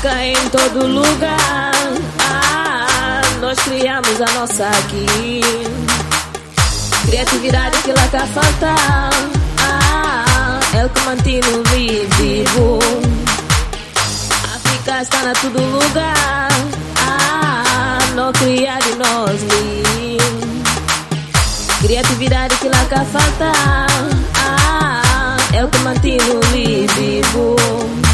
África em todo lugar. Ah, nós criamos a nossa aqui. Criatividade que lá cá falta. Ah, é o que mantém vivo. África está na todo lugar. Ah, não cria de nós Criatividade que lá cá falta. Ah, é o que mantém vivo.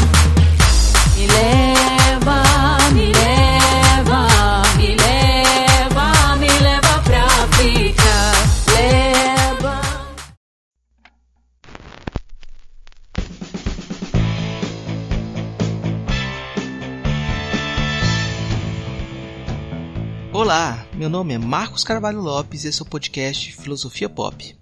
Meu nome é Marcos Carvalho Lopes e esse é o podcast Filosofia Pop.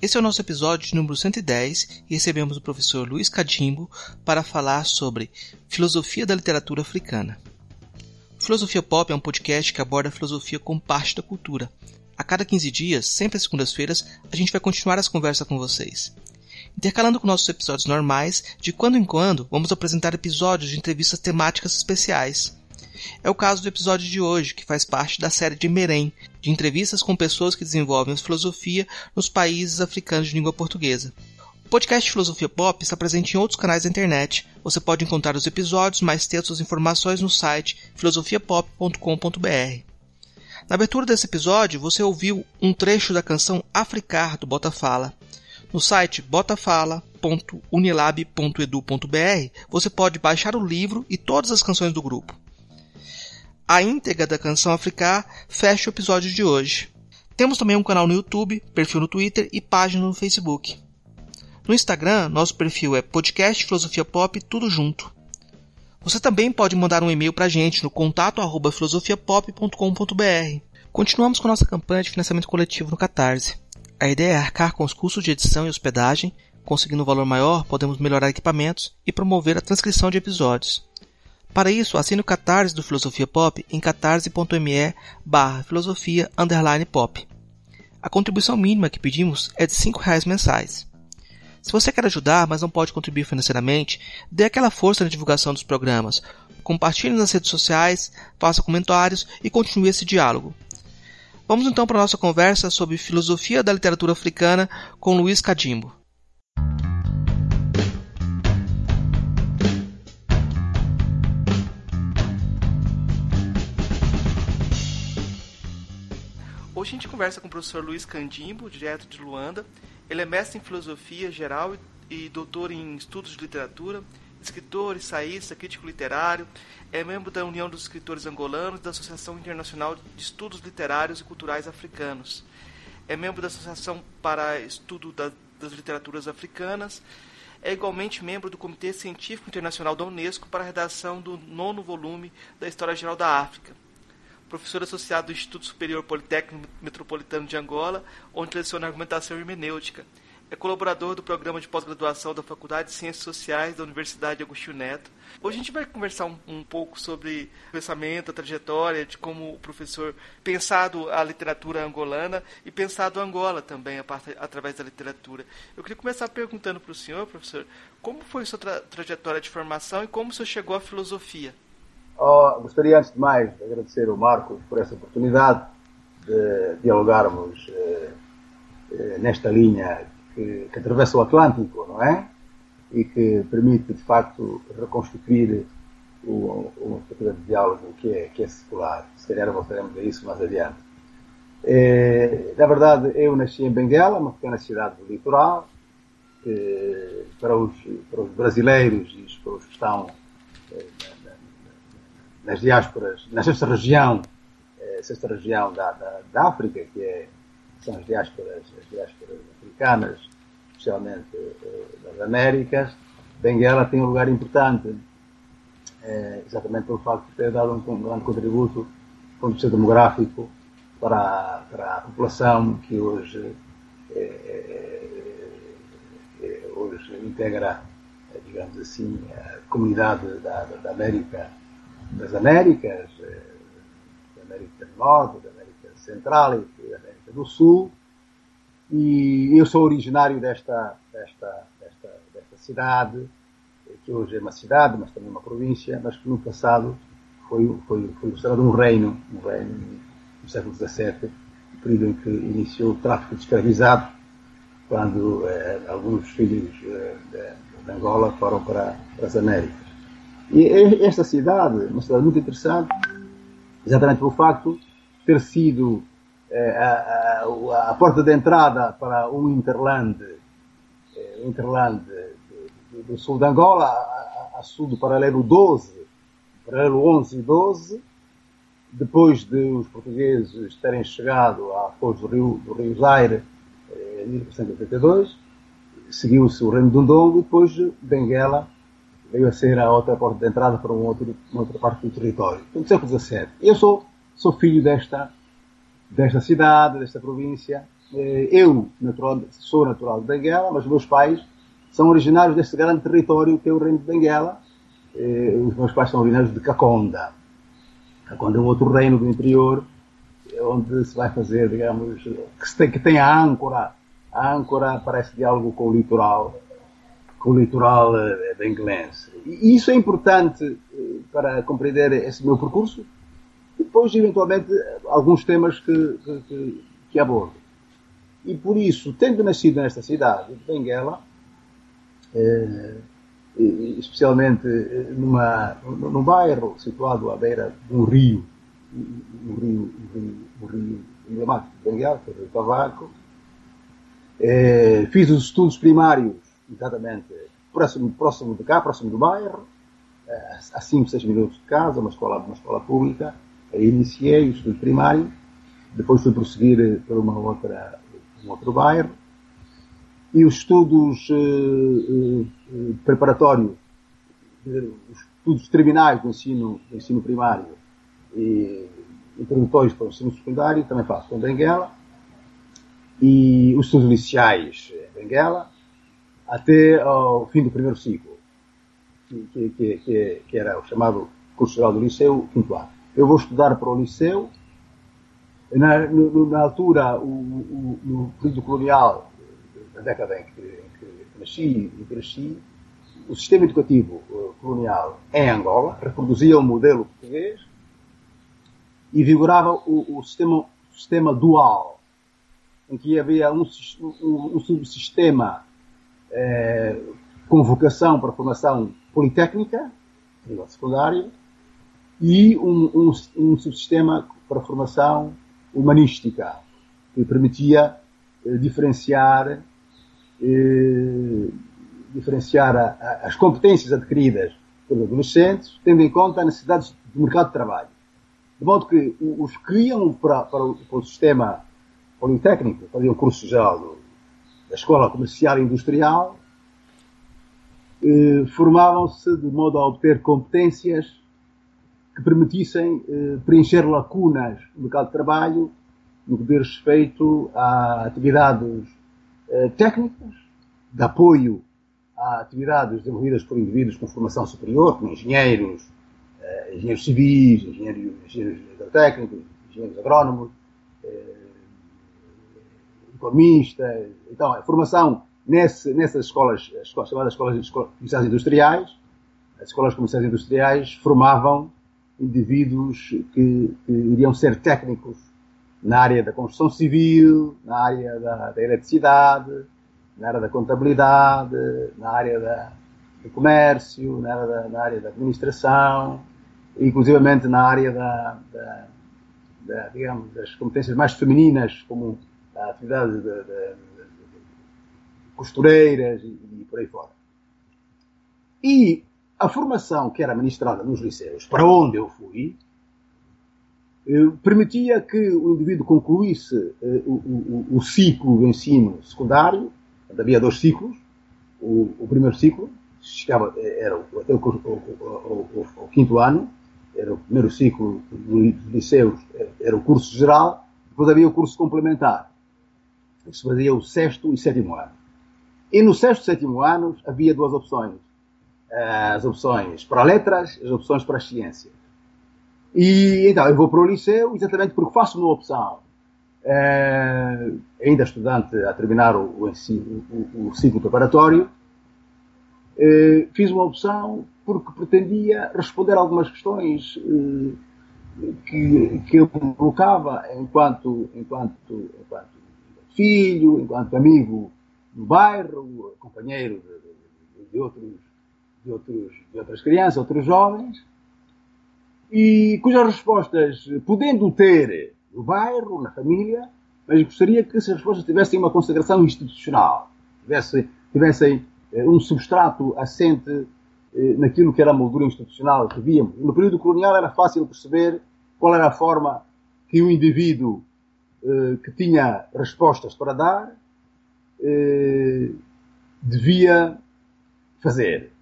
Esse é o nosso episódio número 110 e recebemos o professor Luiz Cadimbo para falar sobre filosofia da literatura africana. Filosofia Pop é um podcast que aborda a filosofia como parte da cultura. A cada 15 dias, sempre às segundas-feiras, a gente vai continuar as conversas com vocês. Intercalando com nossos episódios normais, de quando em quando vamos apresentar episódios de entrevistas temáticas especiais. É o caso do episódio de hoje, que faz parte da série de Merém, de entrevistas com pessoas que desenvolvem filosofia nos países africanos de língua portuguesa. O podcast Filosofia Pop está presente em outros canais da internet. Você pode encontrar os episódios, mais textos e informações no site filosofiapop.com.br. Na abertura desse episódio, você ouviu um trecho da canção Africar do Botafala. No site botafala.unilab.edu.br você pode baixar o livro e todas as canções do grupo. A íntegra da canção Africar fecha o episódio de hoje. Temos também um canal no YouTube, perfil no Twitter e página no Facebook. No Instagram, nosso perfil é podcast Filosofia Pop, tudo junto. Você também pode mandar um e-mail para a gente no contato arroba filosofiapop.com.br. Continuamos com nossa campanha de financiamento coletivo no Catarse. A ideia é arcar com os custos de edição e hospedagem, conseguindo um valor maior, podemos melhorar equipamentos e promover a transcrição de episódios. Para isso, assine o Catarse do Filosofia Pop em catarse.me barra filosofia pop. A contribuição mínima que pedimos é de R$ reais mensais. Se você quer ajudar, mas não pode contribuir financeiramente, dê aquela força na divulgação dos programas, compartilhe nas redes sociais, faça comentários e continue esse diálogo. Vamos então para a nossa conversa sobre filosofia da literatura africana com Luiz Cadimbo. Hoje a gente conversa com o professor Luiz Candimbo, direto de Luanda. Ele é mestre em filosofia geral e doutor em estudos de literatura, escritor, ensaísta, crítico literário, é membro da União dos Escritores Angolanos e da Associação Internacional de Estudos Literários e Culturais Africanos. É membro da Associação para Estudo da, das Literaturas Africanas. É igualmente membro do Comitê Científico Internacional da Unesco para a redação do nono volume da História Geral da África professor associado do Instituto Superior Politécnico Metropolitano de Angola, onde leciona argumentação hermenêutica. É colaborador do programa de pós-graduação da Faculdade de Ciências Sociais da Universidade Agostinho Neto. Hoje a gente vai conversar um, um pouco sobre o pensamento, a trajetória, de como o professor pensado a literatura angolana e pensado Angola também, a parte, através da literatura. Eu queria começar perguntando para o senhor, professor, como foi sua tra trajetória de formação e como o senhor chegou à filosofia? Oh, gostaria, antes de mais, de agradecer ao Marcos por essa oportunidade de dialogarmos eh, eh, nesta linha que, que, atravessa o Atlântico, não é? E que permite, de facto, reconstituir uma perspectiva de diálogo que é, que é secular. Se calhar voltaremos a isso mais adiante. Eh, na verdade, eu nasci em Benguela, uma pequena cidade do litoral. para, os, para os brasileiros e para os que estão nas diásporas, na sexta região, eh, sexta região da, da, da, África, que é, são as diásporas, as diásporas africanas, especialmente eh, das Américas, Benguela tem um lugar importante, eh, exatamente pelo facto de ter dado um, um grande contributo do ponto de vista demográfico para, para a população que hoje, hoje integra, digamos assim, a comunidade da, da América das Américas, eh, da América do Norte, da América Central e da América do Sul. E eu sou originário desta, desta, desta, desta cidade, que hoje é uma cidade, mas também uma província, mas que no passado foi, foi, foi considerado um reino, um reino no século XVII, período em que iniciou o tráfico de escravizados, quando eh, alguns filhos eh, de, de, Angola foram para, para as Américas. E esta cidade, uma cidade muito interessante, exatamente pelo facto de ter sido eh, a, a, a, porta de entrada para um Interland, eh, Interland do sul de Angola, a, a, sul do paralelo 12, paralelo 11 e 12, depois de os portugueses terem chegado à foz do rio, do rio Zaire em 1482, seguiu-se o reino do Ndongo e depois Benguela veio a ser a outra porta de entrada para um outro, uma outra parte do território. Então, século XVII. Eu sou, sou filho desta, desta cidade, desta província. Eh, eu natural, sou natural de Benguela, mas meus pais são originários deste grande território que é o reino de Benguela. Eh, os meus pais são originários de Caconda. Caconda é um outro reino do interior, onde se vai fazer, digamos, que, tem, que tem a âncora. A âncora parece diálogo com o litoral com o litoral eh, benguelense. E isso é importante eh, para compreender esse meu percurso e depois, eventualmente, alguns temas que, que, que abordo. E por isso, tendo nascido nesta cidade de Benguela, eh, especialmente numa, num bairro situado à beira de um rio, um rio, um rio, um rio emblemático de Benguela, que é o Rio Cavaco, fiz os estudos primários exatamente próximo, próximo de cá, próximo do bairro, eh, a 5, 6 minutos de casa, uma escola, uma escola pública. Aí iniciei o estudo primário, depois fui prosseguir por uma outra, um outro bairro. E os estudos uh, uh, preparatórios, os estudos terminais do ensino, do ensino primário e introdutórios para o ensino secundário, também faço com Benguela. E os estudos iniciais, Benguela até ao fim do primeiro ciclo, que, que, que, que era o chamado curso geral do liceu, quinto ano. Eu vou estudar para o liceu. Na, no, na altura, o, o, no período colonial, na década em que, em nasci e cresci, o sistema educativo uh, colonial em Angola reproduzia o modelo português e vigorava o, o sistema, sistema dual, em que havia um, um, um subsistema é, com vocação para formação politécnica, nível secundário, e um, um, um subsistema para formação humanística, que permitia eh, diferenciar, eh, diferenciar a, a, as competências adquiridas pelos adolescentes, tendo em conta as necessidades do mercado de trabalho. De modo que os que iam para, para, o, para o sistema politécnico, faziam curso geral da Escola Comercial e Industrial, eh, formavam-se de modo a obter competências que permitissem eh, preencher lacunas no mercado de trabalho no que diz respeito a atividades eh, técnicas, de apoio a atividades desenvolvidas por indivíduos com formação superior, como engenheiros, engenheiros civis, engenheiros, engenheiros engenheiros agrónomos, economistas. Então, a formação nesse, nessas escolas, escolas, chamadas escolas, comerciais industriais, as escolas comerciais industriais formavam indivíduos que, que, iriam ser técnicos na área da construção civil, na área da, da eletricidade, na área da contabilidade, na área da, do comércio, na área da, na área da administração, inclusivamente na área da, da, da, digamos, das competências mais femininas, como a atividade de, de, de costureiras e, e, por aí fora. E a formação que era ministrada nos liceus, para onde eu fui, eh, permitia que o indivíduo concluísse eh, o, o, o, ciclo do ensino secundário, havia dois ciclos, o, o primeiro ciclo, chegava, eh, era até o, quinto ano, era o primeiro ciclo dos liceus, era o curso geral, depois havia o curso complementar que se fazia o sexto e sétimo ano. E no sexto e sétimo ano havia duas opções. As opções para letras as opções para ciências. E então eu vou para o liceu exatamente porque faço uma opção. É, ainda estudante a terminar o, o, o, o ciclo preparatório, eh, fiz uma opção porque pretendia responder algumas questões eh, que, que eu colocava enquanto, enquanto, enquanto filho, enquanto amigo no bairro, companheiro de, de, de, outros, de, outros, de outras crianças, outros jovens, e cujas respostas, podendo ter no bairro, na família, mas gostaria que essas respostas tivessem uma consagração institucional, tivessem, tivessem eh, um substrato assente eh, naquilo que era a moldura institucional que víamos. No período colonial era fácil perceber qual era a forma que o indivíduo que tinha respostas para dar devia fazer.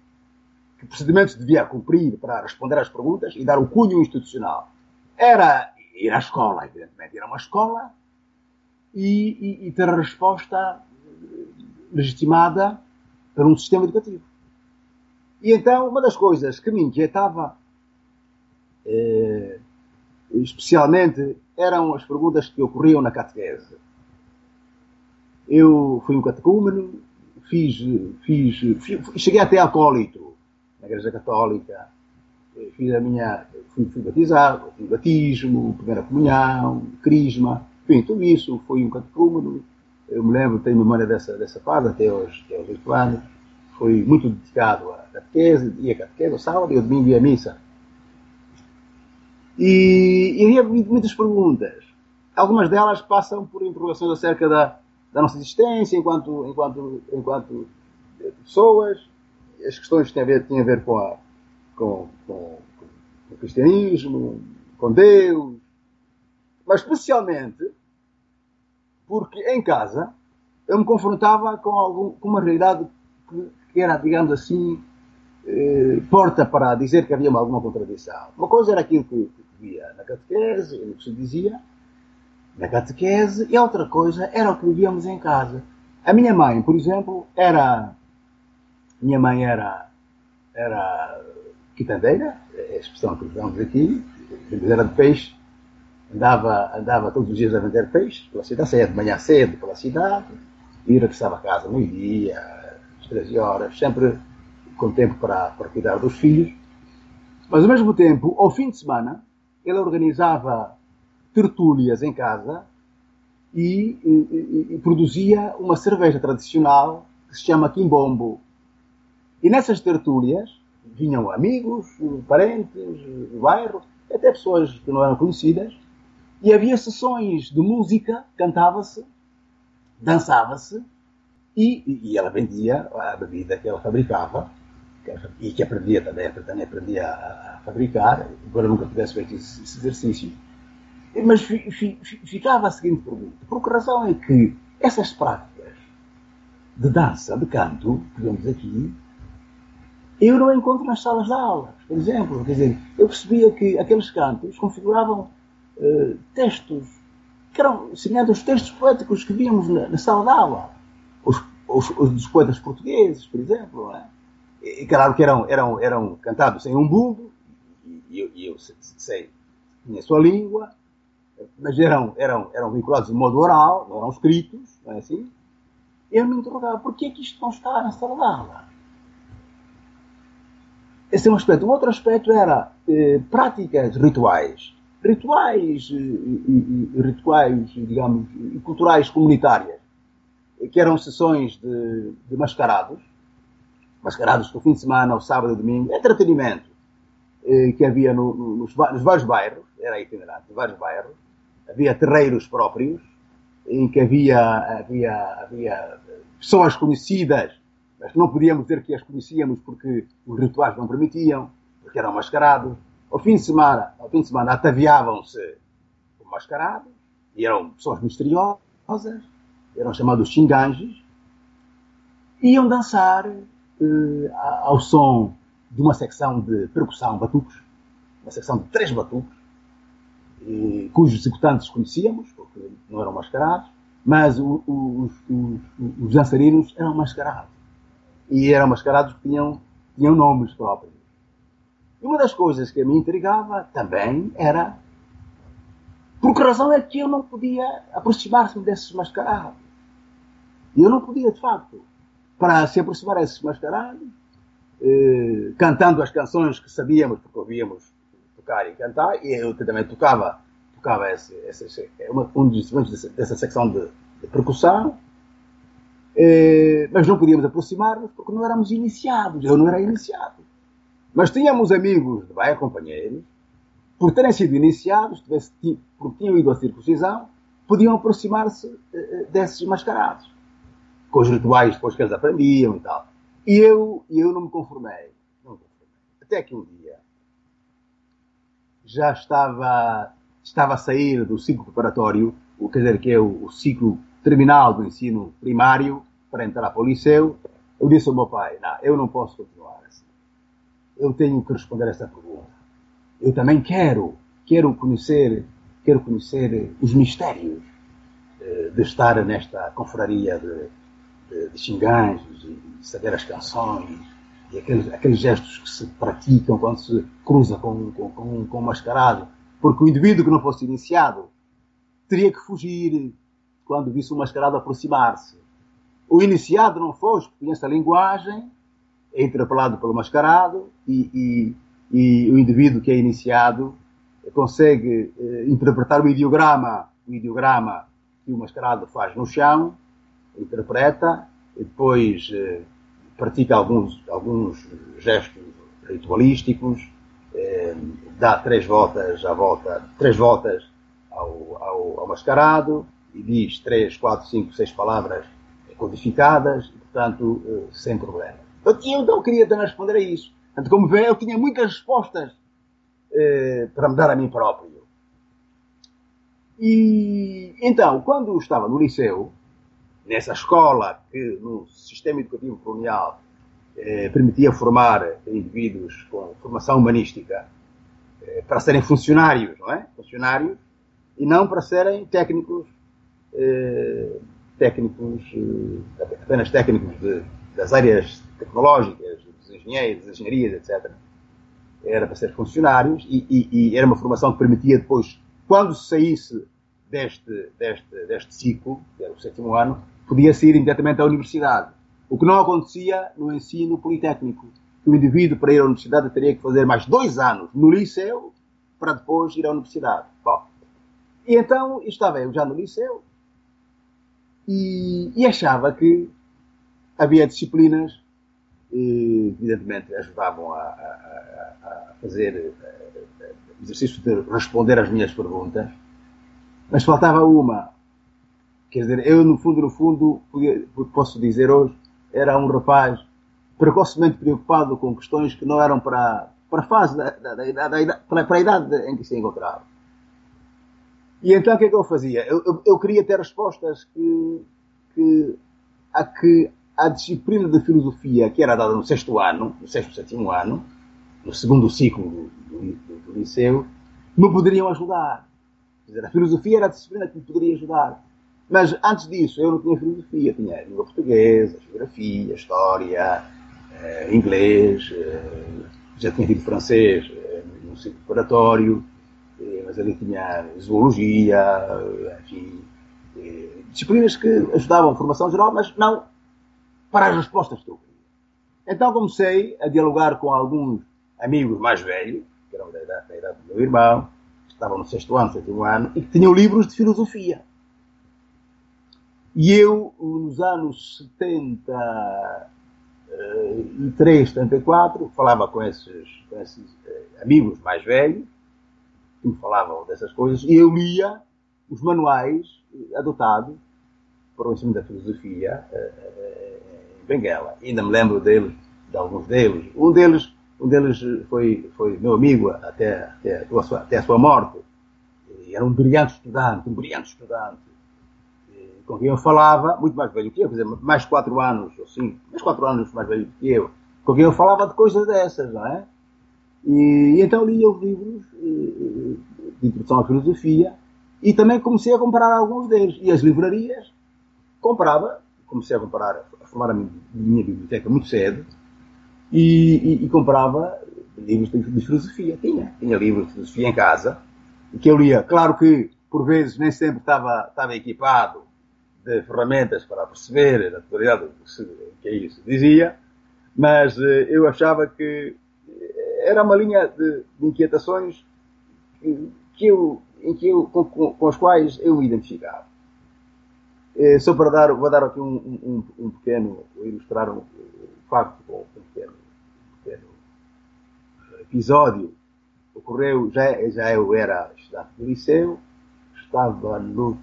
Que procedimentos devia cumprir para responder às perguntas e dar o cunho institucional. Era ir à escola, evidentemente. Ir a uma escola e, e, e ter a resposta legitimada para um sistema educativo. E então, uma das coisas que me inquietava, eh, especialmente, eram as perguntas que ocorriam na catequese. Eu fui um catecúmeno, fiz, fiz, fiz, cheguei até acólito na Igreja Católica, fiz a minha, fui, fui batizado, fiz batismo, primeira comunhão, crisma, enfim, tudo isso, foi um catecúmeno, eu me lembro, tenho memória dessa, dessa fase, até hoje, até aos 8 anos, foi muito dedicado à catequese, ia à catequese, ao sábado e ao domingo ia à missa. E, e havia muitas perguntas. Algumas delas passam por interrogações acerca da, da nossa existência enquanto, enquanto, enquanto pessoas. As questões têm a ver, têm a ver com, a, com, com, com o cristianismo, com Deus, mas especialmente porque em casa eu me confrontava com, algum, com uma realidade que, que, era, digamos assim, eh, porta para dizer que havia alguma contradição. Uma coisa era aquilo que via na catequese, o que se dizia na catequese, e outra coisa era o que vivíamos em casa. A minha mãe, por exemplo, era. Minha mãe era. era quitandeira, é a expressão que usamos aqui, era de peixe, andava, andava todos os dias a vender peixe pela cidade, saía de manhã cedo pela cidade e regressava a casa meio-dia, às 13 horas, sempre com tempo para, para cuidar dos filhos. Mas ao mesmo tempo, ao fim de semana, ele organizava tertúlias em casa e, e, e, produzia uma cerveja tradicional que se chama Quimbombo. E nessas tertúlias vinham amigos, parentes do bairro, até pessoas que não eram conhecidas, e havia sessões de música, cantava-se, dançava-se, e, e, ela vendia a bebida que ela fabricava, e que aprendia também, também aprendia a, fabricar, embora nunca tivesse feito esse, esse exercício. Mas fi, fi, ficava a seguinte pergunta: por que razão é que essas práticas de dança, de canto, que vemos aqui, eu não encontro nas salas de aula, por exemplo. Quer dizer, eu percebia que aqueles cantos configuravam eh, textos que eram semelhantes aos textos poéticos que víamos na, na sala de aula. Os, os, os, dos poetas portugueses, por exemplo. É? E, claro que eram, eram, eram cantados em um bundo, e eu, sei, a sua língua, mas eram, eram, eram vinculados de modo oral, não eram escritos, não é assim? Eu me interrogava, porquê é que isto não está na sala de aula? Esse é um aspecto. Um outro aspecto era eh, práticas rituais rituais, rituais, digamos, culturais comunitárias, que eram sessões de, de mascarados, mascarados no fim de semana, ao sábado e domingo, entretenimento eh, que havia no, no, nos, nos, vários bairros, era itinerante, vários bairros, havia terreiros próprios, em que havia, havia, havia pessoas conhecidas, mas não podíamos dizer que as conhecíamos porque os rituais não permitiam, porque eram mascarados. Ao fim de semana, ao fim de semana ataviavam-se mascarados, e eram pessoas misteriosas, eram chamados xinganges, iam dançar eh, ao som de uma secção de percussão, batucos, uma secção de três batucos, eh, cujos executantes conhecíamos, porque não eram mascarados, mas o, o, os, os, dançarinos eram mascarados. E eram mascarados que tinham, tinham nomes próprios. E uma das coisas que me intrigava também era por que razão é que eu não podia aproximar-me desses mascarados? Eu não podia, de facto. Para se aproximar desses mascarados, eh, cantando as canções que sabíamos, porque ouvíamos tocar e cantar, e eu também tocava, tocava esse, esse, um dos instrumentos dessa, dessa secção de, de percussão, eh, mas não podíamos aproximar-nos porque não éramos iniciados, eu não era iniciado. Mas tínhamos amigos de bairro, companheiros, por terem sido iniciados, porque tinham ido à circuncisão, podiam aproximar-se eh, desses mascarados, com os rituais depois que eles aprendiam e tal. E eu, eu não me conformei. Até que um dia já estava, estava a sair do ciclo preparatório, o quer dizer, que é o, o ciclo terminal do ensino primário, para entrar para o liceu. Eu disse ao meu pai: Não, eu não posso continuar assim. Eu tenho que responder a esta pergunta. Eu também quero, quero conhecer, quero conhecer os mistérios eh, de estar nesta confraria de, de, de xinganjos e saber as canções e aqueles, aqueles gestos que se praticam quando se cruza com, com, com, com um mascarado. Porque o indivíduo que não fosse iniciado teria que fugir quando visse o mascarado aproximar-se. O iniciado não fosse, conhece a linguagem, é interpelado pelo mascarado e, e, e o indivíduo que é iniciado consegue eh, interpretar o ideograma, o ideograma que o mascarado faz no chão, interpreta e depois eh, pratica alguns, alguns gestos ritualísticos, eh, dá três voltas à volta, três voltas ao, ao, ao, mascarado e diz três, quatro, cinco, seis palavras codificadas, portanto, eh, sem problema. Eu, eu não queria também responder a isso. Portanto, como vê, eu tinha muitas respostas eh, para me dar a mim próprio. E então, quando estava no liceu, nessa escola que no sistema educativo colonial eh, permitia formar indivíduos com formação humanística eh, para serem funcionários, não é? Funcionários e não para serem técnicos, eh, técnicos eh, apenas técnicos de, das áreas tecnológicas, dos engenheiros, das engenharias, etc. Era para ser funcionários e, e, e era uma formação que permitia depois, quando se saísse deste, deste, deste ciclo, que era o sétimo ano, podia sair imediatamente à universidade. O que não acontecia no ensino politécnico. O indivíduo, para ir à universidade, teria que fazer mais dois anos no liceu para depois ir à universidade. Bom, e então estava eu já no liceu e, e achava que havia disciplinas que, evidentemente, ajudavam a, a, a fazer eh, exercício de responder às minhas perguntas, mas faltava uma, Quer dizer, eu no fundo, no fundo, posso dizer hoje, era um rapaz precocemente preocupado com questões que não eram para, para a fase, da, da, da, da para, para, a idade em que se encontrava. E então o que é que eu fazia? Eu, eu, eu queria ter respostas que, que, a que a disciplina de filosofia que era dada no sexto ano, no sexto, sétimo ano, no segundo ciclo do, do, do liceu, me poderiam ajudar. Dizer, a filosofia era a disciplina que me poderia ajudar. Mas antes disso eu não tinha filosofia, tinha língua portuguesa, geografia, história, eh, inglês, eh, já tinha tido francês eh, no ciclo preparatório, eh, mas ali tinha zoologia, eh, enfim, eh, disciplinas que ajudavam a formação geral, mas não para as respostas que eu queria. Então comecei a dialogar com alguns amigos mais velhos, que eram da idade, da idade do meu irmão, estavam no sexto ano, sétimo ano, e que tinham livros de filosofia. E eu, nos anos 73, 74, falava com esses, com esses eh, amigos mais velhos, que me falavam dessas coisas, e eu lia os manuais eh, adotados para o ensino da filosofia eh, em Benguela. ainda me lembro deles, de alguns deles. Um deles, um deles foi, foi meu amigo até, até, a sua, até a sua morte. Era um brilhante estudante, um brilhante estudante com quem eu falava, muito mais velho que eu, quer dizer, mais quatro anos, ou cinco, mais quatro anos mais velho que eu, com quem eu falava de coisas dessas, não é? E, e então lia os livros de introdução à filosofia e também comecei a comprar alguns deles. E as livrarias comprava, comecei a comprar, a formar a minha, minha biblioteca muito cedo e, e, e comprava livros de, de, filosofia. Tinha, tinha livros de filosofia em casa que eu lia. Claro que, por vezes, nem sempre estava, estava equipado de ferramentas para perceber a naturalidade do que, é isso dizia, Mas eh, eu achava que era uma linha de, de inquietações que eu, em que eu, com, com, as quais eu me identificava. Eh, só para dar, vou dar aqui um, um, um pequeno, ilustrar um, um facto um pequeno episódio. Ocorreu, já, já eu era estudante do liceu, estava no,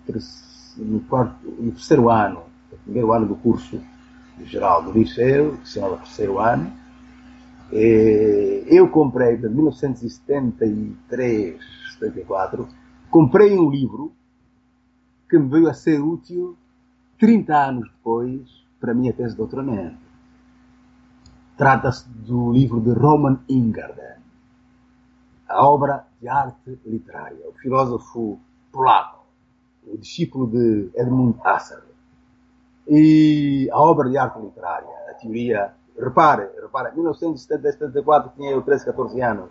no, quarto, no terceiro ano, no primeiro ano do curso geral do liceu, que se chamava terceiro ano. Eu comprei, de 1973, 74, comprei um livro que me veio a ser útil 30 anos depois para a minha tese de doutoramento. Trata-se do livro de Roman Ingarden, a obra de arte literária, o filósofo polaco, o discípulo de Edmund Husserl. E a obra de arte literária, a teoria, repare, repare, 1974 tinha eu 13, 14 anos,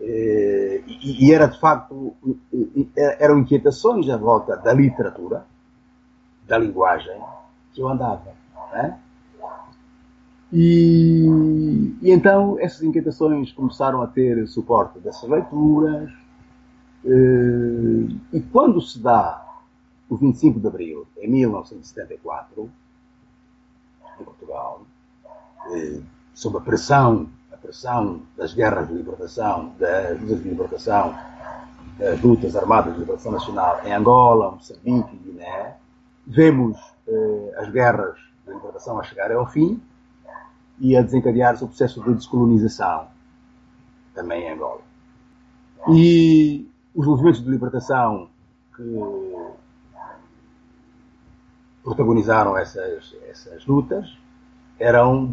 e, e era de facto, eram inquietações à volta da literatura, da linguagem, que eu andava. Né? E, e, então essas inquietações começaram a ter suporte dessas leituras. Eh, e quando se dá o 25 de Abril, em 1974, em Portugal, eh, sob a pressão, a pressão das guerras de libertação, das lutas de libertação, das lutas armadas de libertação nacional em Angola, Moçambique e Guiné, vemos eh, as guerras de libertação a chegar ao fim e a desencadear-se o processo de descolonização, também em Angola. E os movimentos de libertação que protagonizaram essas, essas lutas eram,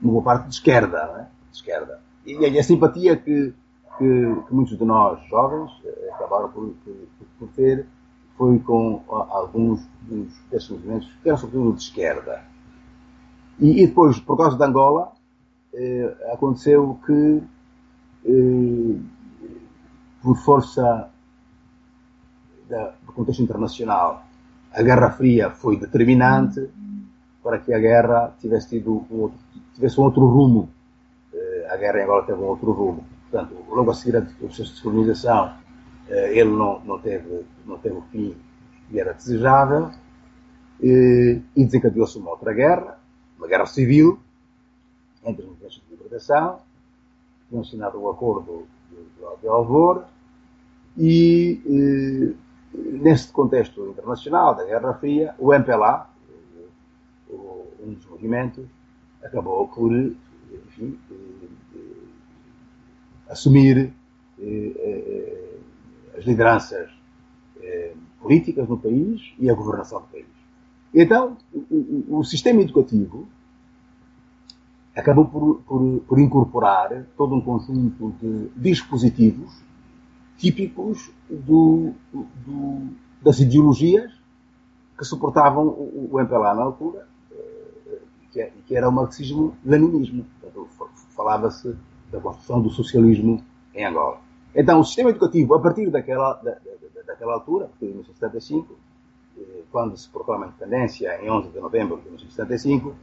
uma parte, de esquerda. É? de esquerda. E a, simpatia que, que, que, muitos de nós, jovens, eh, acabaram por, por, por ter foi com alguns dos, desses movimentos que eram sobretudo de esquerda. E, e depois, por causa de Angola, eh, aconteceu que, eh, por força da, do contexto internacional, a Guerra Fria foi determinante para que a guerra tivesse tido um outro, tivesse um outro rumo. Eh, a guerra em Angola teve um outro rumo. Portanto, logo a seguir ao processo de descolonização, eh, ele não, não, teve, não teve o fim que era desejável e, e desencadeou-se uma outra guerra, uma guerra civil, entre os movimentos de libertação, tinham assinado o acordo de, de Alvor e, e neste contexto internacional da Guerra Fria, o MPLA, um dos movimentos, acabou por enfim, assumir as lideranças eh, políticas no país e a governação do país. Então, o, o sistema educativo acabou por, por, por, incorporar todo um conjunto de dispositivos típicos do, do, das ideologias que suportavam o, o MPLA na altura, eh, que, é, que era o marxismo-leninismo. Falava-se da construção do socialismo em Angola. Então, o sistema educativo, a partir daquela, da, da, daquela altura, de 1975, eh, quando se proclama a independência, em 11 de novembro de 1975,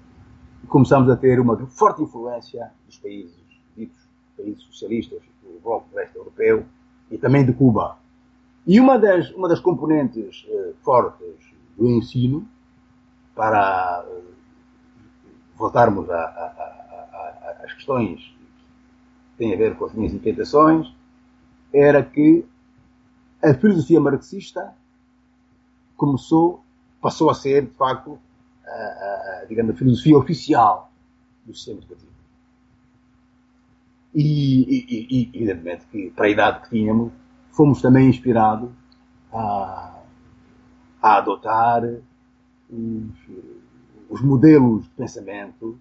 começamos a ter uma forte influência dos países ditos países socialistas, do Bloco Leste Europeu e também de Cuba. E uma das, uma das componentes eh, fortes do ensino, para eh, voltarmos às questões que têm a ver com as minhas inquietações, era que a filosofia marxista começou, passou a ser, de facto, a, a, digamos, a filosofia oficial do sistema educativo. E, e, e, evidentemente, que para a idade que tínhamos, fomos também inspirados a, a adotar os, os, modelos de pensamento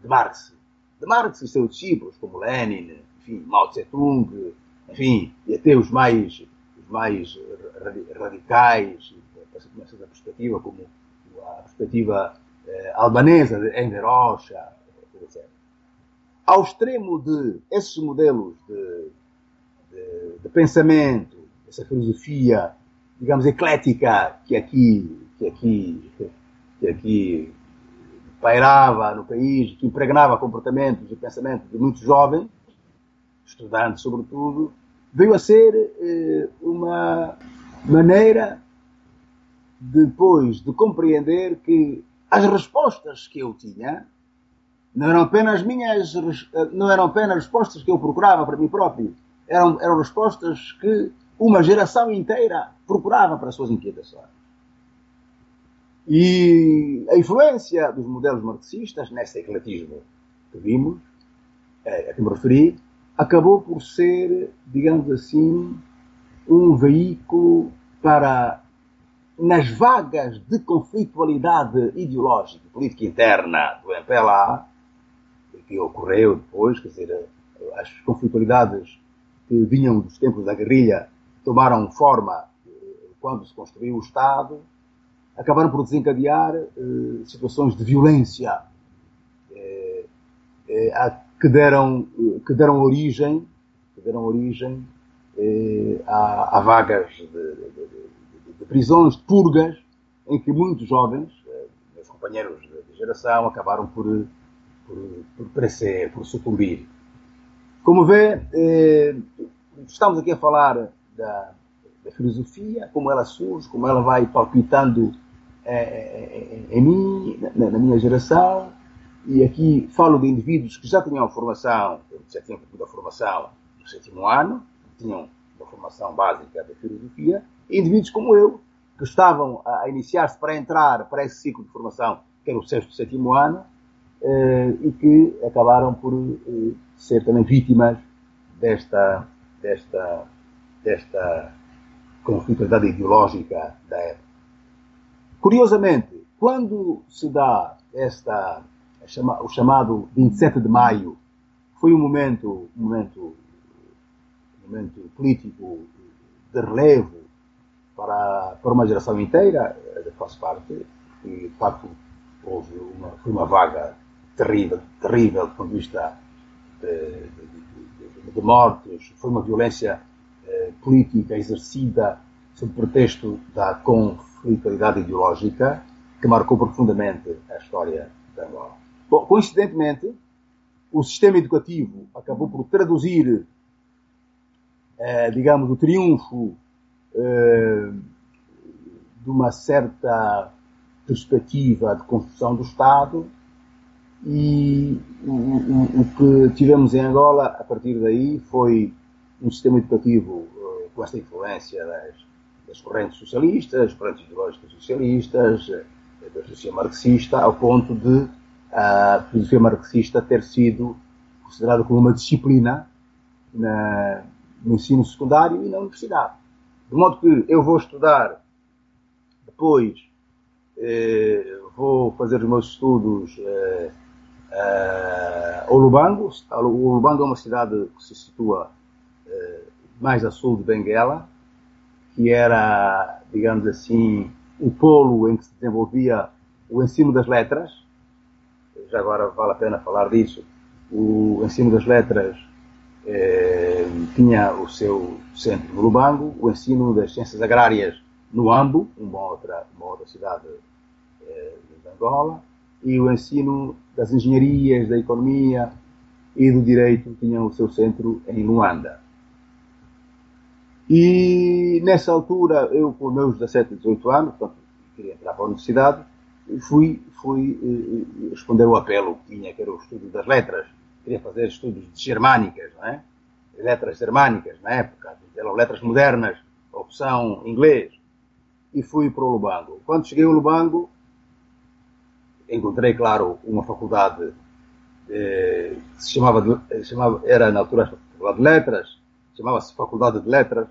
de Marx. De Marx e seus discípulos, como Lenin, enfim, Mao Tse-tung, enfim, e até os mais, os mais radicais, nessa perspectiva, como a perspectiva eh, albanesa de Enver Rocha, etc. Ao extremo de esses modelos de, de, de pensamento, essa filosofia, digamos, eclética que aqui, que aqui, que aqui pairava no país, que impregnava comportamentos e pensamentos de muitos jovens, estudantes sobretudo, veio a ser eh, uma maneira depois de compreender que as respostas que eu tinha não eram apenas minhas, não eram apenas respostas que eu procurava para mim próprio, eram, eram respostas que uma geração inteira procurava para as suas inquietações. E a influência dos modelos marxistas nesse ecletismo que vimos, a que me referi, acabou por ser, digamos assim, um veículo para, nas vagas de conflitualidade ideológica e política interna do MPLA, que ocorreu depois, quer dizer, as conflitualidades que vinham dos tempos da guerrilha tomaram forma eh, quando se construiu o Estado, acabaram por desencadear eh, situações de violência eh, que, deram, que deram origem, que deram origem a, a, vagas de, de, de, prisões, de purgas, em que muitos jovens, eh, meus companheiros de, geração, acabaram por, por, por perecer, por sucumbir. Como vê, eh, estamos aqui a falar da, da filosofia, como ela surge, como ela vai palpitando é, em mim, na, minha geração, e aqui falo de indivíduos que já tinham formação, já tinham a formação no sétimo ano, tinham uma formação básica da filosofia, indivíduos como eu, que estavam a iniciar-se para entrar para esse ciclo de formação, que era o sexto, sétimo ano, eh, e que acabaram por eh, ser também vítimas desta, desta, desta conflitualidade ideológica da época. Curiosamente, quando se dá esta, o chamado 27 de maio, foi um momento, um momento, um momento político de relevo para, para uma geração inteira, eu faço parte, e de facto houve uma, foi uma vaga terrível, terrível do ponto de vista de, de, de, mortes, foi uma violência eh, política exercida sob pretexto da conflitualidade ideológica que marcou profundamente a história da Angola. Bom, coincidentemente, o sistema educativo acabou por traduzir, eh, digamos, o triunfo eh, de uma certa perspectiva de construção do Estado e o, que tivemos em Angola a partir daí foi um sistema educativo eh, com esta influência das das correntes socialistas, correntes ideológicas socialistas, eh, da filosofia marxista, ao ponto de a filosofia marxista ter sido considerada como uma disciplina na, no ensino secundário e na universidade. De modo que eu vou estudar, depois eh, vou fazer os meus estudos eh, eh, ao Lubango. O Lubango é uma cidade que se situa eh, mais a sul de Benguela, que era, digamos assim, o polo em que se desenvolvia o ensino das letras. Já agora vale a pena falar disso. O ensino das letras eh, tinha o seu centro no Lubango, o ensino das ciências agrárias no Ambo, uma outra, uma outra cidade eh, de Angola, e o ensino das engenharias, da economia e do direito tinha o seu centro em Luanda. E nessa altura, eu com meus 17, 18 anos, portanto, queria entrar para a universidade, fui, fui eh, responder ao apelo que tinha, que era o estudo das letras. Queria fazer estudos de germânicas, não é? Letras germânicas, na época, eram letras modernas, opção inglês. E fui para o Lubango. Quando cheguei ao Lubango, encontrei, claro, uma faculdade eh, que se chamava, de, chamava, era na altura Faculdade de Letras, chamava-se Faculdade de Letras,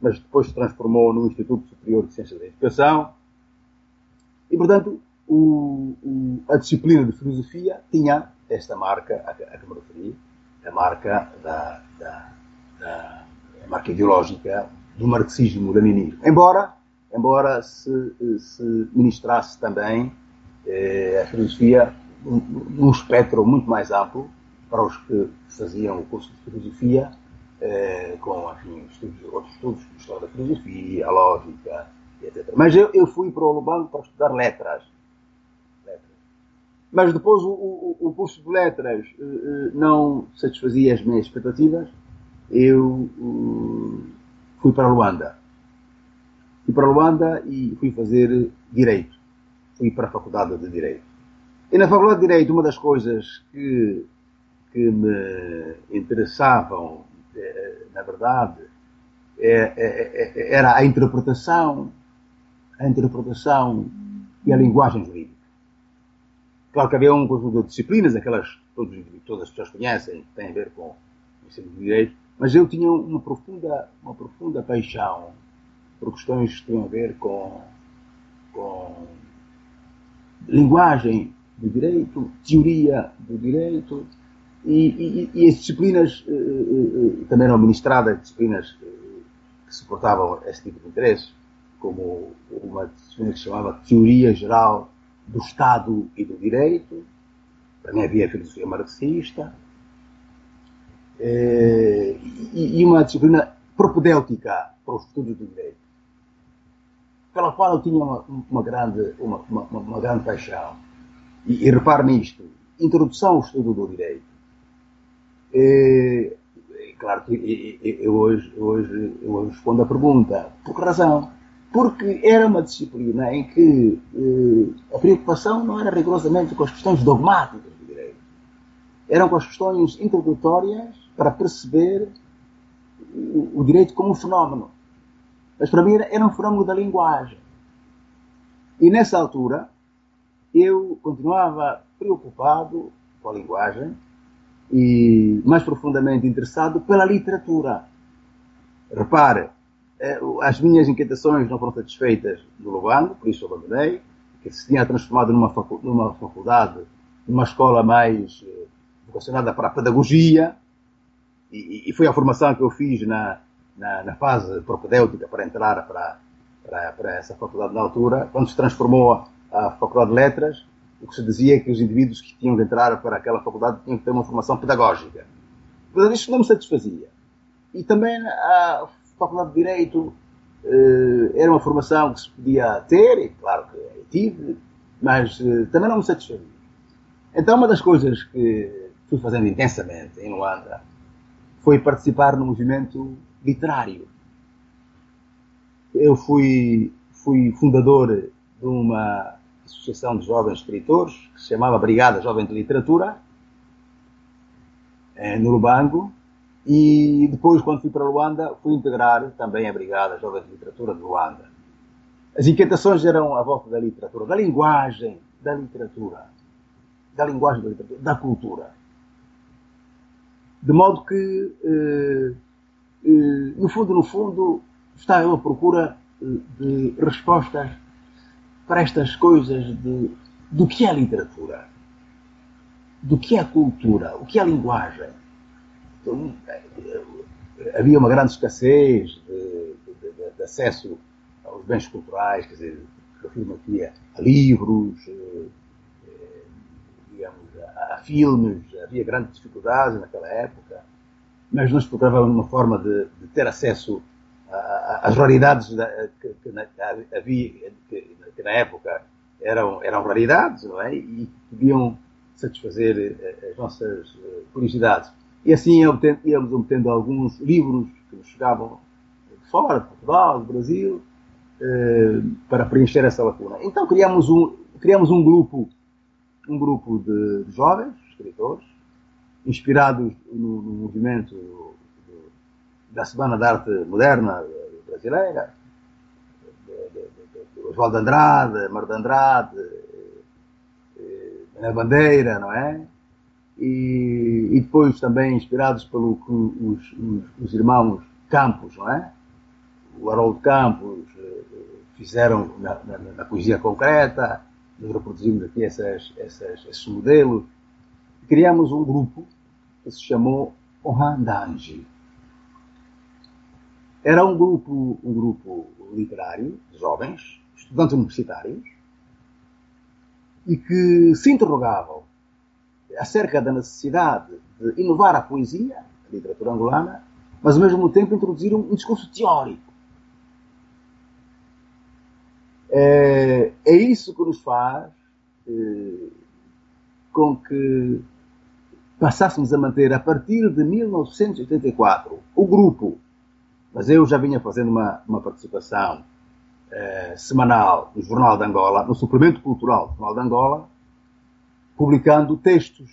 mas depois se transformou no Instituto Superior de Ciências da Educação. E, portanto, o, o, a disciplina de filosofia tinha esta marca a, que me referi, a marca da, da, da a marca ideológica do marxismo-leninismo. Embora, embora se, se ministrasse também eh, a filosofia num, espectro muito mais amplo para os que faziam o curso de filosofia eh, com enfim, estudos, outros estudos, história da filosofia, a lógica, etc. Mas eu, eu fui para o Lubango para estudar letras. Mas depois o, o, o curso de letras uh, não satisfazia as minhas expectativas. Eu uh, fui para Luanda. Fui para Luanda e fui fazer Direito. Fui para a Faculdade de Direito. E na Faculdade de Direito, uma das coisas que, que me interessavam, na verdade, é, é, é, era a interpretação, a interpretação e a linguagem jurídica. Claro que havia um conjunto de disciplinas, aquelas que todos, todas as pessoas conhecem, que têm a ver com o ensino de direito, mas eu tinha uma profunda, uma profunda paixão por questões que tinham a ver com, com linguagem do direito, teoria do direito, e, e, e as disciplinas uh, uh, também eram ministradas, disciplinas que suportavam esse tipo de interesse, como uma disciplina que se chamava Teoria Geral do Estado e do Direito, também havia filosofia marxista, eh, e uma disciplina propedêutica para os estudos do direito, pela qual eu tinha uma, uma grande, uma, uma, uma, grande paixão. E, e repare nisto, introdução ao estudo do direito. Eh, Claro que eu hoje, hoje, eu hoje respondo a pergunta. Por que razão? Porque era uma disciplina em que eh, a preocupação não era rigorosamente com as questões dogmáticas do direito. Eram com as questões introdutórias para perceber o, o direito como um fenómeno. Mas para mim era, era um fenómeno da linguagem. E nessa altura eu continuava preocupado com a linguagem, e mais profundamente interessado pela literatura. Repare, as minhas inquietações não foram satisfeitas no Lubango, por isso abandonei, que se tinha transformado numa, faculdade, numa escola mais eh, vocacionada para a pedagogia, e, foi a formação que eu fiz na, na, na fase propedêutica para entrar para, para, para, essa faculdade na altura, quando se transformou a Faculdade de Letras, o que se dizia é que os indivíduos que tinham de entrar para aquela faculdade tinham que ter uma formação pedagógica. Portanto, isto não me satisfazia. E também a Faculdade de Direito eh, era uma formação que se podia ter, e claro que tive, mas eh, também não me satisfazia. Então, uma das coisas que fui fazendo intensamente em Luanda foi participar no movimento literário. Eu fui, fui fundador de uma Associação de Jovens Escritores, que se chamava Brigada Jovem de Literatura, eh, no Lubango, e depois, quando fui para Luanda, fui integrar também a Brigada Jovem de Literatura de Luanda. As inquietações eram à volta da literatura, da linguagem da literatura, da linguagem da literatura, da cultura. De modo que, eh, eh, no fundo, no fundo, estava eu à procura de respostas para estas coisas de, do que é literatura, do que é cultura, o que é linguagem. Então, havia uma grande escassez de, de, de, acesso aos bens culturais, quer dizer, refiro aqui a, livros, eh, eh, digamos, a, a, filmes, havia grandes dificuldades naquela época, mas nós procurávamos uma forma de, ter acesso às raridades que, que havia, que, que na época eram, eram raridades, não é? E podiam satisfazer eh, as nossas eh, curiosidades. E assim íamos obtendo alguns livros que nos chegavam de fora, de Portugal, do Brasil, eh, para preencher essa lacuna. Então criamos um, criamos um grupo, um grupo de, jovens, escritores, inspirados no, no movimento da Semana da Arte Moderna brasileira, Oswaldo Andrade, Mar de Andrade, na Bandeira, não é? E, e, depois também inspirados pelo que os, os, os, irmãos Campos, não é? O Haroldo Campos eh, fizeram na, na, na, poesia concreta, nós reproduzimos aqui essas, essas, esses modelos. Criamos um grupo que se chamou Ohandanji. Era um grupo, um grupo literário de jovens, estudantes universitários e que se interrogavam acerca da necessidade de inovar a poesia, a literatura angolana, mas ao mesmo tempo introduzir um, discurso teórico. É, é, isso que nos faz é, com que passássemos a manter, a partir de 1984, o grupo, mas eu já vinha fazendo uma, uma participação eh, semanal no Jornal de Angola, no suplemento cultural do Jornal de Angola, publicando textos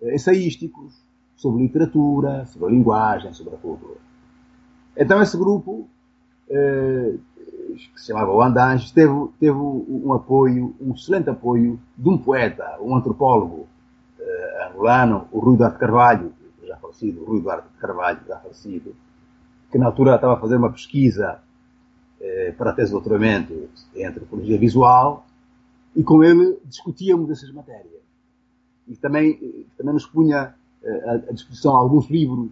eh, ensaísticos sobre literatura, sobre linguagem, sobre a cultura. Então esse grupo, eh, que se chamava O Andanges, teve, teve um apoio, um excelente apoio de um poeta, um antropólogo eh, angolano, o Rui Duarte Carvalho, já falecido, o Rui Duarte Carvalho, já falecido, que na altura estava a fazer uma pesquisa para a tese de doutoramento em antropologia visual e com ele discutíamos essas matérias. E também, eh, também nos punha eh, à disposição alguns livros,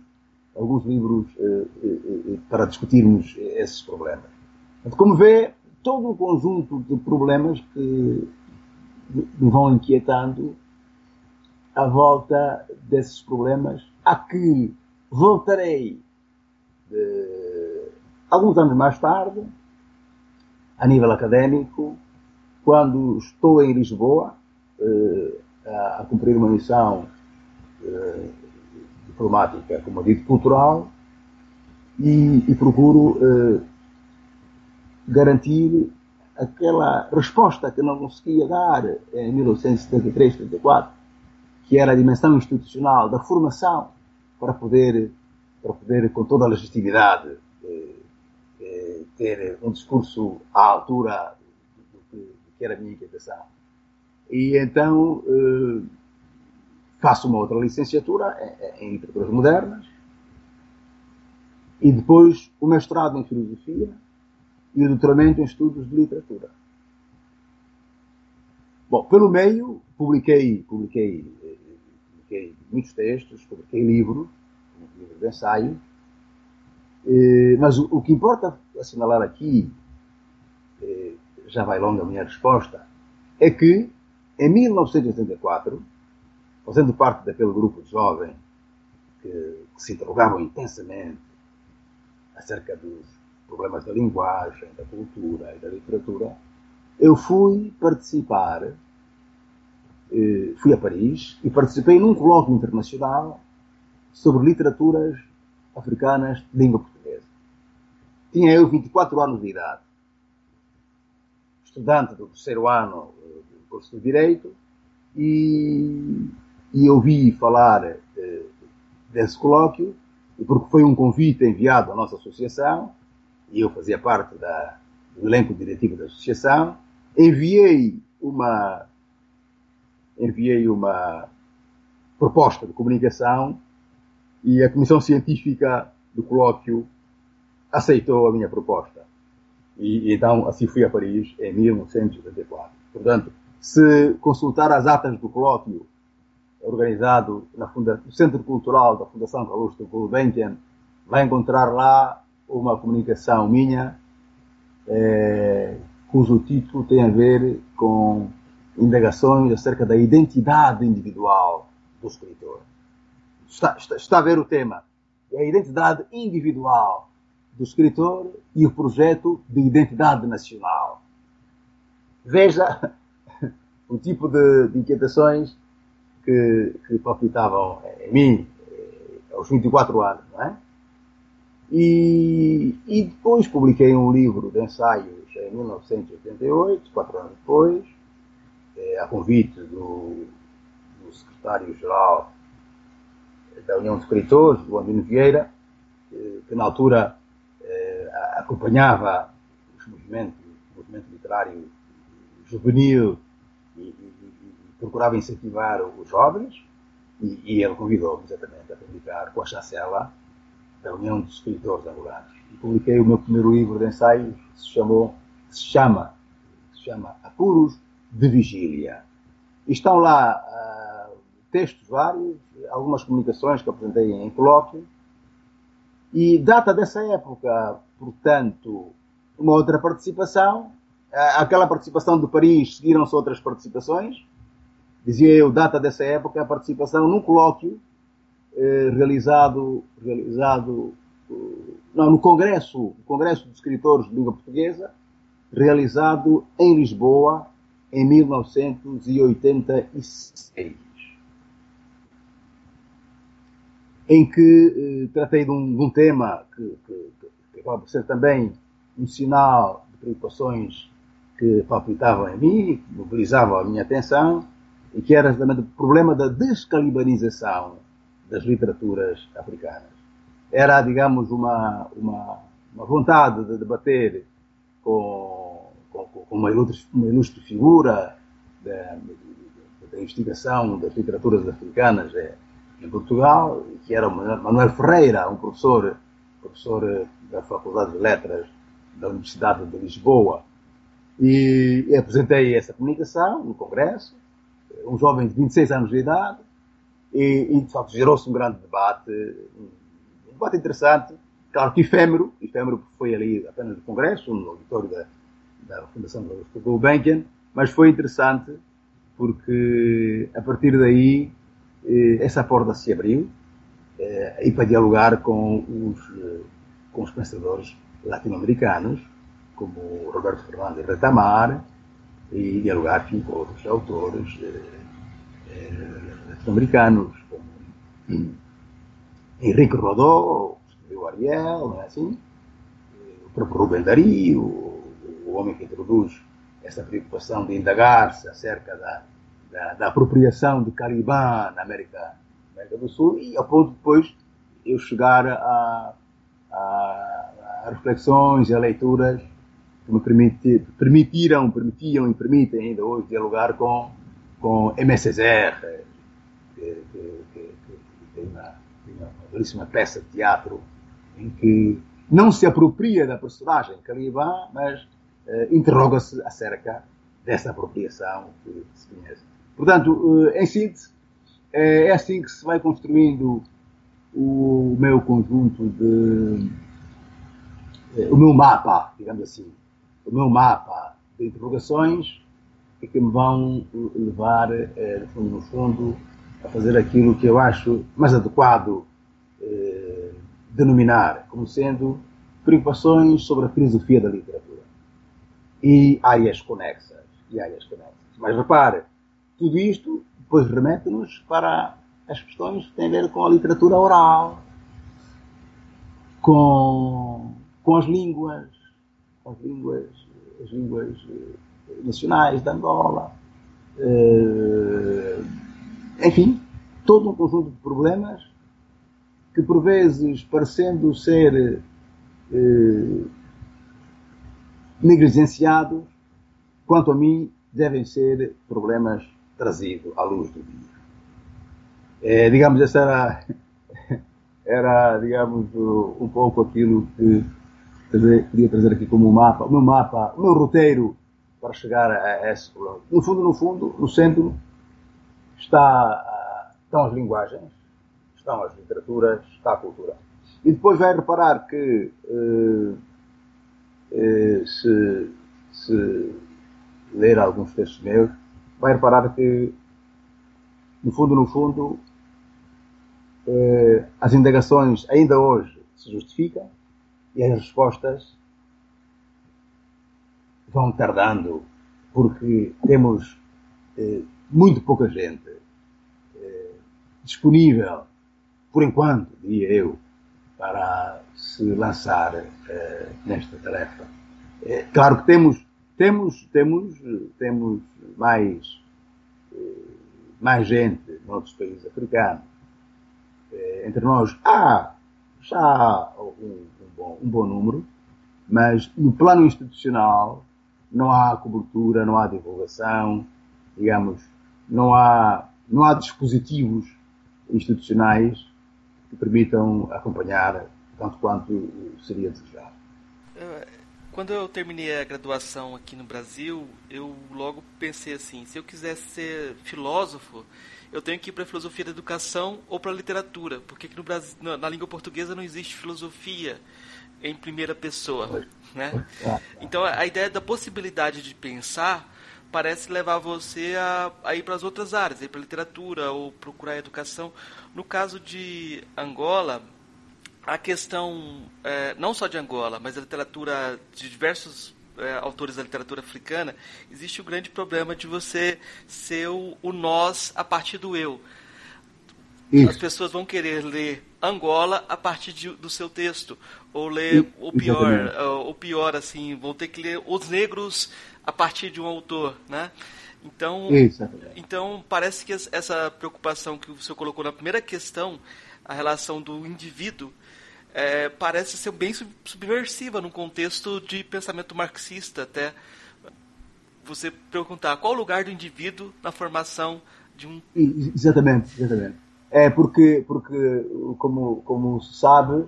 alguns livros eh, para discutirmos esses problemas. Como vê, todo um conjunto de problemas que me vão inquietando à volta desses problemas, a que voltarei de, alguns anos mais tarde, a nível académico, quando estou em Lisboa eh, a, cumprir uma missão eh, diplomática, como dito, cultural, e, e procuro eh, garantir aquela resposta que não conseguia dar em 1973, 74, que era a dimensão institucional da formação para poder, para poder com toda a legitimidade, eh, eh, ter um discurso à altura que era a minha inquietação. E então eh, faço uma outra licenciatura em, em literaturas modernas e depois o mestrado em filosofia e o doutoramento em estudos de literatura. Bom, pelo meio, publiquei, publiquei, publiquei muitos textos, publiquei livros, livros de ensaio, mas o, o, que importa assinalar aqui, já vai longa a minha resposta, é que em 1984, fazendo parte daquele grupo de jovens que, que se interrogavam intensamente acerca dos problemas da linguagem, da cultura e da literatura, eu fui participar, eh, fui a Paris e participei num colóquio internacional sobre literaturas africanas de língua portuguesa. Tinha eu 24 anos de idade, estudante do terceiro ano eh, do curso de Direito, e, e ouvi falar eh, desse colóquio, porque foi um convite enviado à nossa associação, e eu fazia parte da, do elenco diretivo da associação, enviei uma, enviei uma proposta de comunicação e a Comissão Científica do colóquio aceitou a minha proposta. E, então assim fui a Paris em 1984. Portanto, se consultar as atas do colóquio organizado funda no Centro Cultural da Fundação Calouste Gulbenkian, vai encontrar lá uma comunicação minha é, cujo título tem a ver com indagações acerca da identidade individual do escritor. Está, está, está a ver o tema. É a identidade individual do escritor e o projeto de identidade nacional. Veja o tipo de, de inquietações que, que palpitavam em mim eh, aos 24 anos, não é? E, e depois publiquei um livro de ensaios em 1988, quatro anos depois, é, a convite do, do secretário-geral da União de Escritores, do Andino Vieira, eh, que na altura eh, acompanhava os movimentos, o movimento literário juvenil e, e, e procurava incentivar os jovens, e, e ele convidou-me exatamente a publicar com a chancela da União dos Escritores Angolanos. E publiquei o meu primeiro livro de ensaios, que se, chamou, que se chama, que se chama Apuros de Vigília. E estão lá uh, textos vários, algumas comunicações que apresentei em colóquio, e data dessa época, portanto, uma outra participação, aquela participação de Paris, seguiram-se outras participações, dizia eu, data dessa época, a participação num colóquio eh, realizado, realizado não, no Congresso, Congresso de Escritores de Língua Portuguesa, realizado em Lisboa em 1986, em que eh, tratei de um, de um tema que, que, por ser também um sinal de preocupações que palpitavam em mim, que mobilizavam a minha atenção, e que era exatamente o problema da descalibanização das literaturas africanas. Era, digamos, uma, uma, uma vontade de debater com, com, com uma, ilustre, uma, ilustre, figura da, da, investigação das literaturas africanas é, em Portugal, que era Manuel Ferreira, um professor, professor da Faculdade de Letras da Universidade de Lisboa. E apresentei essa comunicação no Congresso, um jovem de 26 anos de idade, e, e de facto gerou-se um grande debate, um debate interessante, claro que efêmero, efêmero porque foi ali apenas no Congresso, no auditório da, da Fundação do Gulbenkian, mas foi interessante porque a partir daí eh, essa porta se abriu eh, e para dialogar com os, eh, com os pensadores latino-americanos, como Roberto Fernandes Retamar, e dialogar enfim, com outros autores latino-americanos, como Henrique Rodó, o Ariel, não é assim? O próprio Rubem Dario, o homem que introduz essa preocupação de indagar-se acerca da, da, da, apropriação de Caliban na América, América do Sul, e ao ponto de depois eu chegar a, a, a reflexões e a leituras que me permiti, permitiram, permitiam e permitem ainda hoje dialogar com, com M. Césaire, que, que, que, que tem, uma, tem uma belíssima peça de teatro em que não se apropria da personagem Caliban, mas eh, interroga-se acerca dessa apropriação que se conhece. Portanto, eh, em síntese, é, é assim que se vai construindo o meu conjunto de. Eh, o meu mapa, digamos assim. O meu mapa de interrogações e que me vão levar, no fundo, no fundo, a fazer aquilo que eu acho mais adequado denominar como sendo preocupações sobre a filosofia da literatura. E áreas conexas. E áreas conexas. Mas repare, tudo isto depois remete-nos para as questões que têm a ver com a literatura oral, com, com as línguas, as línguas, as línguas eh, nacionais da Angola, eh, enfim, todo um conjunto de problemas que por vezes, parecendo ser eh, negligenciados, quanto a mim, devem ser problemas trazidos à luz do dia. É, digamos, essa era, era, digamos, um pouco aquilo que queria trazer aqui como um mapa, o meu mapa, o meu roteiro para chegar a, esse problema. No fundo, no fundo, no centro, está, estão as linguagens, estão as literaturas, está a cultura. E depois vai reparar que eh, eh, se, se, ler alguns textos meus, vai reparar que, no fundo, no fundo, eh, as indagações ainda hoje se justificam e as respostas vão tardando porque temos muito pouca gente disponível por enquanto, diria eu, para se lançar uh, nesta tarefa. É, claro que temos, temos, temos, temos mais, uh, mais gente noutros países africanos. Uh, entre nós há já um, um, bom, um bom número, mas no plano institucional não há cobertura, não há divulgação, digamos, não há, não há dispositivos institucionais que permitam acompanhar tanto quanto seria desejado. Quando eu terminei a graduação aqui no Brasil, eu logo pensei assim: se eu quisesse ser filósofo, eu tenho que ir para a filosofia da educação ou para a literatura, porque aqui no Brasil, na língua portuguesa não existe filosofia em primeira pessoa, né? Então a ideia da possibilidade de pensar parece levar você a, a ir para as outras áreas, a ir para a literatura ou procurar educação. No caso de Angola, a questão, é, não só de Angola, mas a literatura de diversos é, autores da literatura africana, existe o grande problema de você ser o, o nós a partir do eu. Isso. As pessoas vão querer ler Angola a partir de, do seu texto, ou ler o pior, o pior assim, vão ter que ler os negros a partir de um autor, né? Então, então parece que essa preocupação que o senhor colocou na primeira questão, a relação do indivíduo, é, parece ser bem subversiva num contexto de pensamento marxista até. Você perguntar qual o lugar do indivíduo na formação de um exatamente exatamente. É porque porque como como se sabe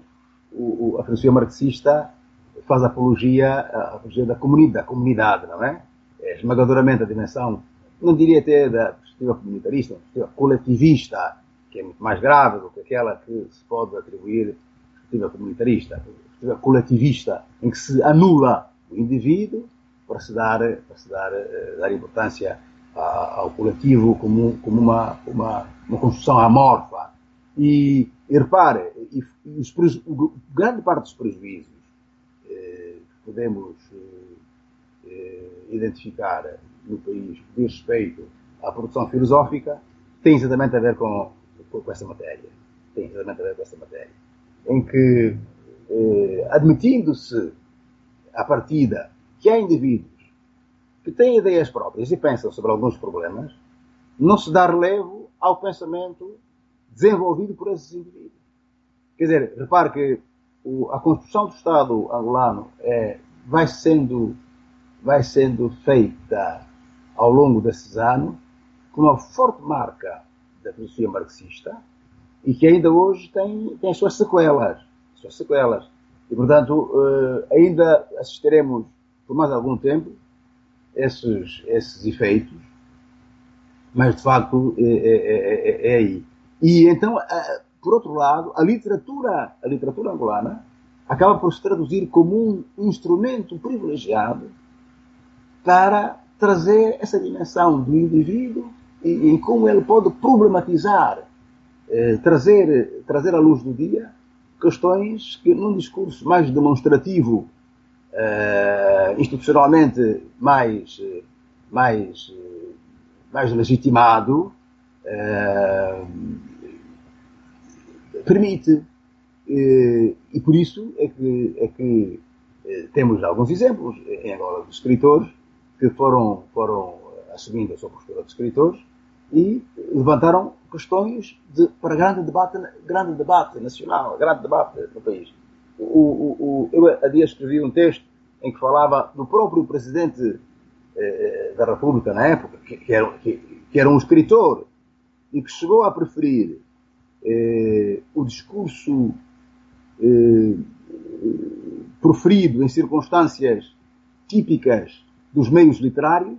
o, o, a filosofia marxista faz apologia a apologia da comunidade da comunidade não é, é esmagadoramente a dimensão não diria até da perspectiva comunitarista, uma perspectiva coletivista, que é muito mais grave do que aquela que se pode atribuir perspectiva comunitarista, perspectiva coletivista, em que se anula o indivíduo para se dar, para se dar, eh, dar importância ao coletivo como, como uma, uma, uma construção amorfa. E, e repare, e, os, grande parte dos prejuízos eh, que podemos eh, eh identificar no país que diz respeito à produção filosófica tem exatamente a ver com, com, com essa matéria. Tem exatamente a ver com essa matéria em que, eh, admitindo-se à partida que há indivíduos que têm ideias próprias e pensam sobre alguns problemas, não se dá relevo ao pensamento desenvolvido por esses indivíduos. Quer dizer, repare que o, a construção do Estado angolano é, vai, sendo, vai sendo feita ao longo desses anos com uma forte marca da filosofia marxista, e que ainda hoje tem, tem as suas sequelas. As suas sequelas. E, portanto, uh, ainda assistiremos por mais algum tempo esses, esses efeitos, mas de facto é, é, é, é aí. E então, uh, por outro lado, a literatura, a literatura angolana acaba por se traduzir como um instrumento privilegiado para trazer essa dimensão do indivíduo e, e como ele pode problematizar eh, trazer, trazer à luz do dia questões que num discurso mais demonstrativo, eh, institucionalmente mais, mais, mais legitimado, eh, permite. e por isso é que, é que temos alguns exemplos em Angola de escritores que foram, foram assumindo a sua postura de escritores e levantaram questões de, para grande debate, grande debate nacional, grande debate no país. O, o, o, eu há dia escrevi um texto em que falava do próprio presidente eh, da República na época, que, que, era, que, que, era, um escritor e que chegou a preferir eh, o discurso eh, proferido em circunstâncias típicas dos meios literários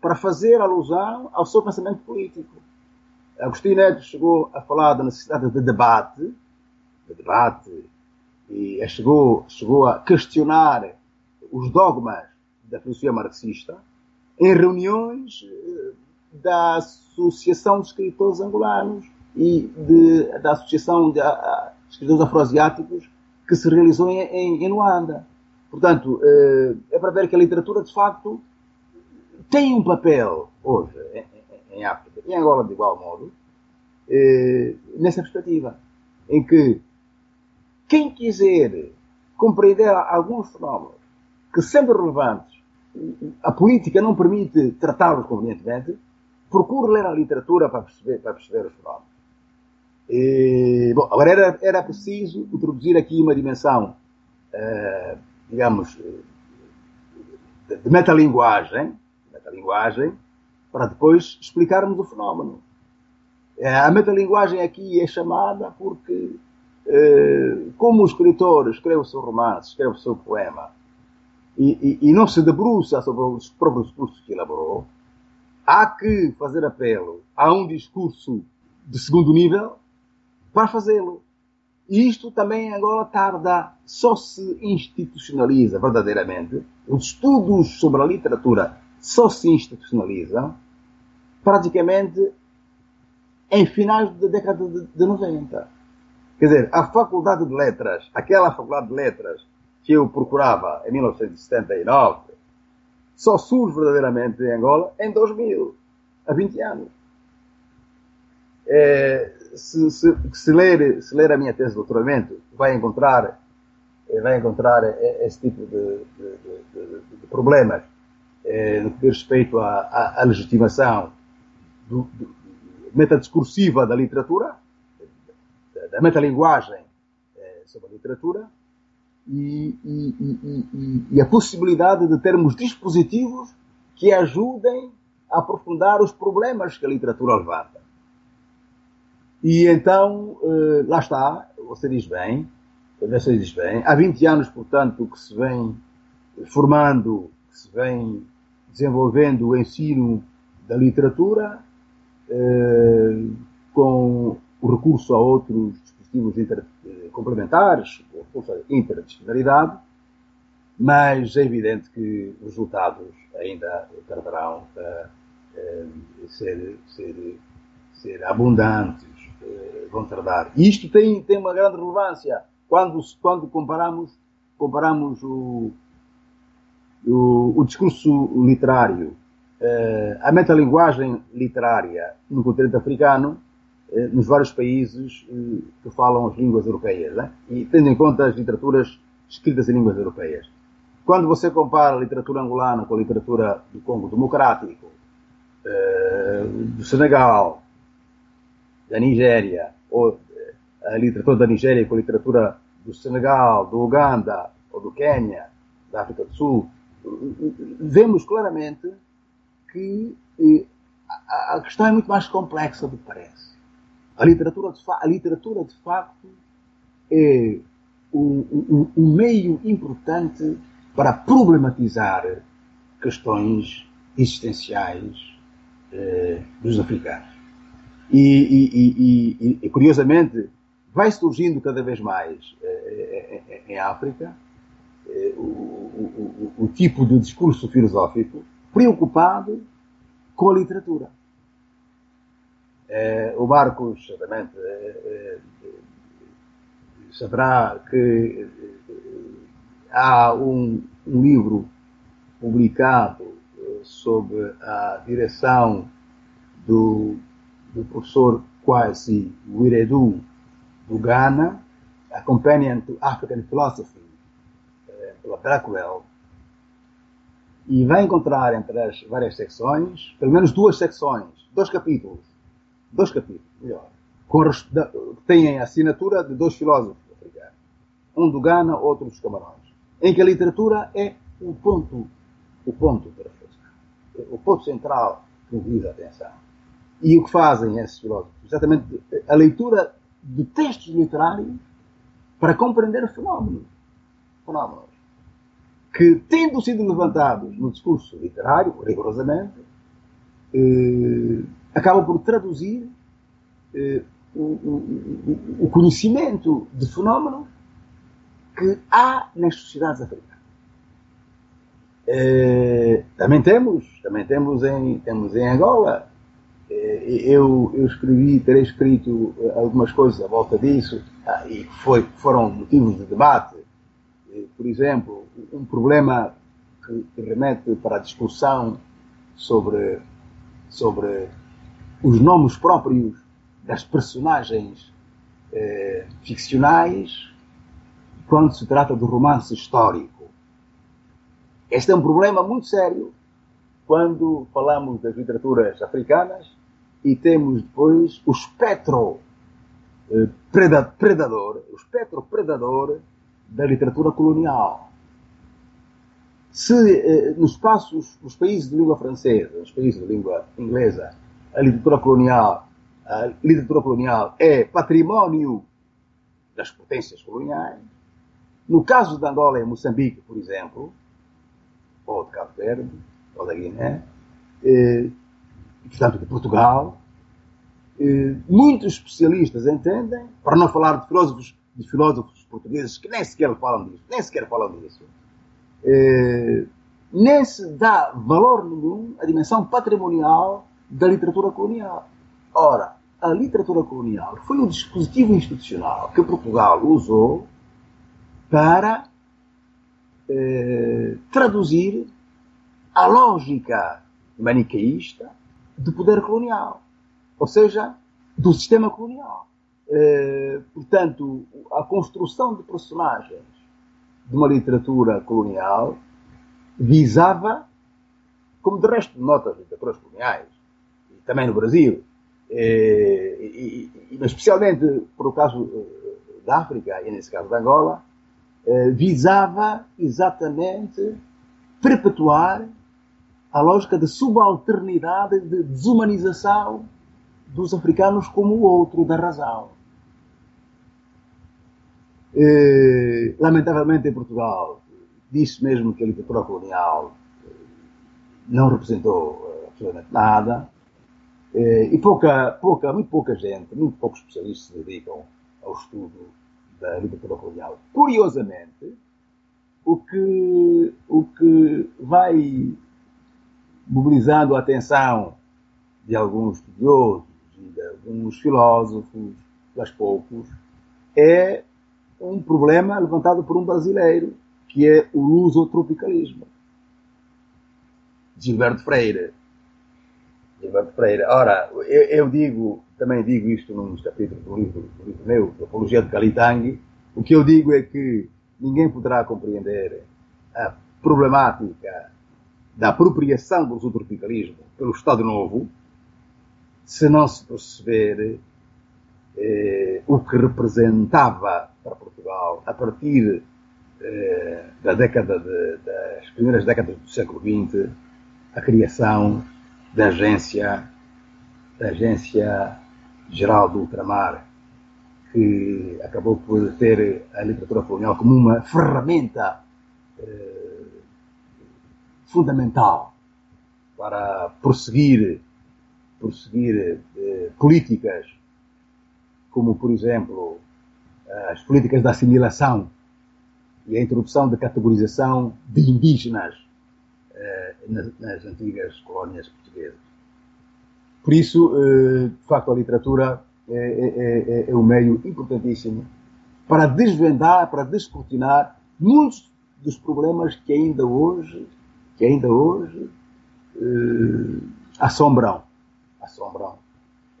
para fazer alusão ao seu pensamento político. Agostinho Neto chegou a falar da necessidade de debate, de debate, e chegou, chegou a questionar os dogmas da filosofia marxista em reuniões eh, da Associação de Escritores Angolanos e de, da Associação de Escritores Afroasiáticos que se realizou em, em, em Luanda. Portanto, eh, é para ver que a literatura, de facto, tem um papel hoje em África e em Angola de igual modo, eh, nessa perspectiva, em que quem quiser compreender alguns fenómenos que, sendo relevantes, a política não permite tratá-los convenientemente, procure ler a literatura para perceber, para perceber os fenómenos. E, bom, agora era, era preciso introduzir aqui uma dimensão, eh, digamos, de, de metalinguagem, metalinguagem, para depois explicarmos o fenómeno. É, a metalinguagem aqui é chamada porque, é, como o escritor escreve o seu romance, escreve o seu poema, e, e, e não se debruça sobre os próprios discursos que elaborou, há que fazer apelo a um discurso de segundo nível para fazê-lo. E isto também agora tarda, só se institucionaliza verdadeiramente. Os estudos sobre a literatura só se institucionalizam praticamente em finais da década de, de 90. Quer dizer, a Faculdade de Letras, aquela Faculdade de Letras que eu procurava em 1979 só surge verdadeiramente em Angola em 2000, há 20 anos. É, se, se, se, ler, se ler a minha tese de doutoramento, vai encontrar, vai encontrar esse tipo de, de, de, de problemas é, no que diz respeito à, à, à legitimação do, do, metadiscursiva da literatura, da metalinguagem é, sobre a literatura, e, e, e, e, a possibilidade de termos dispositivos que ajudem a aprofundar os problemas que a literatura levanta. E então, eh, lá está, você diz bem, você diz bem, há 20 anos, portanto, que se vem formando, se vem desenvolvendo o ensino da literatura, eh, com o recurso a outros dispositivos inter, eh, complementares, o recurso interdisciplinaridade, mas é evidente que os resultados ainda tardarão a, a ser, ser, ser abundantes, eh, vão tardar. E isto tem, tem uma grande relevância quando, quando comparamos, comparamos o, o, o discurso literário Uh, a metalinguagem literária no continente africano, uh, nos vários países uh, que falam as línguas europeias, né? e tendo em conta as literaturas escritas em línguas europeias. Quando você compara a literatura angolana com a literatura do Congo Democrático, do Senegal, da Nigéria, ou a literatura da Nigéria com a literatura do Senegal, do Uganda, ou do Quênia, da África do Sul, vemos claramente que eh, a, questão é muito mais complexa do que parece. A literatura de, a literatura, de facto, é um, um, um meio importante para problematizar questões existenciais eh, dos africanos. E, e, e, e, curiosamente, vai surgindo cada vez mais eh, eh em África eh, o, o, o, tipo de discurso filosófico preocupado com a literatura. É, o Marcos, certamente, é, é, saberá que há um, um livro publicado sob a direção do, do professor Kwasi Wiredu do Ghana, A Companion to African Philosophy, pela Blackwell, e vai encontrar entre as várias secções, pelo menos duas secções, dois capítulos, dois capítulos, melhor, com, têm a assinatura de dois filósofos africanos, um do Ghana, outro dos Camarões, em que a literatura é o ponto, o ponto de reflexão, o ponto central que moviliza a atenção. E o que fazem esses filósofos? Exatamente a leitura de textos literários para compreender fenómenos. Fenómenos que, tendo sido levantados no discurso literário, rigorosamente, eh, acabam por traduzir eh, o, o, o, conhecimento de fenómenos que há nas sociedades africanas. Eh, também temos, também temos em, temos em Angola. Eh, eu, eu escrevi, terei escrito algumas coisas à volta disso, ah, e foi, foram motivos de debate por exemplo, um problema que, remete para a discussão sobre, sobre os nomes próprios das personagens eh, ficcionais quando se trata do romance histórico. Este é um problema muito sério quando falamos das literaturas africanas e temos depois o espectro eh, predador, o espectro predador da literatura colonial. Se eh, nos espaços, nos países de língua francesa, nos países de língua inglesa, a literatura colonial, a literatura colonial é património das potências coloniais, no caso de Angola e Moçambique, por exemplo, ou de Cabo Verde, ou da Guiné, eh, e, portanto de Portugal, eh, muitos especialistas entendem, para não falar de filósofos, de filósofos portugueses que nem sequer falam disso, nem sequer falam disso, eh, nem se dá valor nenhum à dimensão patrimonial da literatura colonial. Ora, a literatura colonial foi o dispositivo institucional que Portugal usou para eh, traduzir a lógica maniqueísta do poder colonial, ou seja, do sistema colonial. Eh, portanto, a construção de personagens de uma literatura colonial visava, como de resto notas literaturas coloniais, e também no Brasil, eh, e, e, mas especialmente por o caso eh, da África e nesse caso da Angola, eh, visava exatamente perpetuar a lógica de subalternidade, de desumanização dos africanos como o outro da razão. Eh, lamentavelmente em Portugal, disse mesmo que a literatura colonial eh, não representou absolutamente nada e pouca, pouca, muito pouca gente, muito poucos especialistas se dedicam ao estudo da literatura colonial. Curiosamente, o que, o que vai mobilizando a atenção de alguns estudiosos e de alguns filósofos, aos poucos, é um problema levantado por um brasileiro, que é o lusotropicalismo. Gilberto Freire. Gilberto Freire. Ora, eu, eu digo, também digo isto num capítulo do livro, do livro meu, Apologia de Calitangue, o que eu digo é que ninguém poderá compreender a problemática da apropriação do lusotropicalismo pelo Estado Novo se não se perceber eh, o que representava para Portugal a partir eh, da década de, das primeiras décadas do século XX a criação da agência da agência geral do ultramar que acabou por ter a literatura colonial como uma ferramenta eh, fundamental para prosseguir, prosseguir eh, políticas como, por exemplo, as políticas de assimilação e a introdução da categorização de indígenas eh, nas, antigas colónias portuguesas. Por isso, eh, de facto, a literatura é, é, é, é um meio importantíssimo para desvendar, para descortinar muitos dos problemas que ainda hoje, que ainda hoje eh, assombram, assombram.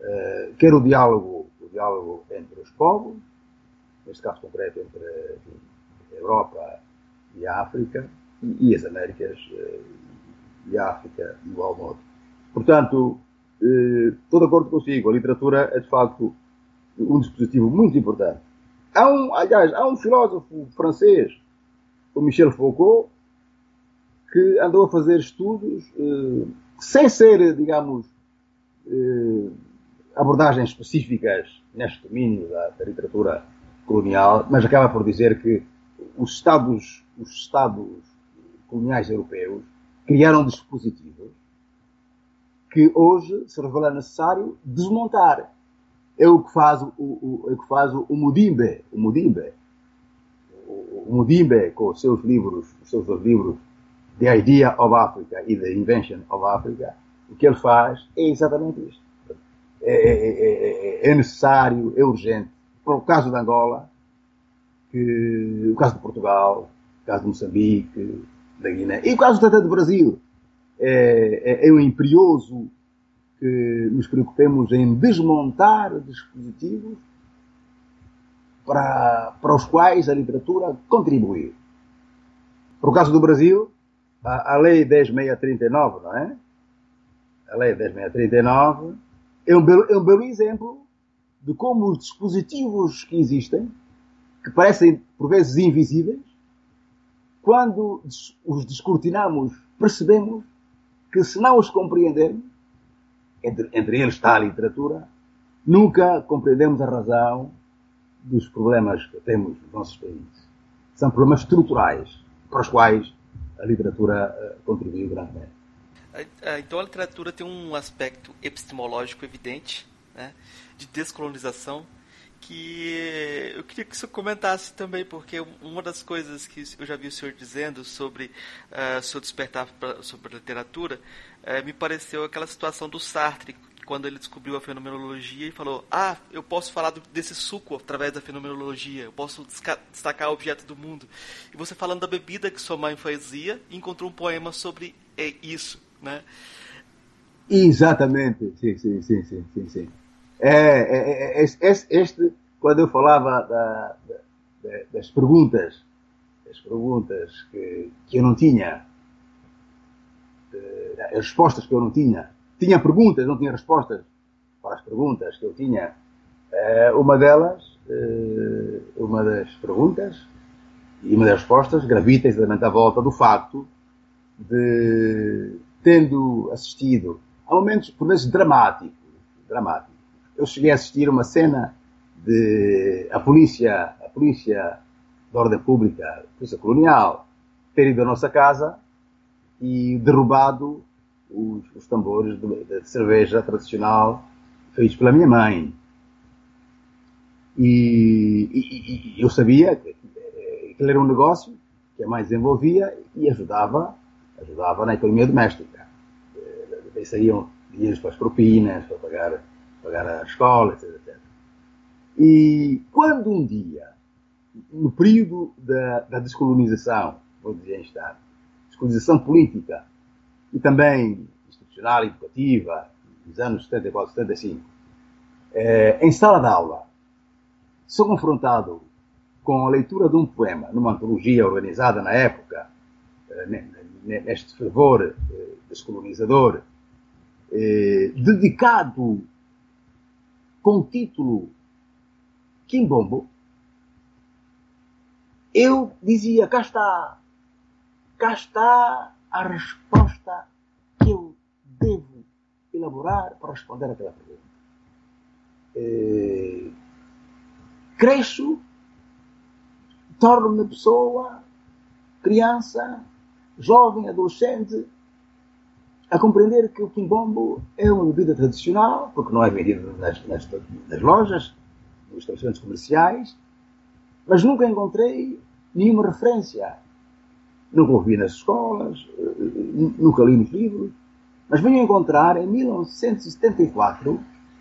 Eh, quer o diálogo, o diálogo entre os povos, neste caso concreto entre a Europa e a África, e, e as Américas eh, e a África igual modo. Portanto, estou de acordo consigo, a literatura é de facto um dispositivo muito importante. Há um, aliás, há um filósofo francês, o Michel Foucault, que andou a fazer estudos eh, sem ser, digamos, eh, abordagens específicas neste domínio da, da, literatura colonial, mas acaba por dizer que os Estados, os Estados coloniais europeus criaram dispositivos que hoje se revela necessário desmontar. É o que faz o, o, é o, que faz o Mudimbe, o Mudimbe, o, Mudimbe com os seus livros, os seus dois livros, The Idea of Africa e The Invention of Africa, o que ele faz é exatamente isto. É, é, é, é necessário, é urgente. Para o caso de Angola, que, o caso de Portugal, o caso de Moçambique, da Guiné, e o caso até do Brasil, é, é, é um imperioso que nos preocupemos em desmontar dispositivos para, para os quais a literatura contribui. Por caso do Brasil, a, a Lei 10639, não é? A Lei 10639 é um belo, é um belo exemplo de como os dispositivos que existem, que parecem por vezes invisíveis, quando os descortinamos, percebemos que se não os compreendermos, entre, entre eles está a literatura, nunca compreendemos a razão dos problemas que temos nos nossos países. São problemas estruturais para os quais a literatura uh, contribuiu grandemente. Então a literatura tem um aspecto epistemológico evidente, né, de descolonização, que eu queria que você comentasse também, porque uma das coisas que eu já vi o senhor dizendo sobre uh, seu despertar pra, sobre a literatura uh, me pareceu aquela situação do Sartre, quando ele descobriu a fenomenologia e falou: Ah, eu posso falar do, desse suco através da fenomenologia, eu posso destacar objetos do mundo. E você falando da bebida que sua mãe fazia, encontrou um poema sobre é, isso, né? Exatamente, sim, sim, sim, sim, sim. sim. É, é, é, este, este, quando eu falava da, da, das perguntas, das perguntas que, que eu não tinha, as respostas que eu não tinha, tinha perguntas, não tinha respostas para as perguntas que eu tinha. Eh, uma delas, eh, uma das perguntas e uma das respostas gravita exatamente à volta do facto de, tendo assistido a momentos, por vezes, dramáticos, dramáticos. Eu cheguei a assistir uma cena de a polícia, a polícia da ordem pública, a polícia colonial, ter ido à nossa casa e derrubado os, os tambores de, cerveja tradicional feitos pela minha mãe. E, e, e eu sabia que, que ele era um negócio que a mãe desenvolvia e ajudava, ajudava na economia doméstica. Daí saíam dinheiros para as propinas, para pagar, pagar a escola, etc, etc. E quando um dia, no período da, da descolonização, vou dizer em Estado, descolonização política, e também institucional educativa, nos anos 74, 75, eh, em sala de aula, sou confrontado com a leitura de um poema numa antologia organizada na época, eh, neste fervor eh, descolonizador, eh, dedicado com o título Quimbombo, eu dizia, cá está, cá está a resposta que eu devo elaborar para responder àquela pergunta. É, cresço, torno-me pessoa, criança, jovem, adolescente, a compreender que o quimbombo é uma bebida tradicional, porque não é vendido nas, nas, nas lojas, nos estabelecimentos comerciais, mas nunca encontrei nenhuma referência. Nunca ouvi nas escolas, eh, nunca li nos livros, mas venho encontrar em 1974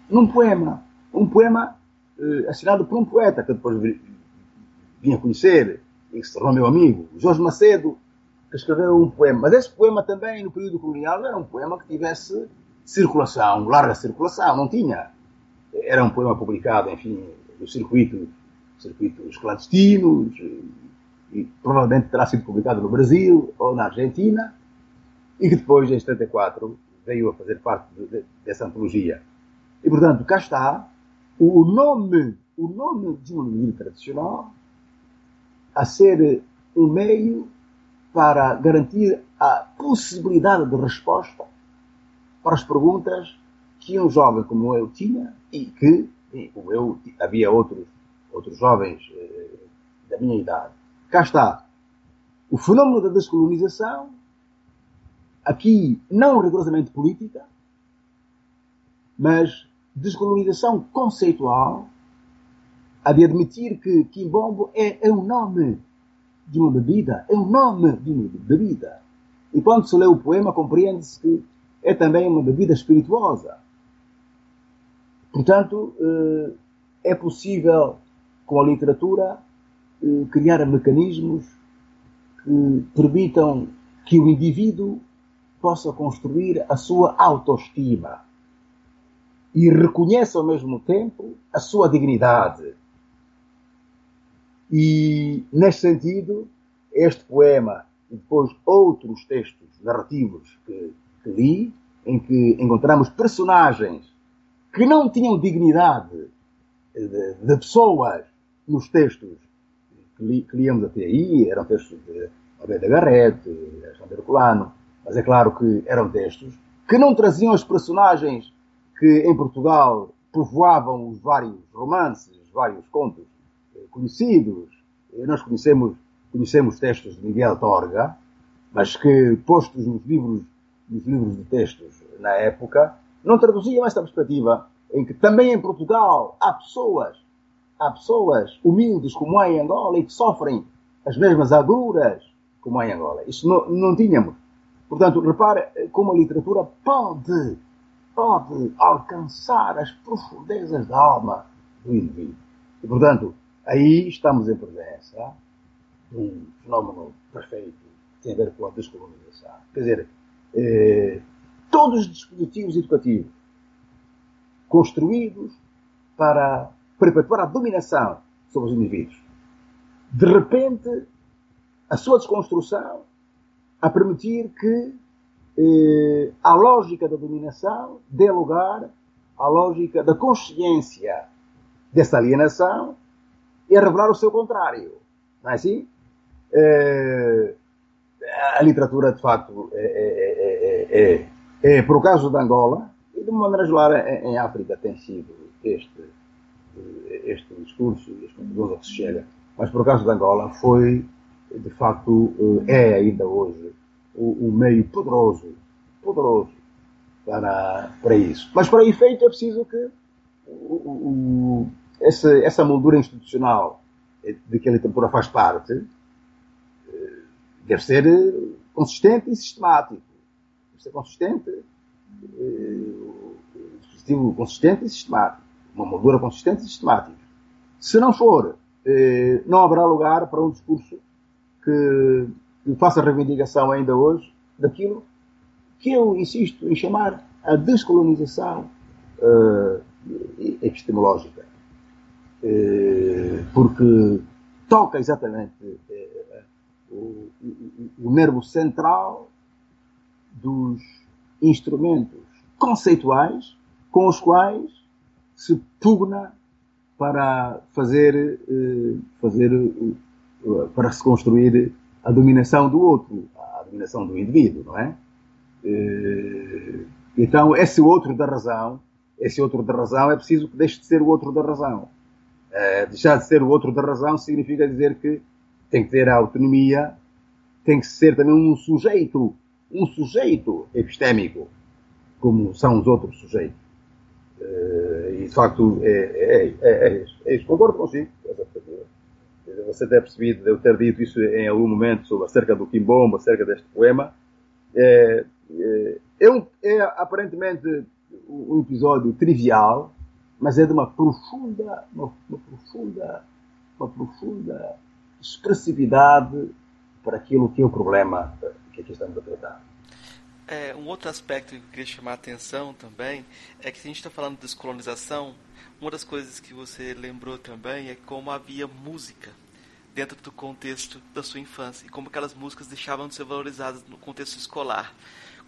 num poema, um poema eh, assinado por um poeta que depois vim a conhecer e que se tornou meu amigo, Jorge Macedo, que escreveu um poema. Mas esse poema também, no período colonial, era um poema que tivesse circulação, larga circulação, não tinha. Era um poema publicado, enfim, no circuito, circuitos clandestinos, e provavelmente terá sido publicado no Brasil ou na Argentina, e que depois, em 74, veio a fazer parte de, de, dessa antologia. E, portanto, cá está o nome, o nome de um livro tradicional a ser um meio para garantir a possibilidade de resposta para as perguntas que um jovem como eu tinha e que, como eu, havia outros, outros jovens eh, da minha idade cá está. O fenómeno da descolonização, aqui não rigorosamente política, mas descolonização conceitual, a de admitir que Quimbombo é um nome de uma bebida, é um nome de uma bebida. E quando se lê o poema, compreende-se que é também uma bebida espirituosa. Portanto, eh, é possível, com a literatura, eh, criar mecanismos que permitam que o indivíduo possa construir a sua autoestima e reconheça ao mesmo tempo a sua dignidade. E, neste sentido, este poema e depois outros textos narrativos que, que li, em que encontramos personagens que não tinham dignidade de, de pessoas nos textos que, li, que até aí eram textos de Almeida Garrett, Alexandre Colano, mas é claro que eram textos que não traziam os personagens que em Portugal povoavam os vários romances, os vários contos conhecidos. Nós conhecemos, conhecemos textos de Miguel Torga, mas que, postos nos livros, nos livros de textos na época, não traduziam esta perspectiva em que também em Portugal há pessoas há pessoas humildes como há em Angola e que sofrem as mesmas agruras como há em Angola. Isso não, não tínhamos. Portanto, repare como a literatura pode, pode alcançar as profundezas da alma do indivíduo. E, portanto, aí estamos em presença de um fenómeno perfeito que tem a ver com a descolonização. Quer dizer, eh, todos os dispositivos educativos construídos para perpetuar a dominação sobre os indivíduos, de repente, a sua desconstrução a permitir que eh, a lógica da dominação dê lugar à lógica da consciência dessa alienação e a revelar o seu contrário. Não é assim? Eh, a literatura, de facto, é, é, é, é, por o caso de Angola, e de uma maneira geral em África tem sido este, este discurso e as conclusões a que se chega, mas por o caso de Angola foi, de facto, é ainda hoje um meio poderoso, poderoso para, para isso. Mas para efeito é preciso que o, o, essa, essa moldura institucional de que a literatura faz parte deve ser consistente e sistemático. Deve ser consistente, dispositivo consistente e sistemático. Uma moldura consistente e sistemática. Se não for, não haverá lugar para um discurso que, que faça reivindicação ainda hoje daquilo que eu insisto em chamar a descolonização epistemológica. Uh, porque toca exatamente uh, o, o, o, nervo central dos instrumentos conceituais com os quais se pugna para fazer, fazer para se construir a dominação do outro, a dominação do indivíduo, não é? Então, esse outro da razão, esse outro da razão é preciso que deixe de ser o outro da razão. Deixar de ser o outro da razão significa dizer que tem que ter a autonomia, tem que ser também um sujeito, um sujeito epistémico, como são os outros sujeitos. E, de facto, é, é, é, é, é isso. Concordo consigo. Você deve percebido de eu ter dito isso em algum momento sobre acerca do Kimbombo, acerca deste poema. É, é, um, é aparentemente um episódio trivial, mas é de uma profunda, uma, uma profunda, uma profunda expressividade para aquilo que é o problema que aqui estamos a tratar. É, um outro aspecto que eu queria chamar a atenção também é que se a gente está falando de descolonização, uma das coisas que você lembrou também é como havia música dentro do contexto da sua infância e como aquelas músicas deixavam de ser valorizadas no contexto escolar.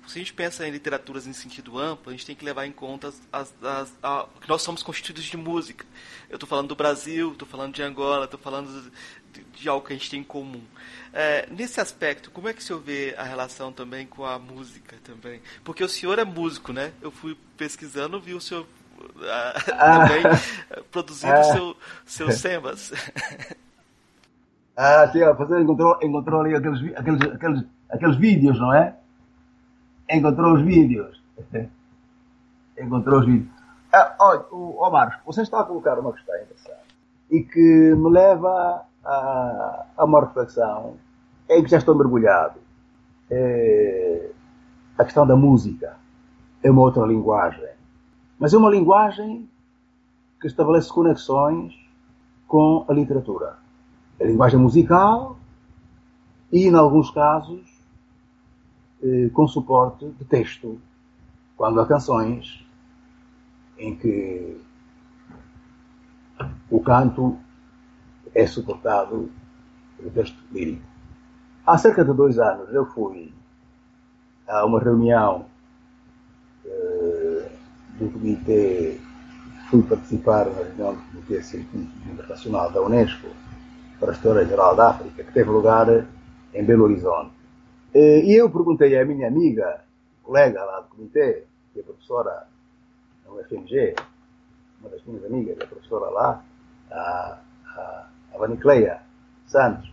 Se a gente pensa em literaturas em sentido amplo, a gente tem que levar em conta as, as, as, que nós somos constituídos de música. Eu estou falando do Brasil, estou falando de Angola, estou falando de, de, algo que a gente tem em comum. É, nesse aspecto, como é que o senhor vê a relação também com a música também? Porque o senhor é músico, né? Eu fui pesquisando, vi o senhor ah, também produzindo ah. seu, seus sembas. Ah, sim, você encontrou, encontrou ali aqueles, aqueles, aqueles, aqueles vídeos, não é? Encontrou os vídeos. encontrou os vídeos. Ah, olha, oh, Marcos, você está a colocar uma questão interessante e que me leva a, a uma reflexão em que já estou mergulhado. É a questão da música. É uma outra linguagem. Mas é uma linguagem que estabelece conexões com a literatura a linguagem musical e, em alguns casos, com suporte de texto, quando há canções em que o canto é suportado pelo texto lírico. Há cerca de dois anos eu fui a uma reunião eh, do Comitê, fui participar na reunião do Comitê Científico Internacional da Unesco para a História-Geral da África, que teve lugar em Belo Horizonte. E eu perguntei à minha amiga, colega lá do comitê, que é professora na UFMG, uma das minhas amigas, é professora lá, a, a, a Vanicleia Santos.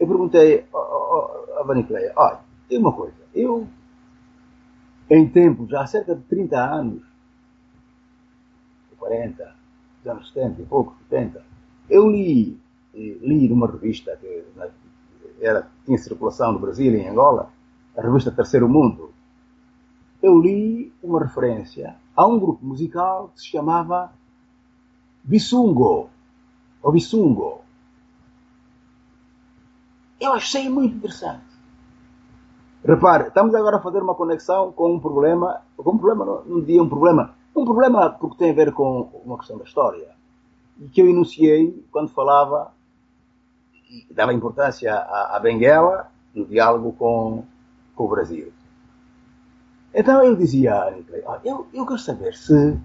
Eu perguntei a Vanicleia, olha, tem uma coisa, eu, em tempo, já há cerca de 30 anos, 40, anos 70 e pouco, 70, eu li, li numa revista que era, tinha circulação no Brasil e em Angola, a revista Terceiro Mundo. eu li uma referência a um grupo musical que se chamava Bisungo, ou Bisungo. Eu achei muito interessante. Repare, estamos agora a fazer uma conexão com um problema, com um problema, não, diria um problema, um problema porque tem a ver com uma questão da história, e que eu enunciei quando falava e dava importância à, à Benguela no diálogo com, com o Brasil. Então eu dizia a Anitta, eu, eu quero saber se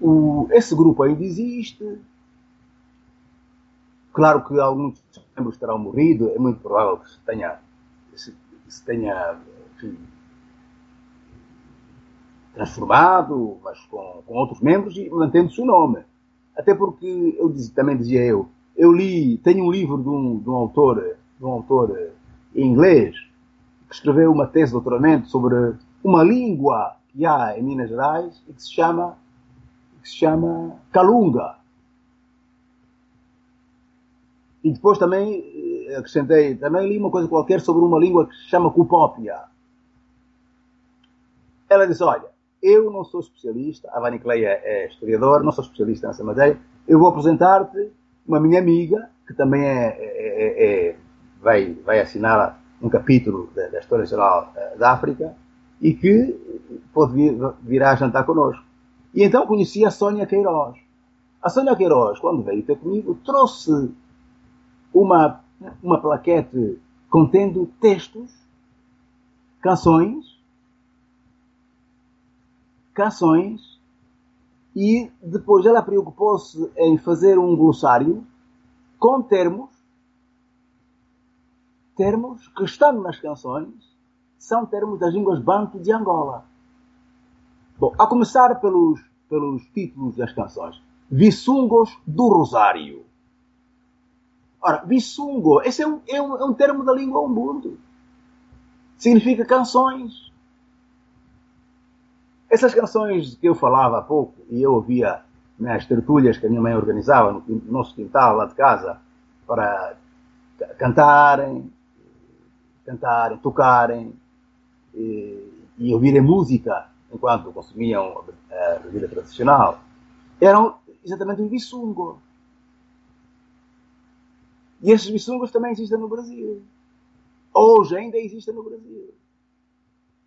o, esse grupo ainda existe. Claro que alguns membros terão morrido, é muito provável que se tenha, se, se tenha enfim, transformado, mas com, com outros membros e mantendo-se o nome. Até porque, eu também dizia eu, eu li, tenho um livro de um, de um autor, de um autor inglês, que escreveu uma tese de doutoramento sobre uma língua que há em Minas Gerais e que se chama, que se chama Calunga. E depois também eh, acrescentei, também li uma coisa qualquer sobre uma língua que se chama Cupópia. Ela disse, olha, eu não sou especialista, a Vani Cleia é historiador, não sou especialista nessa matéria, eu vou apresentar-te uma minha amiga, que também é, é, é, é vai, vai assinar um capítulo da, da História Geral eh, da África, e que pode vir, a jantar connosco. E então conheci a Sónia Queiroz. A Sónia Queiroz, quando veio ter comigo, trouxe uma, uma plaquete contendo textos, canções, canções, e depois ela preocupou-se em fazer um glossário com termos, termos que estão nas canções são termos das línguas banto de Angola. Bom, a começar pelos, pelos títulos das canções. Vissungos do Rosário. Ora, Vissungo, esse é um, é um, é um termo da língua umbundo. Significa canções. Essas canções que eu falava há pouco, e eu ouvia nas tertúlias que a minha mãe organizava no, no nosso quintal lá de casa, para cantarem, cantarem, tocarem, e, e ouvirem música enquanto consumiam a bebida tradicional, eram exatamente os bisungo. E esses bisungos também existem no Brasil. Hoje ainda existem no Brasil.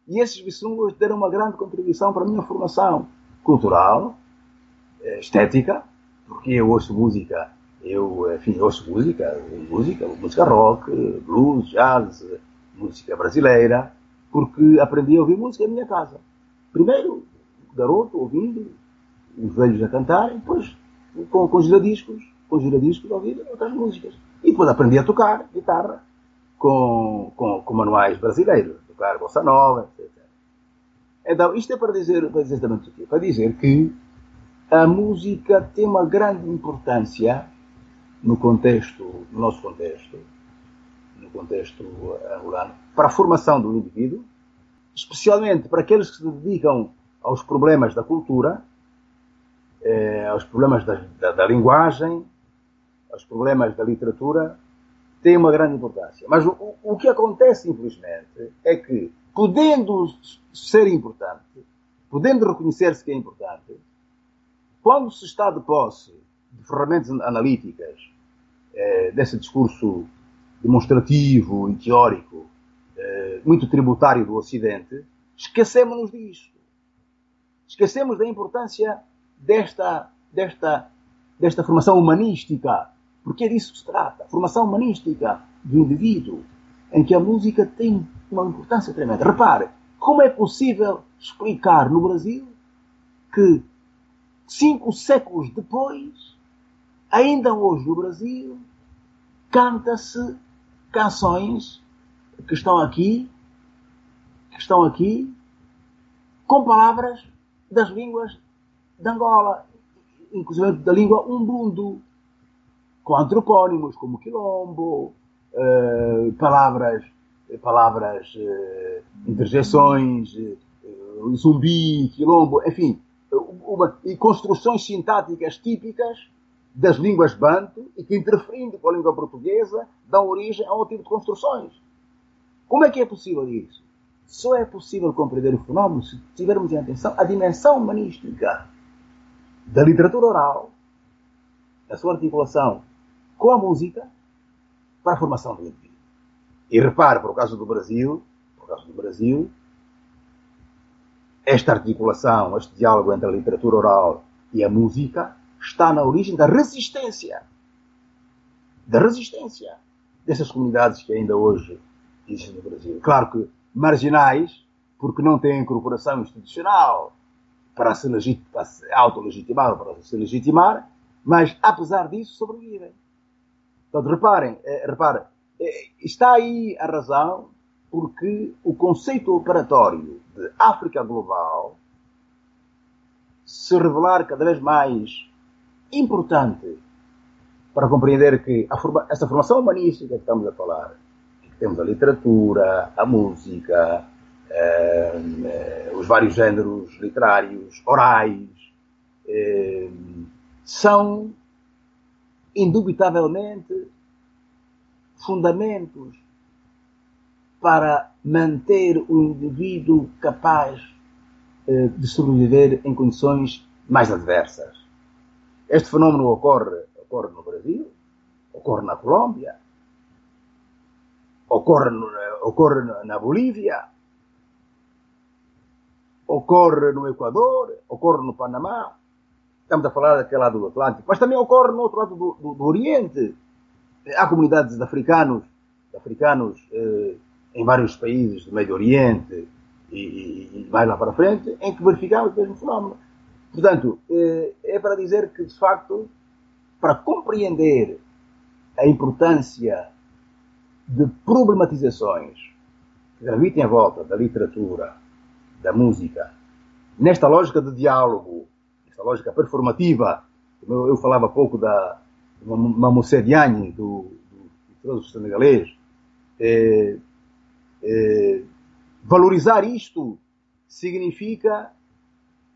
E esses bisungos deram uma grande contribuição para a minha formação cultural, eh, estética, porque eu ouço música, eu, enfim, ouço música, música, música rock, blues, jazz, música brasileira, porque aprendi a ouvir música em minha casa. Primeiro, garoto, ouvindo, os velhos a cantarem, depois com, com giradiscos, com giradiscos a outras músicas. E depois aprendi a tocar guitarra com, com, com manuais brasileiros, tocar bossa nova, etc. Então, isto é para dizer, para dizer o quê? Para dizer que a música tem uma grande importância no contexto, no nosso contexto, no contexto angolano, para a formação do indivíduo, especialmente para aqueles que se dedicam aos problemas da cultura, eh, aos problemas da, da, da, linguagem, aos problemas da literatura, tem uma grande importância. Mas o, o que acontece, infelizmente, é que, podendo ser importante, podendo reconhecer-se que é importante, quando se está de posse de ferramentas analíticas eh, desse discurso demonstrativo e teórico eh, muito tributário do Ocidente, esquecemos-nos disto. Esquecemos da importância desta, desta, desta formação humanística, porque disso se trata. Formação humanística do indivíduo, em que a música tem uma importância tremenda. Repare, como é possível explicar no Brasil que cinco séculos depois, ainda hoje no Brasil, canta-se canções que estão aqui, que estão aqui, com palavras das línguas de Angola, inclusive da língua umbundo, com antropónimos como quilombo, uh, palavras, palavras uh, interjeições, uh, zumbi, quilombo, enfim, uma, e construções sintáticas típicas das línguas banto e que, interferindo com a língua portuguesa, dão origem a outro tipo de construções. Como é que é possível isso? só é possível compreender o fenómeno se tivermos em atenção a dimensão humanística da literatura oral, a sua articulação com a música para a formação do indivíduo. E repare, por causa do Brasil, por causa do Brasil, esta articulação, este diálogo entre a literatura oral e a música está na origem da resistência. Da resistência dessas comunidades que ainda hoje existem no Brasil. Claro que marginais, porque não têm incorporação institucional para se, legit para se autolegitimar ou para se legitimar, mas apesar disso sobrevivem. Portanto, reparem, eh, reparem, eh, está aí a razão porque o conceito operatório de África global se revelar cada vez mais importante para compreender que forma, essa formação humanística que estamos a falar, que temos a literatura, a música, eh, eh, os vários géneros literários, orais, eh, são indubitavelmente fundamentos para manter o indivíduo capaz eh, de sobreviver em condições mais adversas. Este fenómeno ocorre, ocorre no Brasil, ocorre na Colômbia, ocorre, ocorre na Bolívia, ocorre no Equador, ocorre no Panamá. Estamos a falar daquele lado do Atlântico, mas também ocorre no outro lado do, do, do Oriente. Há comunidades de africanos, de africanos eh, em vários países do Médio Oriente e, e, e mais lá para frente, em que verificamos o mesmo fenómeno. Portanto, eh, é para dizer que, de facto, para compreender a importância de problematizações que gravitem à volta da literatura, da música, nesta lógica de diálogo, esta lógica performativa, como eu falava pouco da Mamoussé Diagne, do, do filósofo senegalês, é, é, valorizar isto significa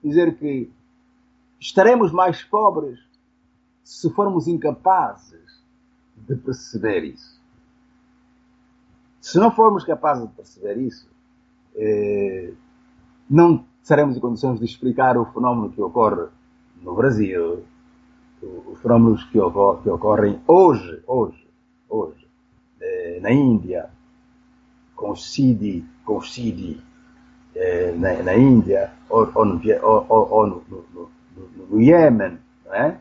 dizer que estaremos mais pobres se formos incapazes de perceber isso. Se não formos capazes de perceber isso, eh, não seremos em condições de explicar o fenómeno que ocorre no Brasil, os fenómenos que, que ocorrem hoje, hoje, hoje, eh, na Índia, com o Sidi, com Sidi eh, na, na, Índia, ou, ou, no, ou, ou no, no, no Iêmen, é?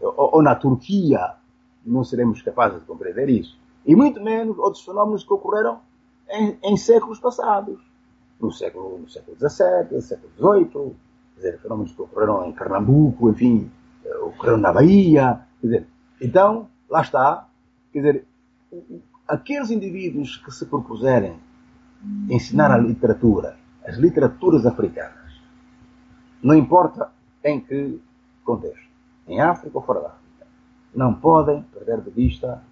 ou, na Turquia, não seremos capazes de compreender isso. E muito menos outros fenómenos que ocorreram em, em séculos passados, no século, no século XVII, século XVIII, quer dizer, fenómenos que ocorreram em Pernambuco, enfim, eh, ocorreram na Bahia, quer dizer, então, lá está, quer dizer, aqueles indivíduos que se propuserem ensinar a literatura, as literaturas africanas, não importa em que contexto, em África ou fora da África, não podem perder de vista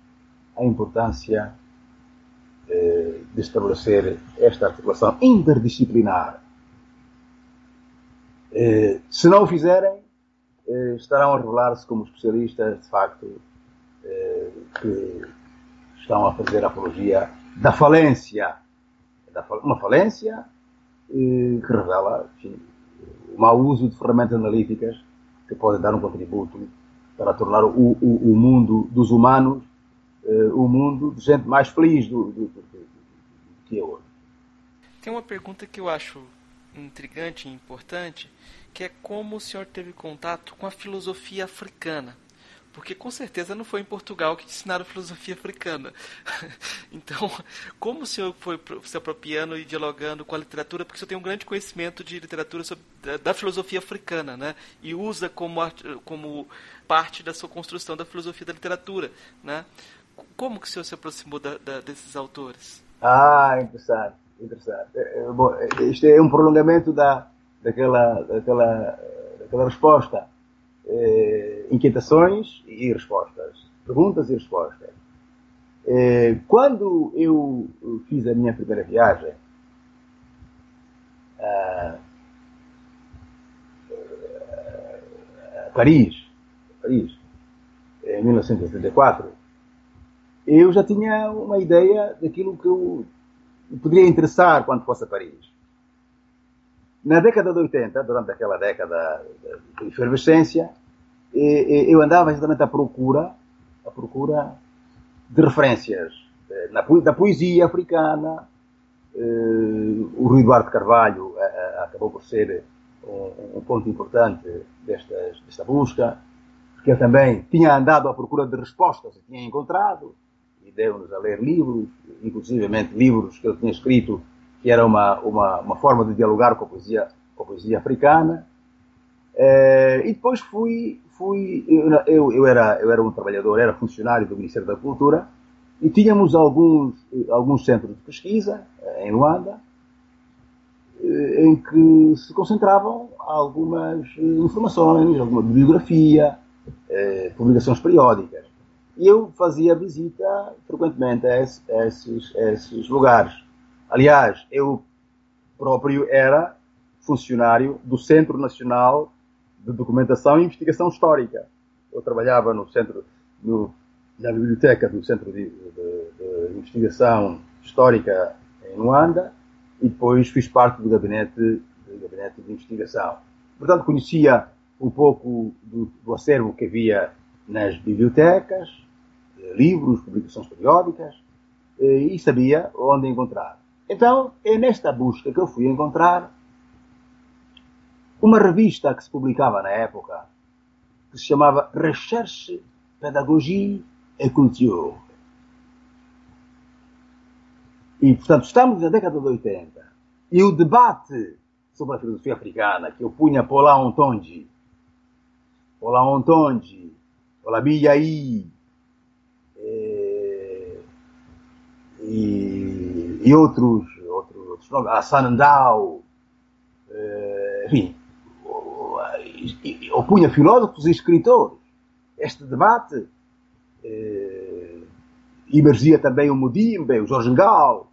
a importância de estabelecer esta articulação interdisciplinar. Eh, se não o fizerem, eh, estarão a revelar-se como especialistas, de facto, eh, que estão a fazer apologia da falência. Uma falência eh, que revela enfim, o mau uso de ferramentas analíticas que podem dar um contributo para tornar o, o, o mundo dos humanos uh, o mundo de gente mais feliz do, do, do, do, que é hoje. Tem uma pergunta que eu acho intrigante e importante, que é como o senhor teve contato com a filosofia africana porque com certeza não foi em Portugal que ensinaram filosofia africana. então, como o senhor foi se apropriando e dialogando com a literatura, porque o senhor tem um grande conhecimento de literatura sobre, da, filosofia africana, né? E usa como, como parte da sua construção da filosofia da literatura, né? Como que o senhor se aproximou da, da, desses autores? Ah, interessante, interessante. É, é, bom, é, isto é um prolongamento da, daquela, daquela, daquela resposta eh, inquietações e respostas, perguntas e respostas. Eh, quando eu fiz a minha primeira viagem a, a Paris, Paris, em 1984, eu já tinha uma ideia daquilo que eu poderia interessar quando fosse a Paris. Na década de 80, durante aquela década de efervescência, eu andava exatamente à procura, à procura de referências eh, da poesia africana. Eh, o Rui Eduardo Carvalho eh, acabou por ser um, ponto importante desta, desta busca, porque ele também tinha andado à procura de respostas e tinha encontrado, e deu-nos a ler livros, inclusivamente livros que ele tinha escrito, que era uma, uma, uma forma de dialogar com a poesia, com a poesia africana. e depois fui fui, eu, eu, era, eu era um trabalhador, era funcionário do Ministério da Cultura e tínhamos alguns, alguns centros de pesquisa eh, em Luanda eh, em que se concentravam algumas informações, alguma bibliografia, publicações periódicas. E eu fazia visita frequentemente a esses, a esses, a esses lugares. Aliás, eu próprio era funcionário do Centro Nacional de documentação e investigação histórica. Eu trabalhava no centro, no, na biblioteca do Centro de, de, de, Investigação Histórica em Luanda e depois fiz parte do gabinete, do gabinete de investigação. Portanto, conhecia um pouco do, do acervo que havia nas bibliotecas, livros, publicações periódicas, eh, e sabia onde encontrar. Então, é nesta busca que eu fui encontrar uma revista que se publicava na época, que se chamava Recherche, Pédagogie et Culture. E, portanto, estamos na década de 80. E o debate sobre a filosofia africana, que eu punha Paula Ontonji, Paula Ontonji, Paula Biyaí, e, e, e outros, outros, outros nomes, Hassan Ndao, eh, enfim, opunha filósofos e escritores. Este debate eh, emergia também o Mudimbe, o Jorge Gal,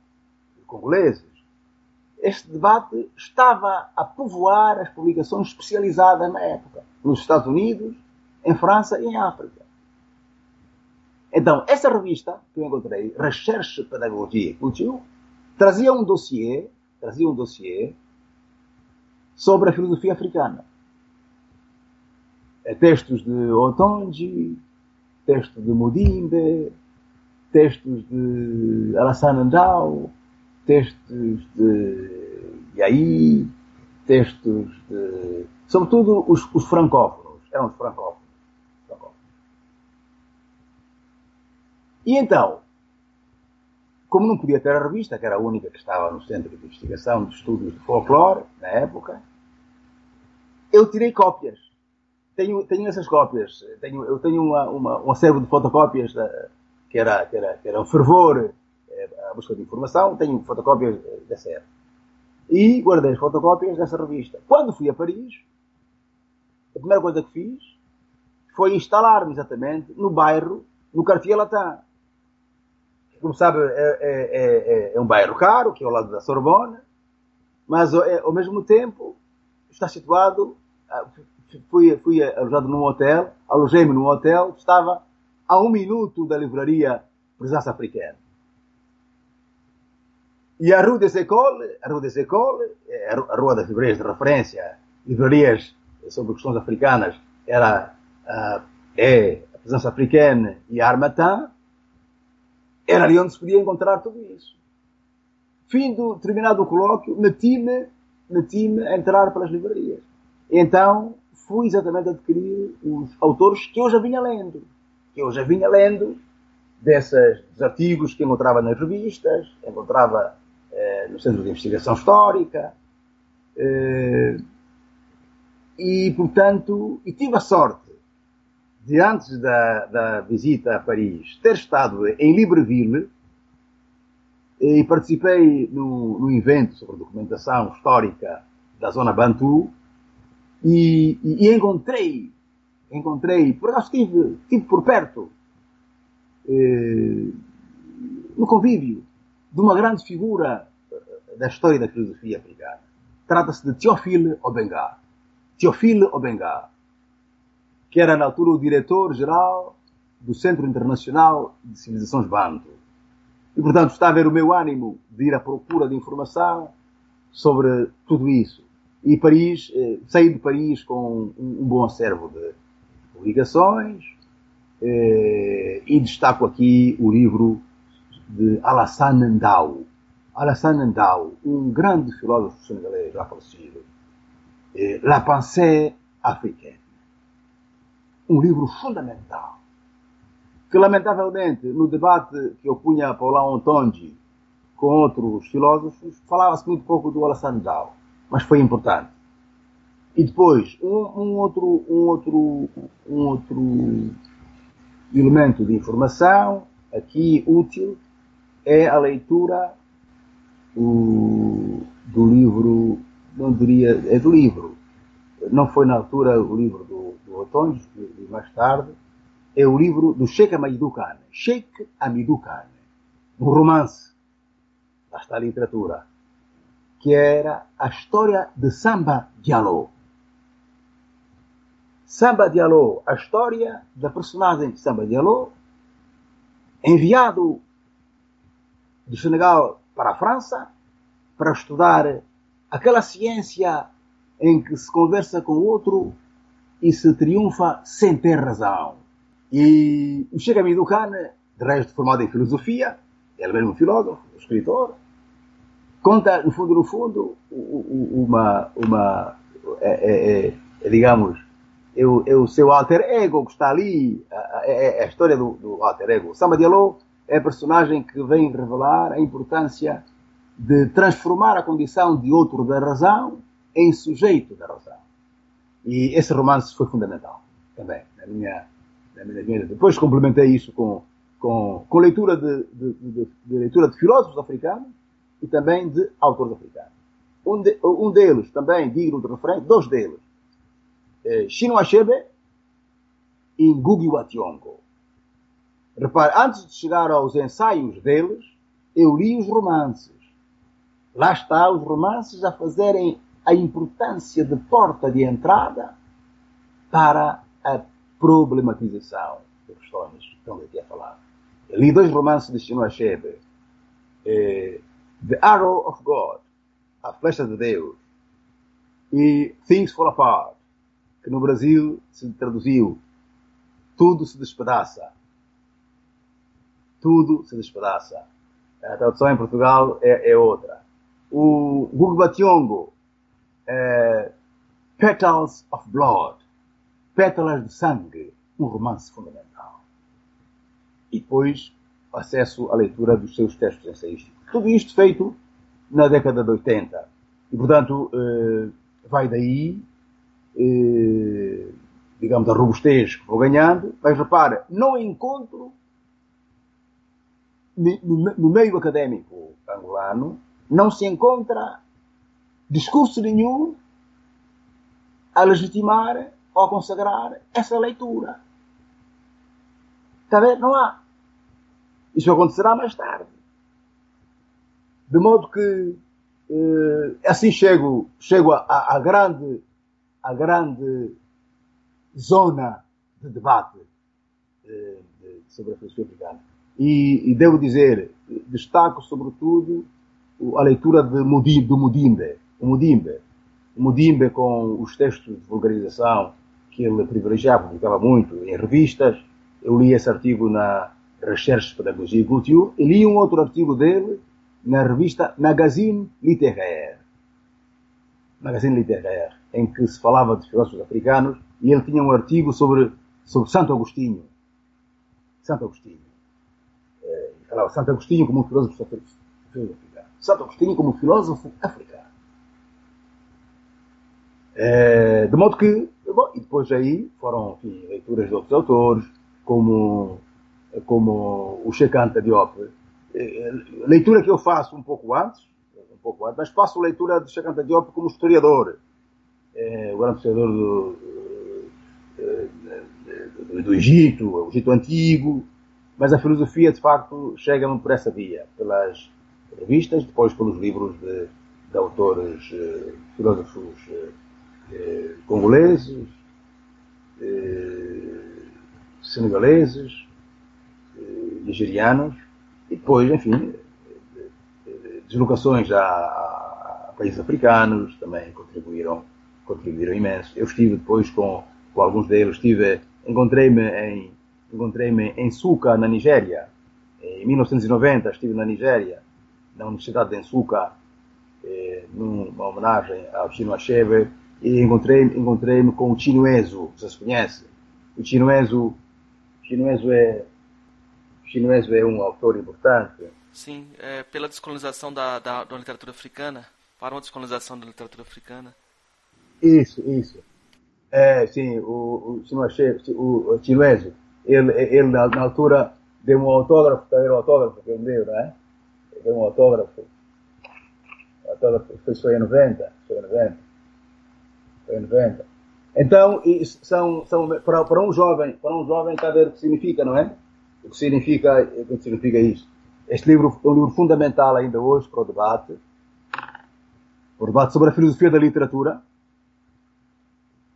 os congoleses. Este debate estava a povoar as publicações especializadas na época, nos Estados Unidos, em França e em África. Então, essa revista que eu encontrei, Recherche, Pedagogia e Culture, trazia um dossiê, trazia um dossiê sobre a filosofia africana. É textos de Otonji, textos de Mudimbe, textos de Alassane Ndao, textos de Yaí, textos de. Sobretudo os, os francófonos. Eram os francófonos. E então, como não podia ter a revista, que era a única que estava no Centro de Investigação de Estudos de Folclore, na época, eu tirei cópias tenho, tenho essas cópias. Tenho, eu tenho uma, uma, um acervo de fotocópias da, que, era, que, era, que era um fervor à busca de informação. Tenho fotocópias eh, dessa época. E guardei as fotocópias dessa revista. Quando fui a Paris, a primeira coisa que fiz foi instalar-me exatamente no bairro, no Cartier Latin. Como sabe, é, é, é, é, um bairro caro, que é ao lado da Sorbonne, mas ao mesmo tempo está situado fui, fui alojado num hotel, alojei-me num hotel que estava a um minuto da livraria Presença Africana. E a Rua des Écoles, a Rua des Écoles, é a Rua das Livrarias de Referência, livrarias sobre questões africanas, era, uh, é a Presença Africana e a Armatan, era ali onde se podia encontrar tudo isso. Fim do terminado o colóquio, meti-me meti a entrar pelas livrarias. Então, fui exatamente adquirir os autores que eu já vinha lendo. Que eu já vinha lendo desses dos artigos que encontrava nas revistas, encontrava eh, no Centro de Investigação Histórica. Eh, e, portanto, e tive a sorte de, antes da, da visita a Paris, ter estado em Libreville e participei no, no evento sobre documentação histórica da zona Bantu, e, e, e encontrei, encontrei, por acaso estive, estive por perto, eh, no convívio de uma grande figura eh, da história da filosofia africana. Trata-se de Théophile Obenga. Théophile Obenga, que era na altura o diretor-geral do Centro Internacional de Civilizações Bantu. E, portanto, está a ver o meu ânimo de ir à procura de informação sobre tudo isso. E Paris, eh, saí de Paris com um, um bom acervo de publicações, eh, e destaco aqui o livro de Alassane Ndao. Alassane Ndao, um grande filósofo senegalês já falecido. Eh, La pensée africaine. Um livro fundamental. Que, lamentavelmente, no debate que eu punha Paulão Ontonji com outros filósofos, falava-se muito pouco do Alassane Ndao. Mas foi importante. E depois, um, um, outro, um, outro, um outro elemento de informação, aqui útil, é a leitura o, do livro, não diria, é do livro, não foi na altura o livro do Otones, mais tarde, é o livro do Sheikh Amidou Khan, Sheikh Amidou Khan, um romance, lá está a literatura, que era a história de Samba Diallo. Samba Diallo, a história da personagem Samba Diallo, enviado do Senegal para a França para estudar aquela ciência em que se conversa com o outro e se triunfa sem ter razão. E o Amidou Khan, de resto formado em filosofia, ele mesmo filósofo, escritor, conta, no fundo, no fundo, uma, uma é, é, é, digamos, é o, é o, seu alter ego que está ali, é, é a história do, do alter ego. Samba Diallo é a personagem que vem revelar a importância de transformar a condição de outro da razão em sujeito da razão. E esse romance foi fundamental também na minha, na minha vida. Depois complementei isso com, com, com leitura de, de, de, de, leitura de filósofos africanos e também de autores africanos. Um, de, um deles, também digno de referência, dois deles, é Chinua Achebe e Ngugi wa Thiong'o. Repare, antes de chegar aos ensaios deles, eu li os romances. Lá está os romances a fazerem a importância de porta de entrada para a problematização de questões que estão aqui a falar. Eu li dois romances de Chinua Achebe. Eh, The Arrow of God, A Flecha de Deus, e Things Fall Apart, que no Brasil se traduziu Tudo se despedaça tudo se despedaça. A tradução em Portugal é, é outra. O Gugbationgo, é, Petals of Blood, Pétalas de Sangue, um romance fundamental. E depois acesso à leitura dos seus textos ensaísticos. Tudo isto feito na década de 80. E, portanto, eh, vai daí, eh, digamos, a robustez que vou ganhando, mas repara, não encontro no meio académico angolano não se encontra discurso nenhum a legitimar ou a consagrar essa leitura. Está a ver? Não há. Isso acontecerá mais tarde. De modo que eh, assim chego, chego à, grande, à grande zona de debate eh, sobre a filosofia africana e, e devo dizer, destaco sobretudo a leitura de Mudim, do Mudimbe. O Mudimbe. O Mudimbe com os textos de vulgarização que ele privilegiava, publicava muito em revistas. Eu li esse artigo na Recherche Pedagogia e e li um outro artigo dele na revista Magazine Littéraire. Magazine Littéraire, em que se falava de filósofos africanos e ele tinha um artigo sobre, sobre Santo Agostinho. Santo Agostinho falava Santo Agostinho como um filósofo africano. Santo Agostinho como filósofo africano. É, de modo que, bom, e depois aí foram enfim, leituras de outros autores, como, como o Checanta Diop. É, leitura que eu faço um pouco antes, um pouco antes, mas faço leitura de Checanta Diop como historiador. É, o grande historiador do, do, do Egito, o Egito Antigo, mas a filosofia, de facto, chega-me por essa via, pelas revistas, depois pelos livros de, de autores, filósofos eh, congoleses, eh, senegaleses, eh, nigerianos, E depois, enfim, deslocações a, países africanos também contribuíram, contribuíram imenso. Eu estive depois com, com alguns deles, encontrei-me em, encontrei-me em Suca, na Nigéria. Em 1990 estive na Nigéria, na Universidade de eh, numa homenagem ao Chino Achebe, e encontrei-me encontrei com o Chinueso, você se conhece? O Chinueso, Chinueso é, Chinueso é um autor importante. Sim, é, pela descolonização da, da, da, literatura africana, para uma descolonização da literatura africana. Isso, isso. É, sim, o, o, o, o Chinueso, ele, ele na, na altura deu um autógrafo, também um autógrafo que ele deu, não é? Deu um autógrafo. autógrafo foi, foi em 90, foi em 90. Foi em 90. Então, são, são para, para um jovem, para um jovem está a ver o que significa, não é? O que significa, o que significa isto. Este livro é um livro fundamental ainda hoje para o debate, para o debate sobre a filosofia da literatura.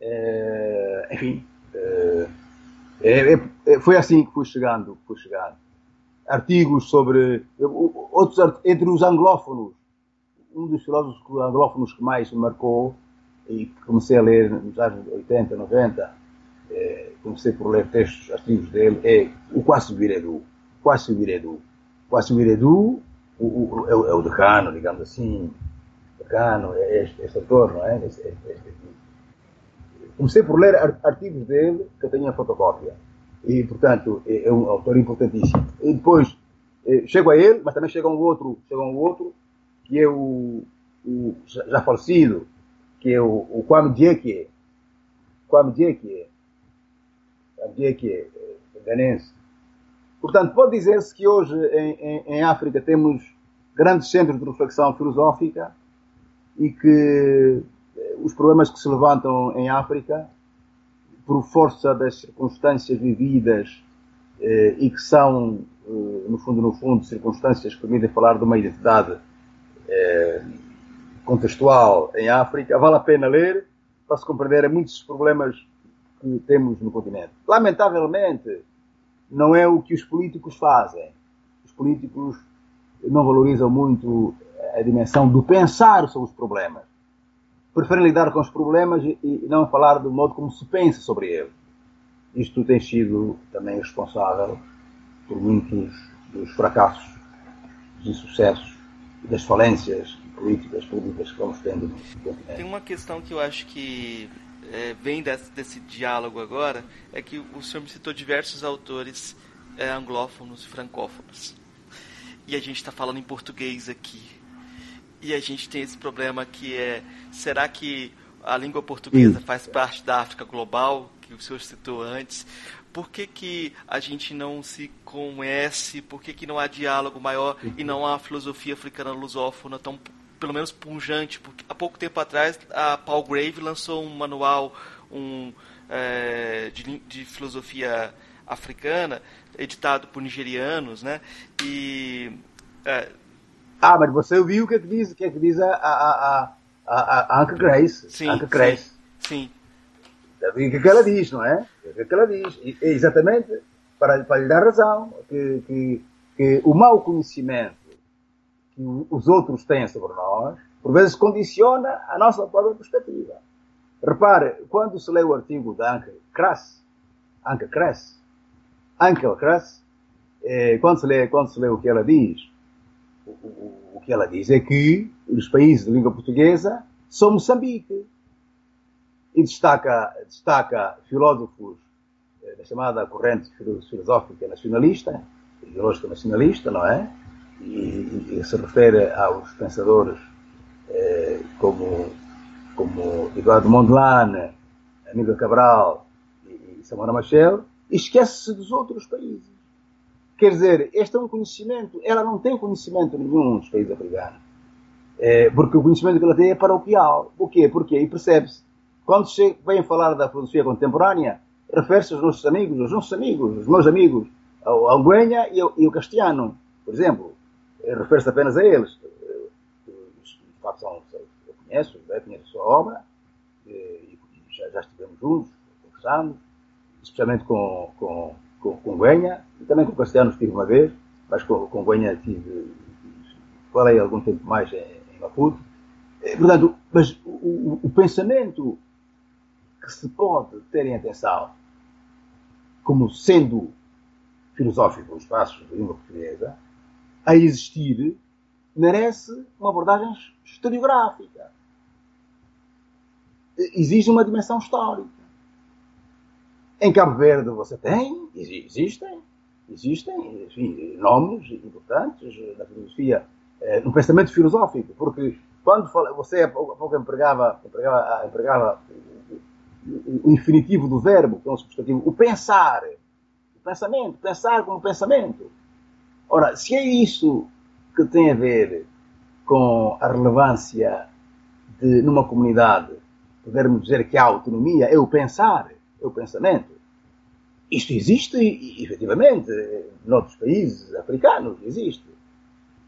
É, enfim, é, é, é, foi assim que fui chegando, fui chegando. Artigos sobre outros entre os anglófonos, um dos filósofos anglófonos que mais me marcou e comecei a ler nos anos 80, 90, eh, comecei por ler textos, artigos dele, é o Quasi Viredu. Quasi Viredu. Quasi Viredu o, o, é, o, é o decano, digamos assim, decano, é este, este autor, não é? Este, este, este, comecei por ler artigos dele que eu em fotocópia. E, portanto, é, é um autor importantíssimo. E depois, eh, chego a ele, mas também chega um outro, chega um outro, que é o, o já falecido, que o, o Kwame Dieke, Kwame Dieke, Kwame Dieke, ganense. Portanto, pode dizer-se que hoje em, em, em, África temos grandes centros de reflexão filosófica e que eh, os problemas que se levantam em África, por força das circunstâncias vividas eh, e que são, eh, no fundo, no fundo, circunstâncias que permitem falar de uma identidade eh, contextual em África, vale a pena ler para se compreender muitos problemas que temos no continente. Lamentavelmente, não é o que os políticos fazem. Os políticos não valorizam muito a dimensão do pensar sobre os problemas. Preferem lidar com os problemas e não falar do modo como se pensa sobre eles. Isto tem sido também responsável por muitos dos fracassos, dos insucessos das falências políticas públicas que vamos tendo Tem uma questão que eu acho que é, vem desse, desse, diálogo agora, é que o senhor me citou diversos autores é, anglófonos e francófonos. E a gente está falando em português aqui. E a gente tem esse problema que é, será que a língua portuguesa faz parte da África global, que o senhor citou antes? Por que, que a gente não se conhece? Por que, que não há diálogo maior e não há filosofia africana lusófona tão pelo menos punjante, porque há pouco tempo atrás a Paul Grave lançou um manual um, é, de, de, filosofia africana, editado por nigerianos, né? E é... ah, mas você ouviu o que, é que diz, que, é que diz a, a, a, a Anka Grace? Sim, Anka Grace. sim. O que, é que ela diz, não é? O que, que ela diz? E, exatamente para, para lhe dar razão que, que, que o mau conhecimento que os outros têm sobre nós, por vezes condiciona a nossa própria perspectiva. Repare, quando se lê o artigo da Anke Krass, Anke Krass, Anke Krass, eh, quando, se lê, quando se lê o que ela diz, o, o, o que ela diz é que os países de língua portuguesa são Moçambique. E destaca, destaca filósofos eh, da chamada corrente filosófica nacionalista, ideológica nacionalista, não é? E, e se refere aos pensadores eh, como, como Eduardo Mondlane, Aníbal Cabral e, e Samora Machel, esquece-se dos outros países. Quer dizer, este é um conhecimento, ela não tem conhecimento nenhum dos países africanos. É, porque o conhecimento que ela tem é paroquial. O quê? Porquê? E percebe-se. Quando vem falar da filosofia contemporânea, refere-se aos nossos amigos, aos nossos amigos, aos meus amigos, ao Anguenha e ao, e ao Castiano, por exemplo refere-se apenas a eles. Os fatos são, eu conheço, conheço a sua obra, e já, já estivemos juntos, conversamos, especialmente com, com, com, com Guenha, e também com o Castiano estive uma vez, mas com, com tive, falei algum tempo mais em, em Maputo. Eh, portanto, mas o, o, pensamento que se pode ter em atenção como sendo filosófico no espaço da língua portuguesa, a existir, merece uma abordagem historiográfica. Exige uma dimensão histórica. Em Cabo Verde você tem, existem, existem enfim, nomes importantes na filosofia, eh, no pensamento filosófico, porque quando você há pouco empregava, empregava, empregava o infinitivo do verbo, que é um substantivo, o pensar, o pensamento, pensar como pensamento. Ora, se é isso que tem a ver com a relevância de, numa comunidade, podermos dizer que há autonomia, é o pensar, é o pensamento. Isto existe, efetivamente, noutros países africanos, existe.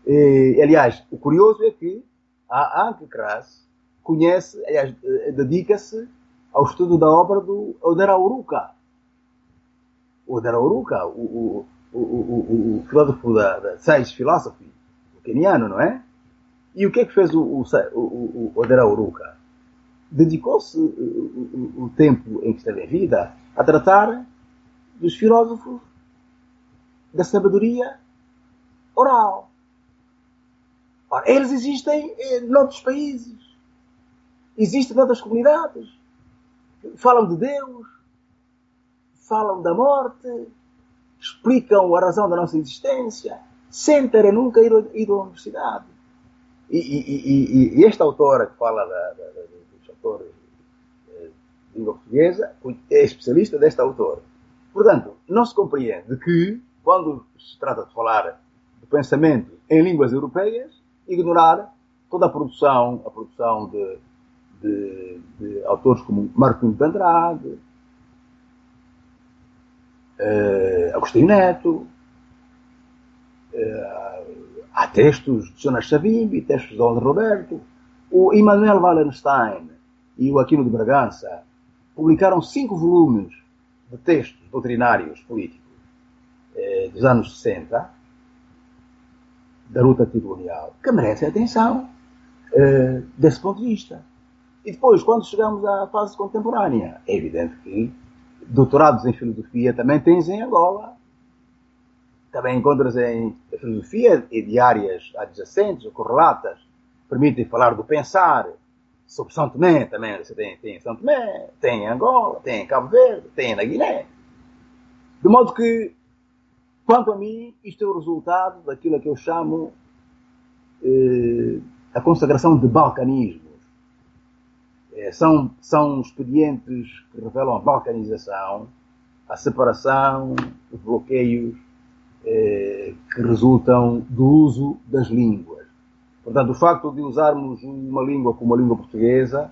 E, aliás, o curioso é que a Anke Kras conhece, aliás, dedica-se ao estudo da obra do Odera Uruka. O Odera Uruka, o, o, o, o, filósofo da, da Science Philosophy, o keniano, não é? E o que é que fez o, o, o, o Odera Uruka? Dedicou-se o, o tempo em que esteve em vida a tratar dos filósofos da sabedoria oral. Ora, eles existem em noutros países, existem noutras comunidades, falam de Deus, falam da morte, explicam a razão da nossa existência, sem terem nunca ido, ido à universidade. E, e, e, e esta autora que fala da, da, da, dos autores eh, de língua portuguesa é especialista desta autora. Portanto, não se compreende que, quando se trata de falar de pensamento em línguas europeias, ignorar toda a produção, a produção de, de, de autores como Martinho de Andrade, uh, Agostinho Neto, uh, há textos de Jonas Savimbi, textos de Aldo Roberto, o Immanuel Wallenstein e o Aquino de Bragança publicaram cinco volumes de textos doutrinários políticos uh, dos anos 60, da luta anticolonial, que merecem atenção desse ponto de vista. E depois, quando chegamos à fase contemporânea, é evidente que doutorados em filosofia também tens em Angola. Também encontras em filosofia e diárias adjacentes ou correlatas permitem falar do pensar. Sobre São Tomé também você tem, tem em São Tomé, tem em Angola, tem em Cabo Verde, tem na Guiné. De modo que, quanto a mim, isto é o resultado daquilo que eu chamo eh, a consagração de balcanismo são, são expedientes que revelam a balcanização, a separação, os bloqueios eh, que resultam do uso das línguas. Portanto, o facto de usarmos uma língua como a língua portuguesa,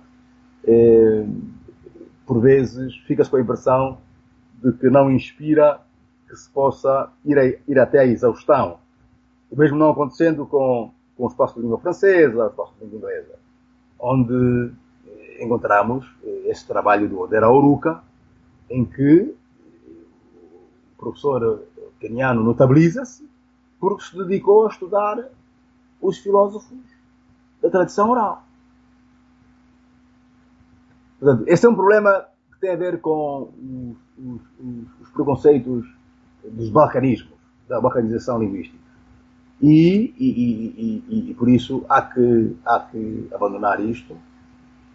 eh, por vezes, fica-se com a impressão de que não inspira que se possa ir, a, ir até à exaustão. O mesmo não acontecendo com, com o espaço de língua francesa, o espaço de língua inglesa, onde encontramos eh, esse trabalho do Odera Oruka, em que o professor keniano notabiliza-se porque se dedicou a estudar os filósofos da tradição oral. Portanto, esse é um problema que tem a ver com os, os, os preconceitos dos balcanismos, da balcanização linguística. E, e, e, e, por isso há que, há que abandonar isto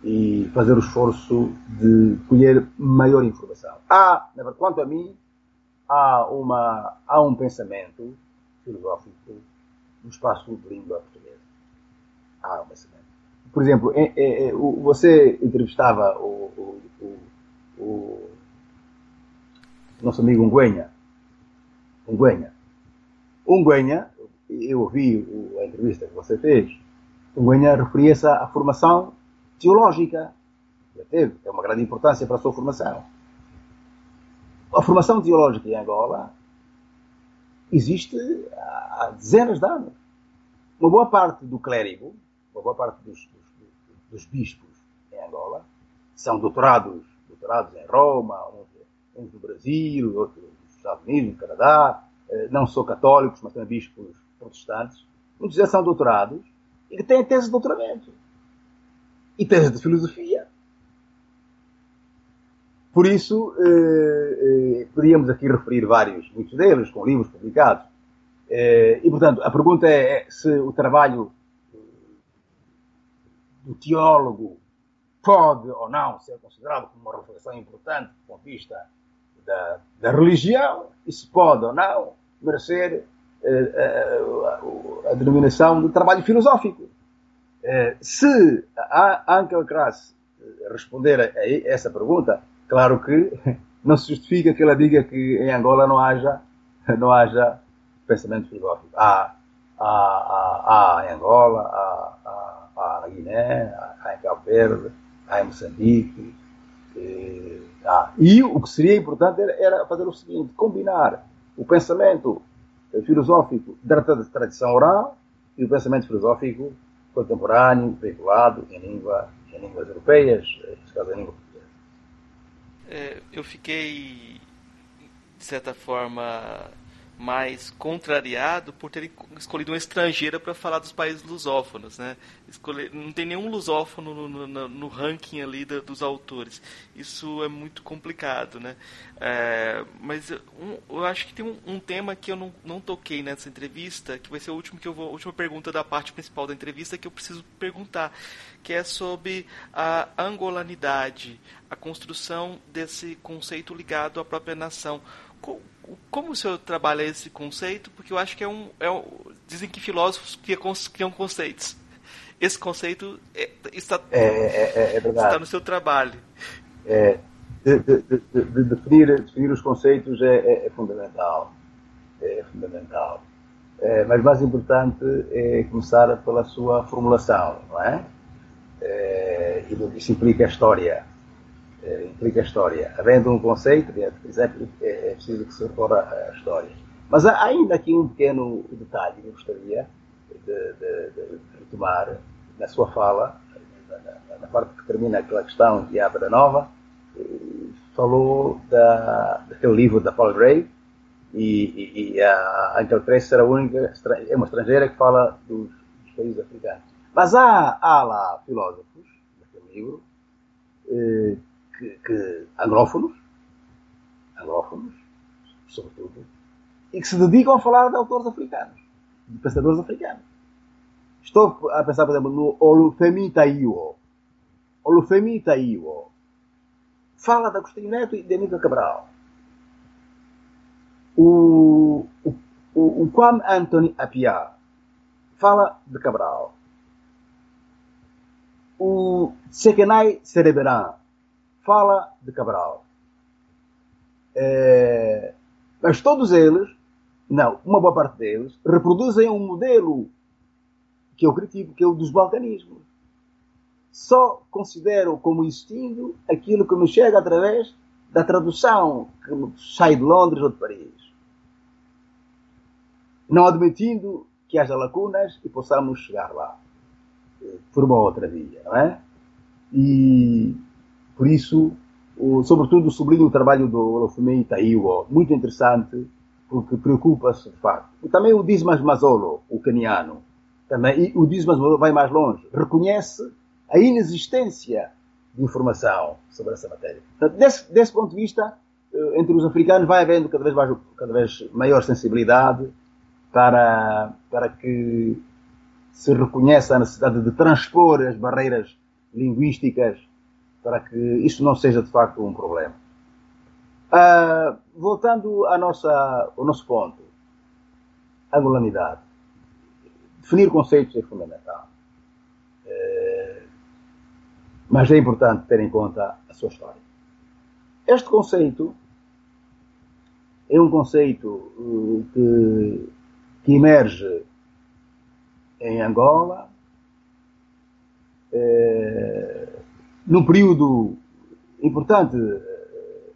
e fazer o esforço de colher maior informação. Há, quanto a mim, há, uma, há um pensamento filosófico no espaço de língua portuguesa. Há um pensamento. Por exemplo, é, é, é, você entrevistava o, o, o, o nosso amigo Unguenha. Unguenha. Unguenha, eu ouvi a entrevista que você fez, Unguenha referia-se à formação teológica. Já teve, é uma grande importância para a sua formação. A formação teológica em Angola existe há dezenas de anos. Uma boa parte do clérigo, uma boa parte dos, dos, dos bispos em Angola, são doutorados, doutorados em Roma, uns no Brasil, outros nos Estados Unidos, no Canadá, não só católicos, mas também bispos protestantes, muitos deles são doutorados e que têm tese de doutoramento e tese de filosofia. Por isso, eh, eh, podíamos aqui referir vários, muitos deles, com livros publicados. Eh, e, portanto, a pergunta é, é se o trabalho do teólogo pode ou não ser considerado como uma reflexão importante do ponto de vista da, da religião, e se pode ou não merecer a, a, a denominação de trabalho filosófico. Se a Ankel Krass responder a essa pergunta, Claro que não se justifica que ela diga que em Angola não haja, não haja pensamento filosófico. Há, há, há, em Angola, há, há, na Guiné, há em Cabo Verde, há em Moçambique. E, há. e o que seria importante era, era fazer o seguinte: combinar o pensamento filosófico da tradição oral e o pensamento filosófico contemporâneo, veiculado em, língua, em línguas europeias, nesse caso em língua é, eu fiquei, de certa forma, mais contrariado por ter escolhido uma estrangeira para falar dos países lusófonos, né? Escolher, não tem nenhum lusófono no, no, no ranking ali da, dos autores. Isso é muito complicado, né? É, mas um, eu acho que tem um, um, tema que eu não, não toquei nessa entrevista, que vai ser o último que eu vou, a última pergunta da parte principal da entrevista que eu preciso perguntar, que é sobre a angolanidade, a construção desse conceito ligado à própria nação como o senhor trabalha esse conceito? Porque eu acho que é um. É um dizem que filósofos criam conceitos. Esse conceito é, está, é, é, é, é está no seu trabalho. É, de, de, de, de definir, definir, os conceitos é, fundamental. É fundamental. mas mais importante é começar pela sua formulação, não é? isso implica a história implica a história. Havendo um conceito, é, é, é preciso que se recorra a história. Mas há ainda aqui um pequeno detalhe que eu gostaria de, de, de retomar na sua fala, na, na, parte que termina aquela questão de Abra Nova, falou da, daquele livro da Paul Gray, e, e, e a Angel Trace era a única, é uma estrangeira que fala dos, dos países africanos. Mas há, há lá filósofos, naquele livro, eh, que, que anglófonos, sobretudo, e que se dedicam a falar de autores africanos, de pensadores africanos. Estou a pensar, por exemplo, no Olufemi Taiwo. Olufemi Taiwo fala de Agostinho Neto e de Aníbal Cabral. O, o, o, o Kwame Anthony Appiah fala de Cabral. O Sekenai Cereberan fala de Cabral. É, mas todos eles, não, uma boa parte deles, reproduzem um modelo que eu critico, que é o dos balcanismos. Só considero como existindo aquilo que me chega através da tradução que sai de Londres ou de Paris. Não admitindo que haja lacunas e possamos chegar lá por uma outra via, não é? E por isso, o, sobretudo, sublinho o trabalho do Olofumi Itaiwo, muito interessante, porque preocupa-se, de facto. E também o Dismas Mazolo, o caniano, também, o Dismas Mazolo vai mais longe, reconhece a inexistência de informação sobre essa matéria. Portanto, desse, desse ponto de vista, eh, entre os africanos vai havendo cada vez, mais, cada vez maior sensibilidade para, para que se reconheça a necessidade de transpor as barreiras linguísticas para que isso não seja de facto um problema. Uh, voltando à nossa, ao nosso ponto, angolanidade. Definir conceitos é fundamental. Uh, mas é importante ter em conta a sua história. Este conceito é um conceito uh, que, que emerge em Angola, uh, num período importante eh,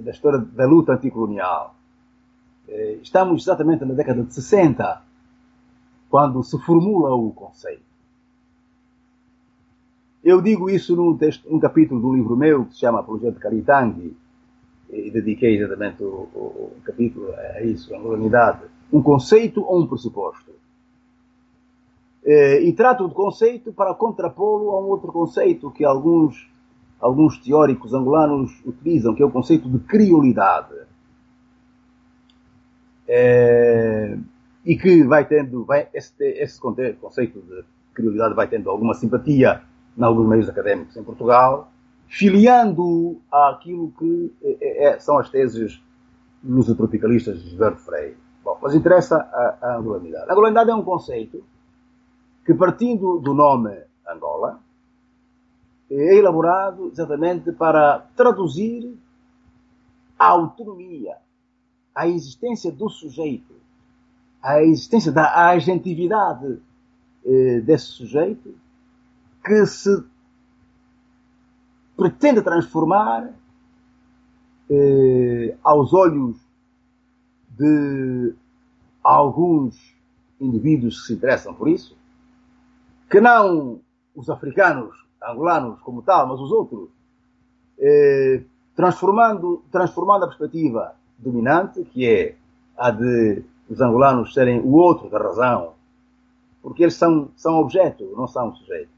da história da luta anticolonial. Eh, estamos exatamente na década de 60, quando se formula o conceito. Eu digo isso num, texto, num capítulo do livro meu que se chama de Caritangue, e dediquei exatamente o, o, o capítulo a isso, a angulanidade, um conceito ou um pressuposto. E trato o conceito para contrapô-lo a um outro conceito que alguns, alguns teóricos angolanos utilizam, que é o conceito de criolidade. É, e que vai tendo, vai, esse, esse conceito de criolidade vai tendo alguma simpatia em alguns meios académicos em Portugal, filiando àquilo que é, é, são as teses lusotropicalistas de Gilberto Freire. Bom, mas interessa a, a angolanidade. A angolanidade é um conceito que, partindo do nome Angola, é elaborado exatamente para traduzir a autonomia, a existência do sujeito, a existência da agentividade eh, desse sujeito que se pretende transformar eh, aos olhos de alguns indivíduos que se interessam por isso, que não os africanos, angolanos como tal, mas os outros, eh, transformando, transformando a perspectiva dominante, que é a de os angolanos serem o outro da razão, porque eles são, são objeto, não são sujeito.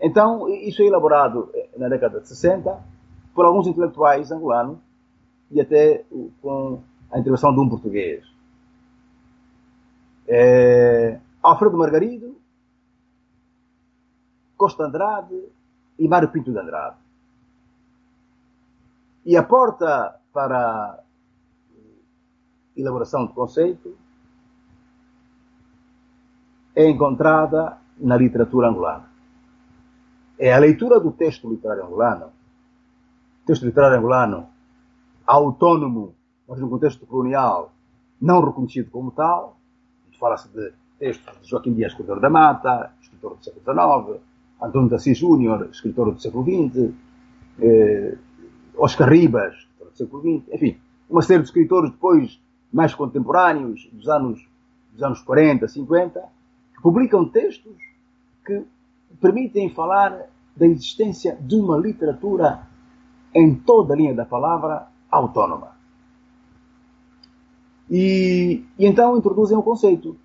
Então, isso é elaborado eh, na década de 60 por alguns intelectuais angolanos e até com a intervenção de um português. É, Alfredo Margarido, Costa Andrade e Mário Pinto de Andrade. E a porta para a elaboração do conceito é encontrada na literatura angolana. É a leitura do texto literário angolano, texto literário angolano autônomo, mas num contexto colonial não reconhecido como tal, fala-se de textos de Joaquim Dias Cordeiro da Mata, escritor do século XIX, Antônio da Assis Júnior, escritor do século XX, eh, Oscar Ribas, do século XX, enfim, uma série de escritores depois mais contemporâneos, dos anos, dos anos 40, 50, publicam textos que permitem falar da existência de uma literatura em toda a linha da palavra autónoma. E, e então introduzem o conceito.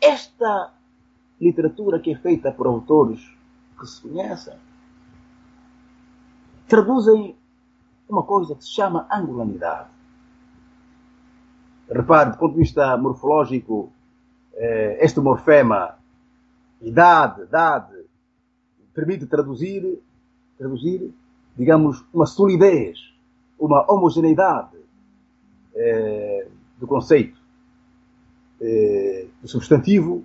Esta literatura que é feita por autores que se conhecem traduzem uma coisa que se chama angulanidade. Repare, do ponto de vista morfológico, eh, este morfema idade, idade, permite traduzir, traduzir, digamos, uma solidez, uma homogeneidade eh, do conceito eh, do substantivo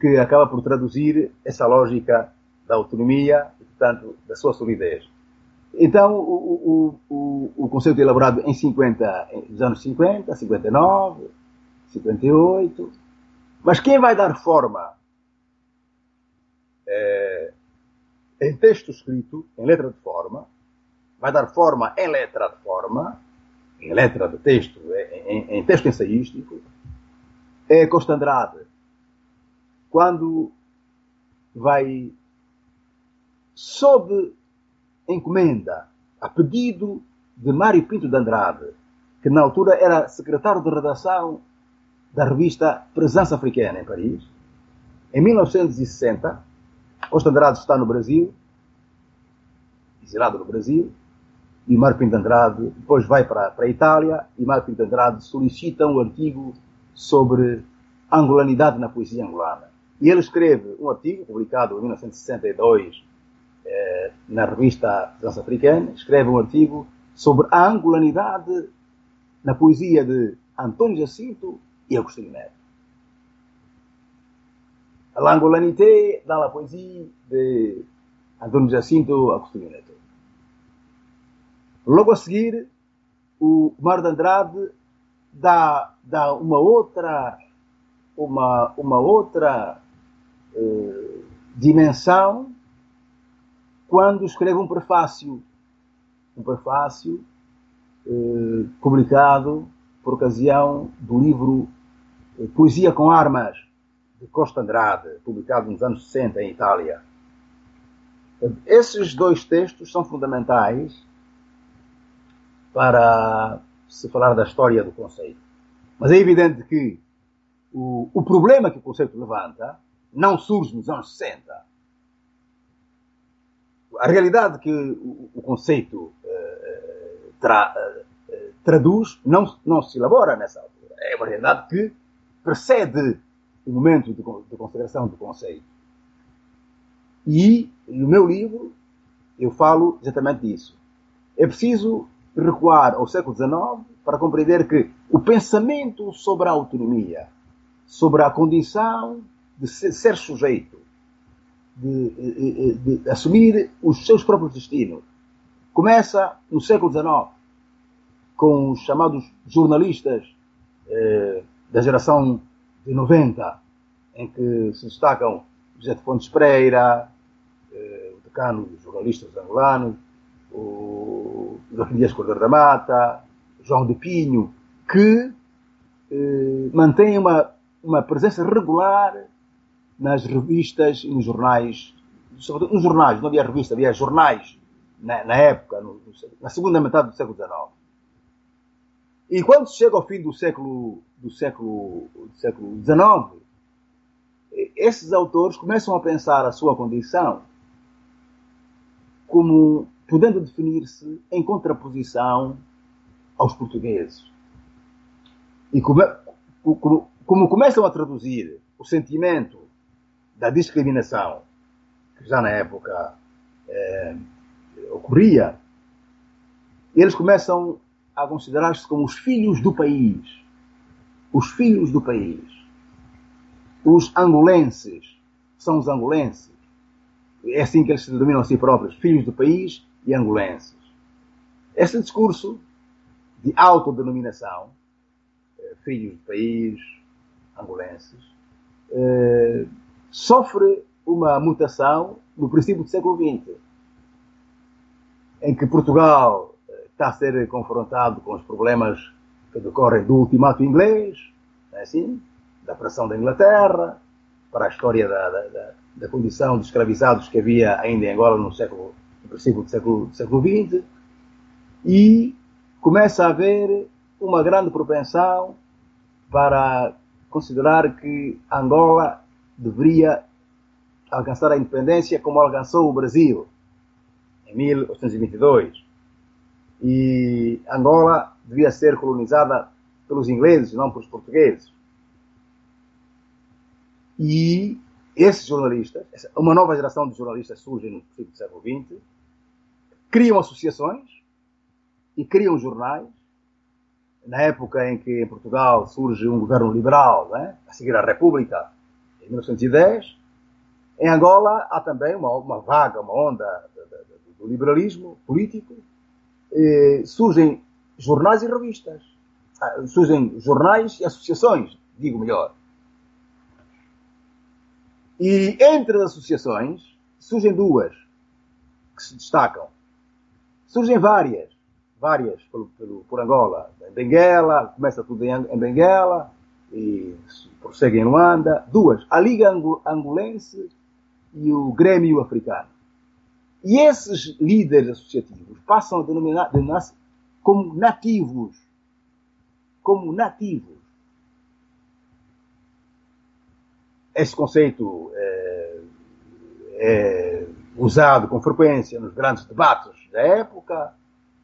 que acaba por traduzir essa lógica da autonomia e, portanto, da sua solidez. Então, o, o, o, o conceito é elaborado em 50, nos anos 50, 59, 58, mas quem vai dar forma é, em texto escrito, em letra de forma, vai dar forma em letra de forma, em letra de texto, em, em texto ensaístico, é Costa Andrade. Quando vai, sob encomenda, a pedido de Mário Pinto de Andrade, que na altura era secretário de redação da revista Presença Africana em Paris. Em 1960, Costa Andrade está no Brasil, exilado no Brasil, e Mário Pinto Andrade depois vai para, para a Itália e Mário Pinto Andrade solicita um artigo sobre angolanidade na poesia angolana. E ele escreve um artigo publicado em 1962 eh, na revista Presença Africana, escreve um artigo sobre a angolanidade na poesia de António Jacinto et Agustin Neto. L'angolanité dans la poésie de António Jacinto Agostinho Neto. Logo a seguir, o Mário de Andrade dá, dá uma outra, uma, uma outra eh, dimensão quando escreve um prefácio. Um prefácio eh, publicado por ocasião do livro eh, Poesia com Armas, de Costa Andrade, publicado nos anos 60 em Itália. Esses dois textos são fundamentais para se falar da história do conceito. Mas é evidente que o, o problema que o conceito levanta não surge nos anos 60. A realidade que o, o conceito uh, tra, uh, traduz não, não se elabora nessa altura. É uma realidade que precede o momento de, de consideração do conceito. E no meu livro eu falo exatamente disso. É preciso recuar ao século XIX para compreender que o pensamento sobre a autonomia, sobre a condição de ser, sujeito, de, de, de, assumir os seus próprios destinos, começa no século XIX com os chamados jornalistas eh, da geração de 90, em que se destacam José de Fontes Pereira, eh, o decano dos jornalistas angolanos, o Dias Cordeiro da Mata, João de Pinho, que eh, mantém uma, uma presença regular nas revistas e nos jornais, sobretudo nos jornais, não havia revista, havia jornais na, na época, no, na segunda metade do século XIX. E quando chega ao fim do século, do século, do século XIX, esses autores começam a pensar a sua condição como podendo definir-se em contraposição aos portugueses. E como, como, como começam a traduzir o sentimento da discriminação, que já na época é, ocorria, eles começam a considerar-se como os filhos do país. Os filhos do país. Os angolenses são os angolenses. É assim que eles se denominam a si próprios, filhos do país e angolenses. Este discurso de autodenominação, eh, filhos do país, angolenses, eh, sofre uma mutação no princípio do século XX, em que Portugal eh, está a ser confrontado com os problemas que decorrem do ultimato inglês, é assim, da pressão da Inglaterra, para a história da, da, da, condição de escravizados que havia ainda em Angola no século, no princípio do século, do século XX, e começa a haver uma grande propensão para considerar que Angola deveria alcançar a independência como alcançou o Brasil em 1822. E Angola devia ser colonizada pelos ingleses, não pelos portugueses. E esses jornalistas, uma nova geração de jornalistas surge no século XX, criam associações e criam jornais. Na época em que em Portugal surge um governo liberal, né, a seguir à República, em 1910, em Angola há também uma, uma vaga, uma onda do liberalismo político. surgem jornais e revistas. Ah, surgem jornais e associações, digo melhor. E entre as associações surgem duas que se destacam. Surgem várias várias por Angola. Em Benguela, começa tudo em Benguela e prossegue em Luanda. Duas, a Liga Angolense e o Grêmio Africano. E esses líderes associativos passam a denominar, como nativos. Como nativos. Esse conceito é, é usado com frequência nos grandes debates da época,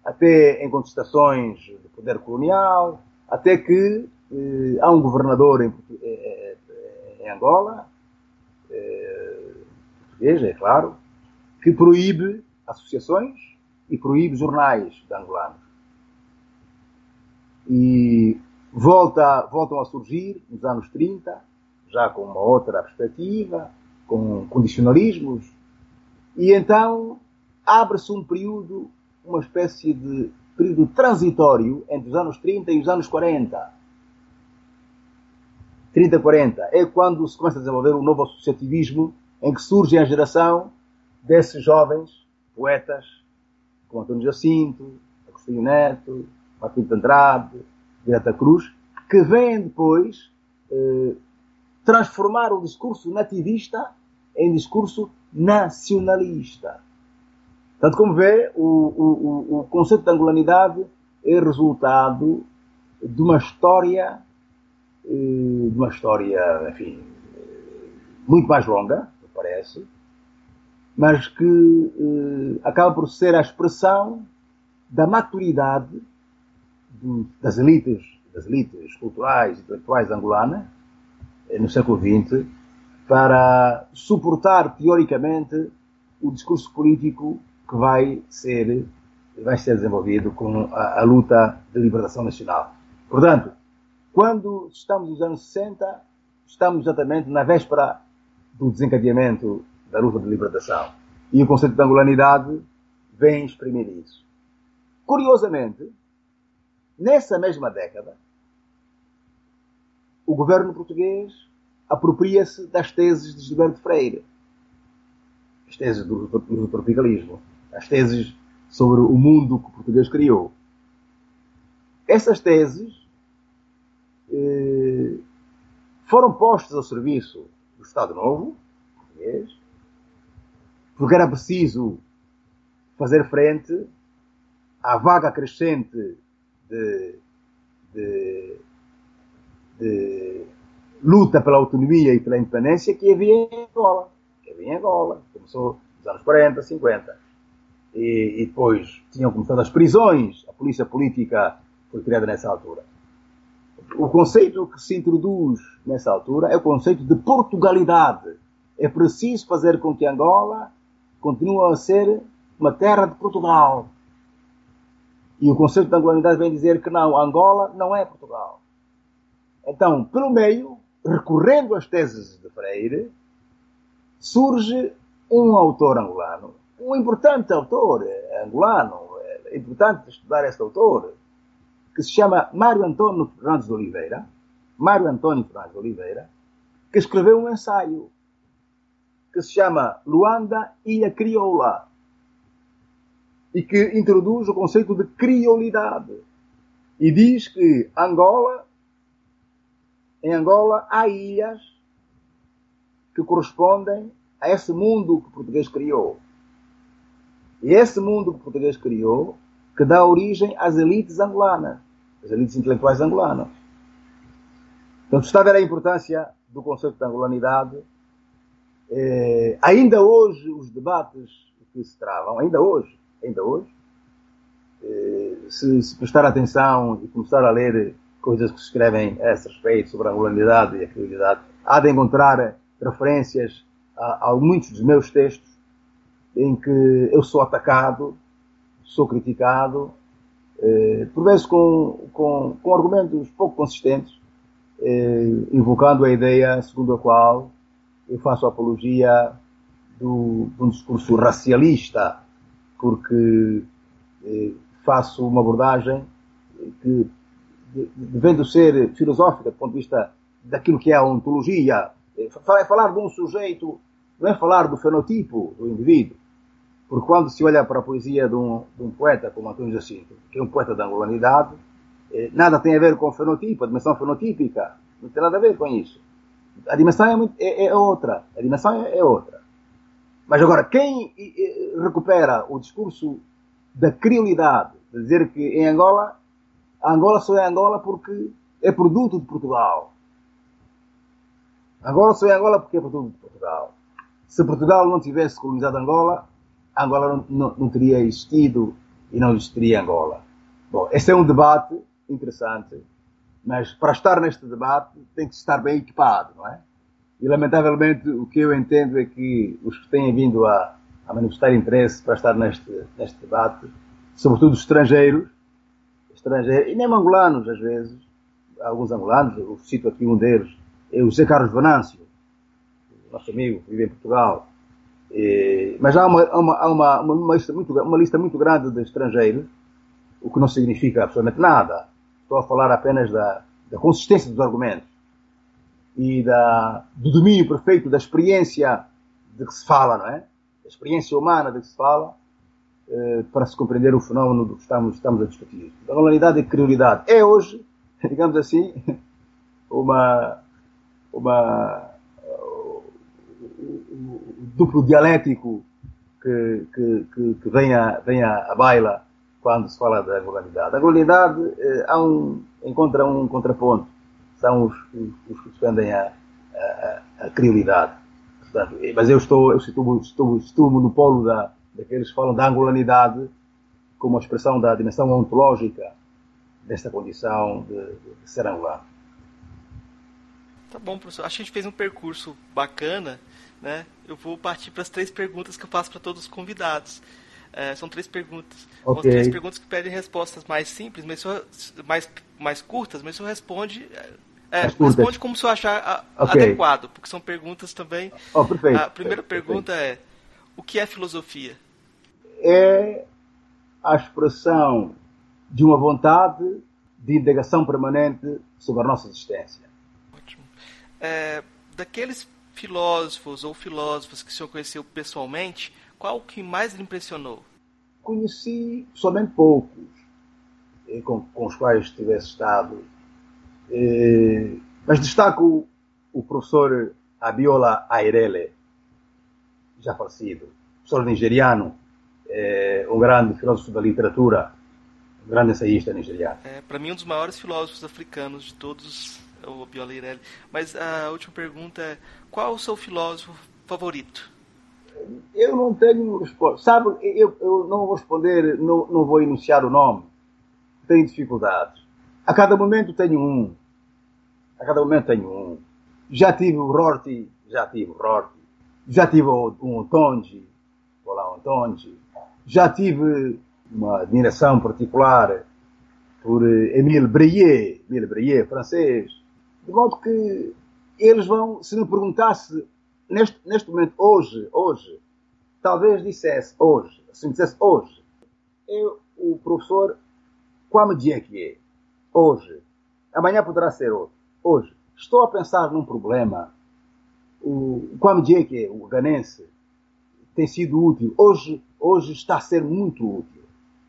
até em contestações do poder colonial, até que eh, há um governador em, eh, eh, em Angola, português, é claro, que proíbe associações e proíbe jornais de angolanos. E volta, voltam a surgir nos anos 30, já com uma outra perspectiva, com condicionalismos, e então abre-se um período uma espécie de período transitório entre os anos 30 e os anos 40. 30, 40. É quando se começa a desenvolver um novo associativismo em que surge a geração desses jovens poetas, como António Jacinto, Agostinho Neto, Martim de Andrade, Direta Cruz, que vêm depois eh, transformar o discurso nativista em discurso nacionalista. Tanto como vê, o, o, o conceito de angolanidade é resultado de uma história, de uma história, enfim, muito mais longa, me parece, mas que acaba por ser a expressão da maturidade das elites, das elites culturais e intelectuais angolanas no século XX para suportar teoricamente o discurso político que vai ser vai ser desenvolvido com a, a, luta de libertação nacional. Portanto, quando estamos nos anos 60, estamos exatamente na véspera do desencadeamento da luta de libertação. E o conceito de angolanidade vem exprimir isso. Curiosamente, nessa mesma década, o governo português apropria-se das teses de Gilberto Freire, as teses do, do tropicalismo, as teses sobre o mundo que o português criou. Essas teses foram postas ao serviço do Estado Novo porque era preciso fazer frente à vaga crescente de, de, de luta pela autonomia e pela independência que havia em Angola. Que havia em Angola. Começou nos anos 40, 50. E, e depois tinham começado as prisões. A polícia política foi criada nessa altura. O conceito que se introduz nessa altura é o conceito de Portugalidade. É preciso fazer com que Angola continue a ser uma terra de Portugal. E o conceito de angolanidade vem dizer que não, Angola não é Portugal. Então, pelo meio, recorrendo às teses de Freire, surge um autor angolano, um importante autor angolano, é importante estudar este autor, que se chama Mário Antônio Fernandes de Oliveira, Mário Antônio Fernandes de Oliveira, que escreveu um ensaio que se chama Luanda Ilha Crioula e que introduz o conceito de criolidade e diz que Angola, em Angola há ilhas que correspondem a esse mundo que o português criou. E esse mundo que o português criou que dá origem às elites angolanas, às elites intelectuais angolanas. Portanto, está a ver a importância do conceito de angolanidade. Eh, ainda hoje, os debates que se travam, ainda hoje, ainda hoje, eh, se, se, prestar atenção e começar a ler coisas que se escrevem a esse respeito sobre a angularidade e a credibilidade, há de encontrar referências a, a, muitos dos meus textos em que eu sou atacado, sou criticado, eh, por vezes com, com, com, argumentos pouco consistentes, eh, invocando a ideia segundo a qual eu faço apologia do, de um discurso racialista porque eh, faço uma abordagem que, devendo ser filosófica, do ponto de vista daquilo que é a ontologia, é falar de um sujeito, não é falar do fenotipo do indivíduo. Porque quando se olha para a poesia de um, de um poeta como Antônio Jacinto, que é um poeta da angolanidade, eh, nada tem a ver com fenotipo, a dimensão fenotípica. Não tem nada a ver com isso. A dimensão é, muito, é, é outra. A dimensão é, é outra. Mas agora, quem recupera o discurso da criolidade, de dizer que em Angola, Angola só é Angola porque é produto de Portugal. Angola só é Angola porque é produto de Portugal. Se Portugal não tivesse colonizado Angola, Angola não, não, teria existido e não existiria Angola. Bom, esse é um debate interessante, mas para estar neste debate tem que estar bem equipado, não é? E, lamentavelmente, o que eu entendo é que os que têm vindo a, a manifestar interesse para estar neste, neste debate, sobretudo os estrangeiros, estrangeiros, e nem angolanos, às vezes, alguns angolanos, eu cito aqui um deles, é o José Carlos Venâncio, nosso amigo que vive em Portugal. E, mas há, uma, há uma, uma, lista muito, uma lista muito grande de estrangeiros, o que não significa absolutamente nada. Estou a falar apenas da, da consistência dos argumentos e da, do domínio perfeito da experiência de que se fala, não é? Da experiência humana de que se fala, eh, para se compreender o fenómeno do que estamos, estamos a discutir. A realidade e a credibilidade é hoje, digamos assim, uma, uma, duplo dialético que, que, que, que vem, a, vem baila quando se fala da angolaridade. A angolaridade eh, há um, encontra um contraponto. São os, os, os que defendem a, a, a criolidade. Portanto, mas eu estou, eu estou, estou, estou no polo da, daqueles que falam da angolanidade como a expressão da dimensão ontológica desta condição de, de ser angolano. Tá bom, professor. Acho que a gente fez um percurso bacana, né? Eu vou partir para as três perguntas que eu faço para todos os convidados. É, são três perguntas. Okay. São três perguntas que pedem respostas mais simples, mas só, mais, mais curtas, mas o senhor responde. É, responde como o senhor achar a, okay. adequado, porque são perguntas também. Oh, perfeito. A primeira perfeito. pergunta é: o que é filosofia? É a expressão de uma vontade de indagação permanente sobre a nossa existência. Ótimo. É, daqueles filósofos ou filósofos que o senhor conheceu pessoalmente, qual o que mais lhe impressionou? Conheci somente poucos com, com os quais tivesse estado. Eh, mas destaco o professor Abiola Airele, já falecido, professor nigeriano, eh, um grande filósofo da literatura, um grande ensaísta nigeriano. É, Para mim, um dos maiores filósofos africanos de todos, o Airele. Mas a última pergunta é: qual o seu filósofo favorito? Eu não tenho. Sabe, eu, eu não vou responder, não, não vou enunciar o nome. Tenho dificuldades. A cada momento tenho um. A cada momento tenho um. Já tive o Rorty, já tive o Rorty. Já tive um Tonji, lá um Tonji. Já tive uma admiração particular por Emile Breillet, Emile Breillet, francês. De modo que eles vão, se me perguntasse neste, neste momento, hoje, hoje, talvez dissesse hoje, se me dissesse hoje, eu, o professor Kwame Diekye, hoje, amanhã poderá ser outro, hoje, estou a pensar num problema, o Kwame Diekye, o ganense, tem sido útil, hoje, hoje está a ser muito útil,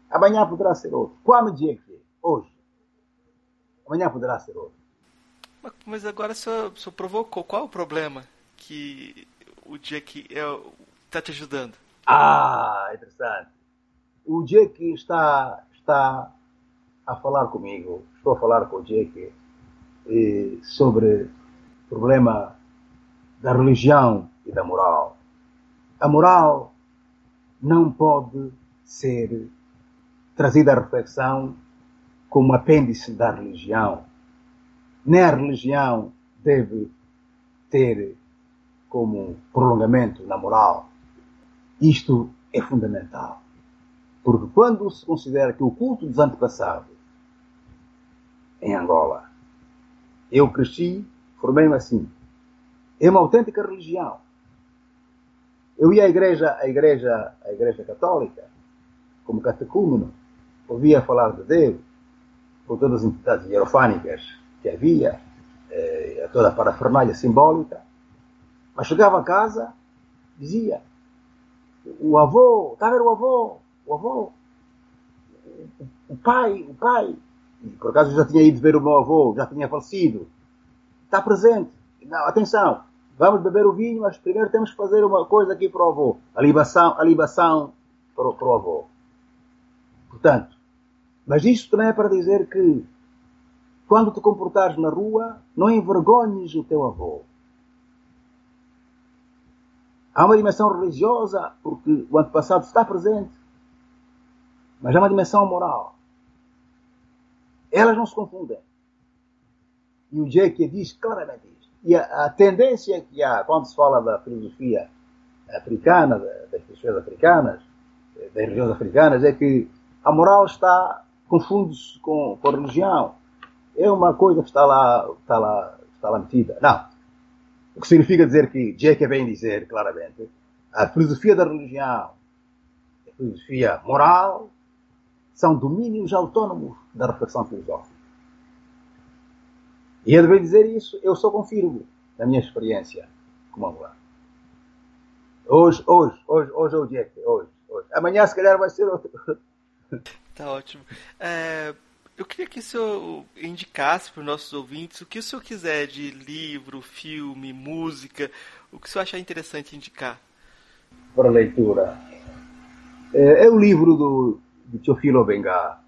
amanhã poderá ser outro, Kwame Diekye, hoje, amanhã poderá ser outro. Mas agora o senhor, provocou, qual é o problema? que o Jack está é, te ajudando? Ah, interessante. O Jack está, está a falar comigo, estou a falar com o Jack sobre o problema da religião e da moral. A moral não pode ser trazida à reflexão como apêndice da religião. Nem a religião deve ter como prolongamento na moral. Isto é fundamental. Porque quando se considera que o culto dos antepassados em Angola, eu cresci, formei-me assim, é uma autêntica religião. Eu ia à igreja, à igreja, à igreja católica, como catecúmeno, ouvia falar de Deus, com todas as entidades hierofânicas que havia, eh, toda a parafernália simbólica, mas chegava a casa, dizia, o avô, está a ver o avô, o avô, o pai, o pai, e por acaso já tinha ido ver o meu avô, já tinha falecido, está presente, não, atenção, vamos beber o vinho, mas primeiro temos que fazer uma coisa aqui para o avô, a libação, a libação para, para o avô. Portanto, mas isto também é para dizer que quando te comportares na rua, não envergonhes o teu avô. Há uma dimensão religiosa, porque o antepassado está presente, mas há uma dimensão moral. Elas não se confundem. E o Jake diz claramente isso. E a, a, tendência que há, quando se fala da filosofia africana, das filosofias africanas, das religiões africanas, é que a moral está confunde-se com, com a religião. É uma coisa que está lá, está lá, está lá metida. Não. O que significa dizer que Jack vem dizer claramente a filosofia da religião, a filosofia moral, são domínios autónomos da reflexão filosófica. E ele vem dizer isso, eu só confirmo na minha experiência como angolano. Hoje, hoje, hoje, hoje é o Jack, hoje, hoje. Amanhã se calhar vai ser outro. Tá ótimo. É... Eu queria que o senhor indicasse para os nossos ouvintes o que o senhor quiser de livro, filme, música, o que o senhor achar interessante indicar. Para leitura. É, é o livro do de Teofilo Bengá.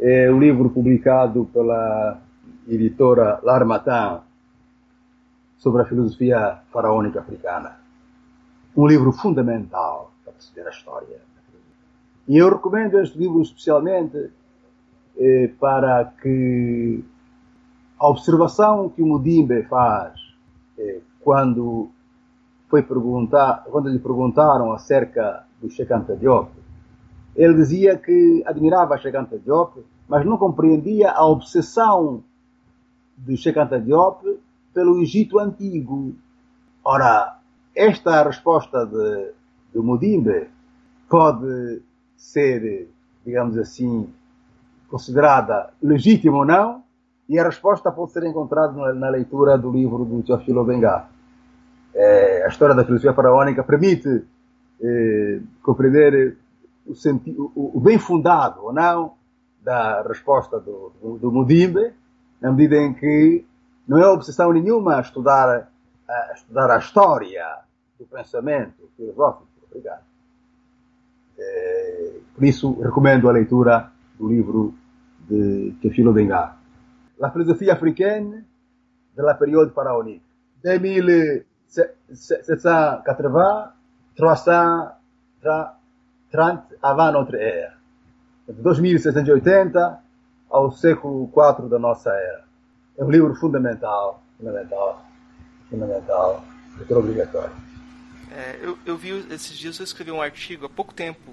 É um livro publicado pela editora L'Armatan sobre a filosofia faraônica africana. Um livro fundamental para perceber a história. E eu recomendo este livro especialmente eh, para que a observação que o Mudimbe faz eh, quando foi perguntar, quando lhe perguntaram acerca do Sheikh Anta Diop, ele dizia que admirava Sheikh Anta Diop, mas não compreendia a obsessão de Sheikh Anta Diop pelo Egito Antigo. Ora, esta resposta de, de Mudimbe pode ser, digamos assim, considerada legítima ou não, e a resposta pode ser encontrada na, na leitura do livro do Teofilo Bengá. É, a história da filosofia faraónica permite é, compreender o, sentido, o, o, bem fundado ou não da resposta do, do, do Mudimbe, na medida em que não é obsessão nenhuma estudar, a, estudar a história do pensamento filosófico. Obrigado. É, por isso, recomendo a leitura do livro de Teofilo Bengá. La philosophie africaine de la période pharaonique. De 1780, 330 avant notre ère. De 2780 ao século IV da nossa era. É um livro fundamental, fundamental, fundamental, leitura obrigatório. É, eu, eu vi esses dias eu escrevi um artigo há pouco tempo.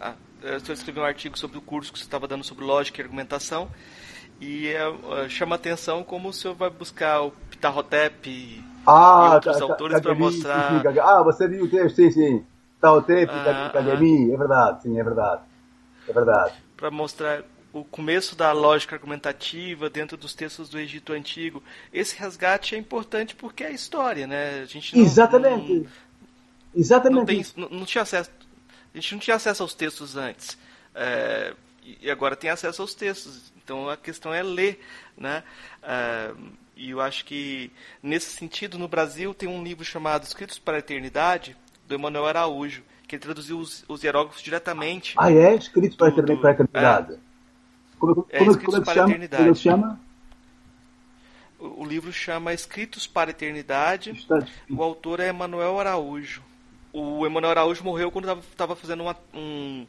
Ah, eu escrevi um artigo sobre o curso que você estava dando sobre lógica e argumentação e é, chama atenção como o senhor vai buscar o Ptarrotep ah, e outros autores para mostrar. Sim, ah, você viu o texto, sim, sim. Ptarrotep, ah, Kagemi, ah. é verdade, sim, é verdade. É verdade. Para mostrar o começo da lógica argumentativa dentro dos textos do Egito Antigo. Esse resgate é importante porque é história, né? A gente não, Exatamente. Não, Exatamente. Não, tem, não, não, tinha acesso, a gente não tinha acesso aos textos antes. É, e agora tem acesso aos textos. Então a questão é ler, né? Uh, e eu acho que nesse sentido no Brasil tem um livro chamado Escritos para a Eternidade do Emanuel Araújo que ele traduziu os, os hieróglifos diretamente. Ah é, Escritos para, do, para a Eternidade. É, como, é, como, como, como, chama? como chama? O, o, livro chama Escritos para a Eternidade. O autor é Emanuel Araújo. O Emanuel Araújo morreu quando estava fazendo uma, um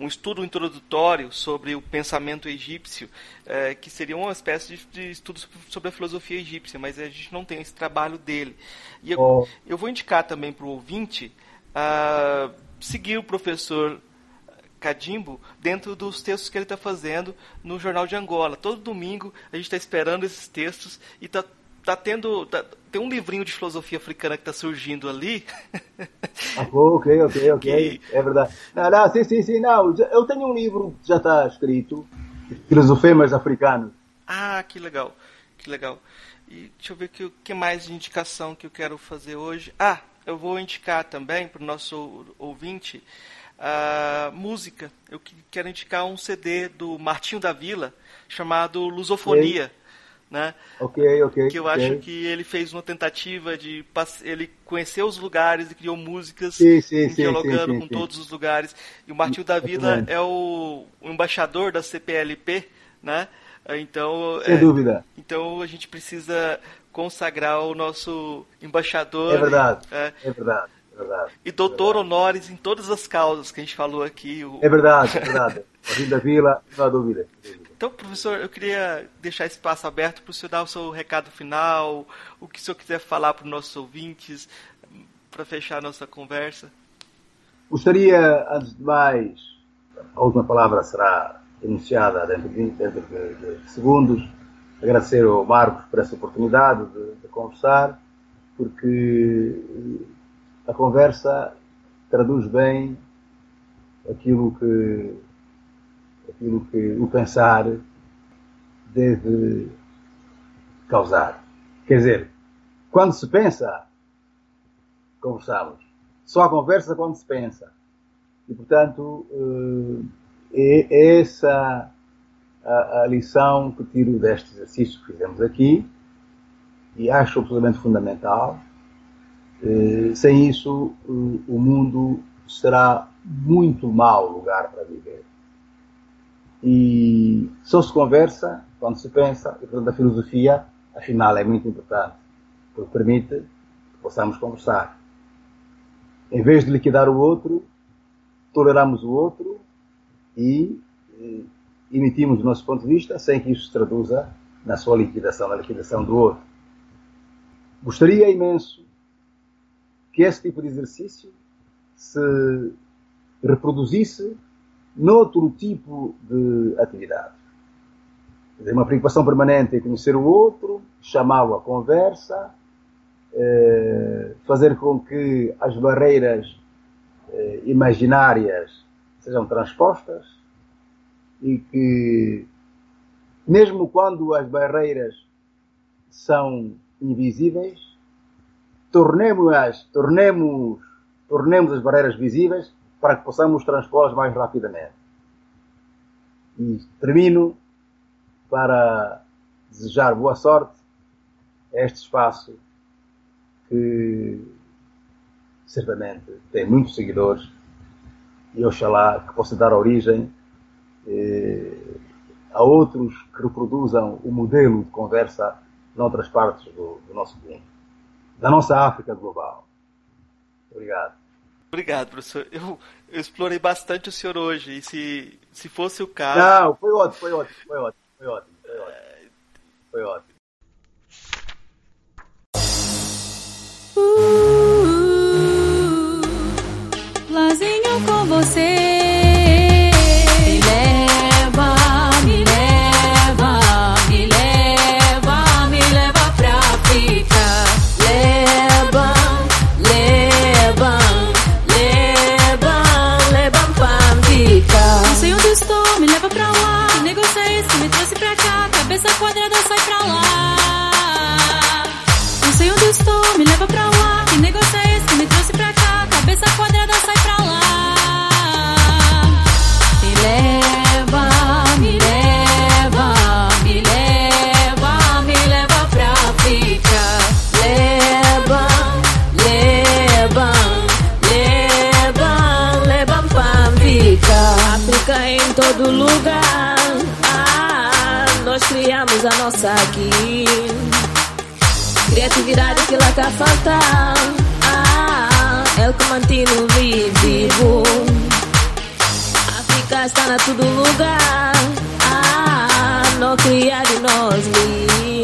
um estudo introdutório sobre o pensamento egípcio, é, que seria uma espécie de, de, estudo sobre a filosofia egípcia, mas a gente não tem esse trabalho dele. E eu, oh. eu vou indicar também para o ouvinte uh, seguir o professor Cadimbo dentro dos textos que ele está fazendo no Jornal de Angola. Todo domingo a gente está esperando esses textos e está tá tendo. Tá, tem um livrinho de filosofia africana que está surgindo ali. Ah, ok, ok, ok. Que... É verdade. Não, não, sim, sim, sim. Não, eu tenho um livro que já está escrito, Filosofemas Africanos. Ah, que legal. Que legal. E deixa eu ver o que, que mais de indicação que eu quero fazer hoje. Ah, eu vou indicar também para o nosso ouvinte a música. Eu quero indicar um CD do Martinho da Vila chamado Lusofonia né? Ok, ok. Que eu okay. acho que ele fez uma tentativa de ele conheceu os lugares e criou músicas sim, sim, dialogando sim, com todos os lugares. E o Martinho da Vida é o, o, embaixador da CPLP, né? Então, sem é, dúvida. Então a gente precisa consagrar o nosso embaixador. É verdade. É, é verdade. É verdade. E doutor é honores em todas as causas que a gente falou aqui. O... É verdade, é verdade. Martinho da Vila, não há dúvida. Então, professor, eu queria deixar espaço aberto para o senhor dar o seu recado final, o que o senhor quiser falar para os nossos ouvintes, para fechar a nossa conversa. Gostaria, antes de mais, a última palavra será enunciada dentro de, dentro de, de segundos, agradecer ao Marcos por essa oportunidade de, de conversar, porque a conversa traduz bem aquilo que aquilo que o pensar deve causar. Quer dizer, quando se pensa, conversamos. Só conversa quando se pensa. E, portanto, eh, é essa a, lição que tiro deste exercício que fizemos aqui e acho absolutamente fundamental. Eh, sem isso, o mundo será muito mau lugar para viver E só se conversa quando se pensa, e portanto a filosofia, afinal, é muito importante, porque permite que possamos conversar. Em vez de liquidar o outro, toleramos o outro e, e emitimos o nosso ponto de vista sem que isso se traduza na sua liquidação, na liquidação do outro. Gostaria imenso que esse tipo de exercício se reproduzisse noutro tipo de atividade. Dizer, uma preocupação permanente em conhecer o outro, chamá-lo à conversa, eh, fazer com que as barreiras eh, imaginárias sejam transpostas e que, mesmo quando as barreiras são invisíveis, tornemos-as, tornemos, tornemos as barreiras visíveis para que possamos transpô-las mais rapidamente. E termino para desejar boa sorte a este espaço que certamente tem muitos seguidores e oxalá que possa dar origem eh, a outros que reproduzam o modelo de conversa noutras partes do, do nosso mundo, da nossa África global. Obrigado. Obrigado, professor. Eu, eu, explorei bastante o senhor hoje, e se, se fosse o caso. Não, foi ótimo, foi ótimo, foi ótimo, foi ótimo. Foi ótimo. Foi ótimo. Uh, Lazinho com você. Aqui. Criatividade que lá cá falta. Ah, é o que mantém vivo. África está na todo lugar. Ah, não cria de nós li.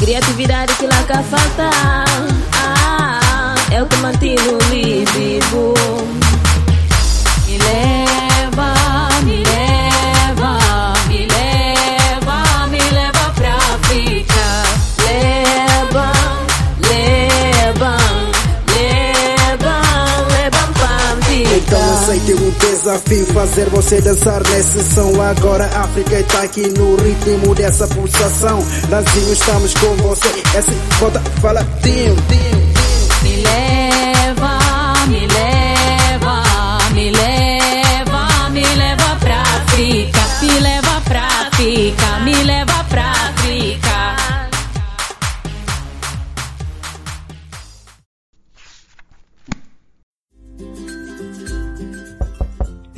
Criatividade que lá cá falta. Ah, é o que mantém vivo. Desafio, fazer você dançar nesse som. Agora a África está aqui no ritmo dessa pulsação. Brasil, estamos com você. Essa volta fala, tim, Me leva, me leva, me leva, me leva pra África, me leva pra África, me leva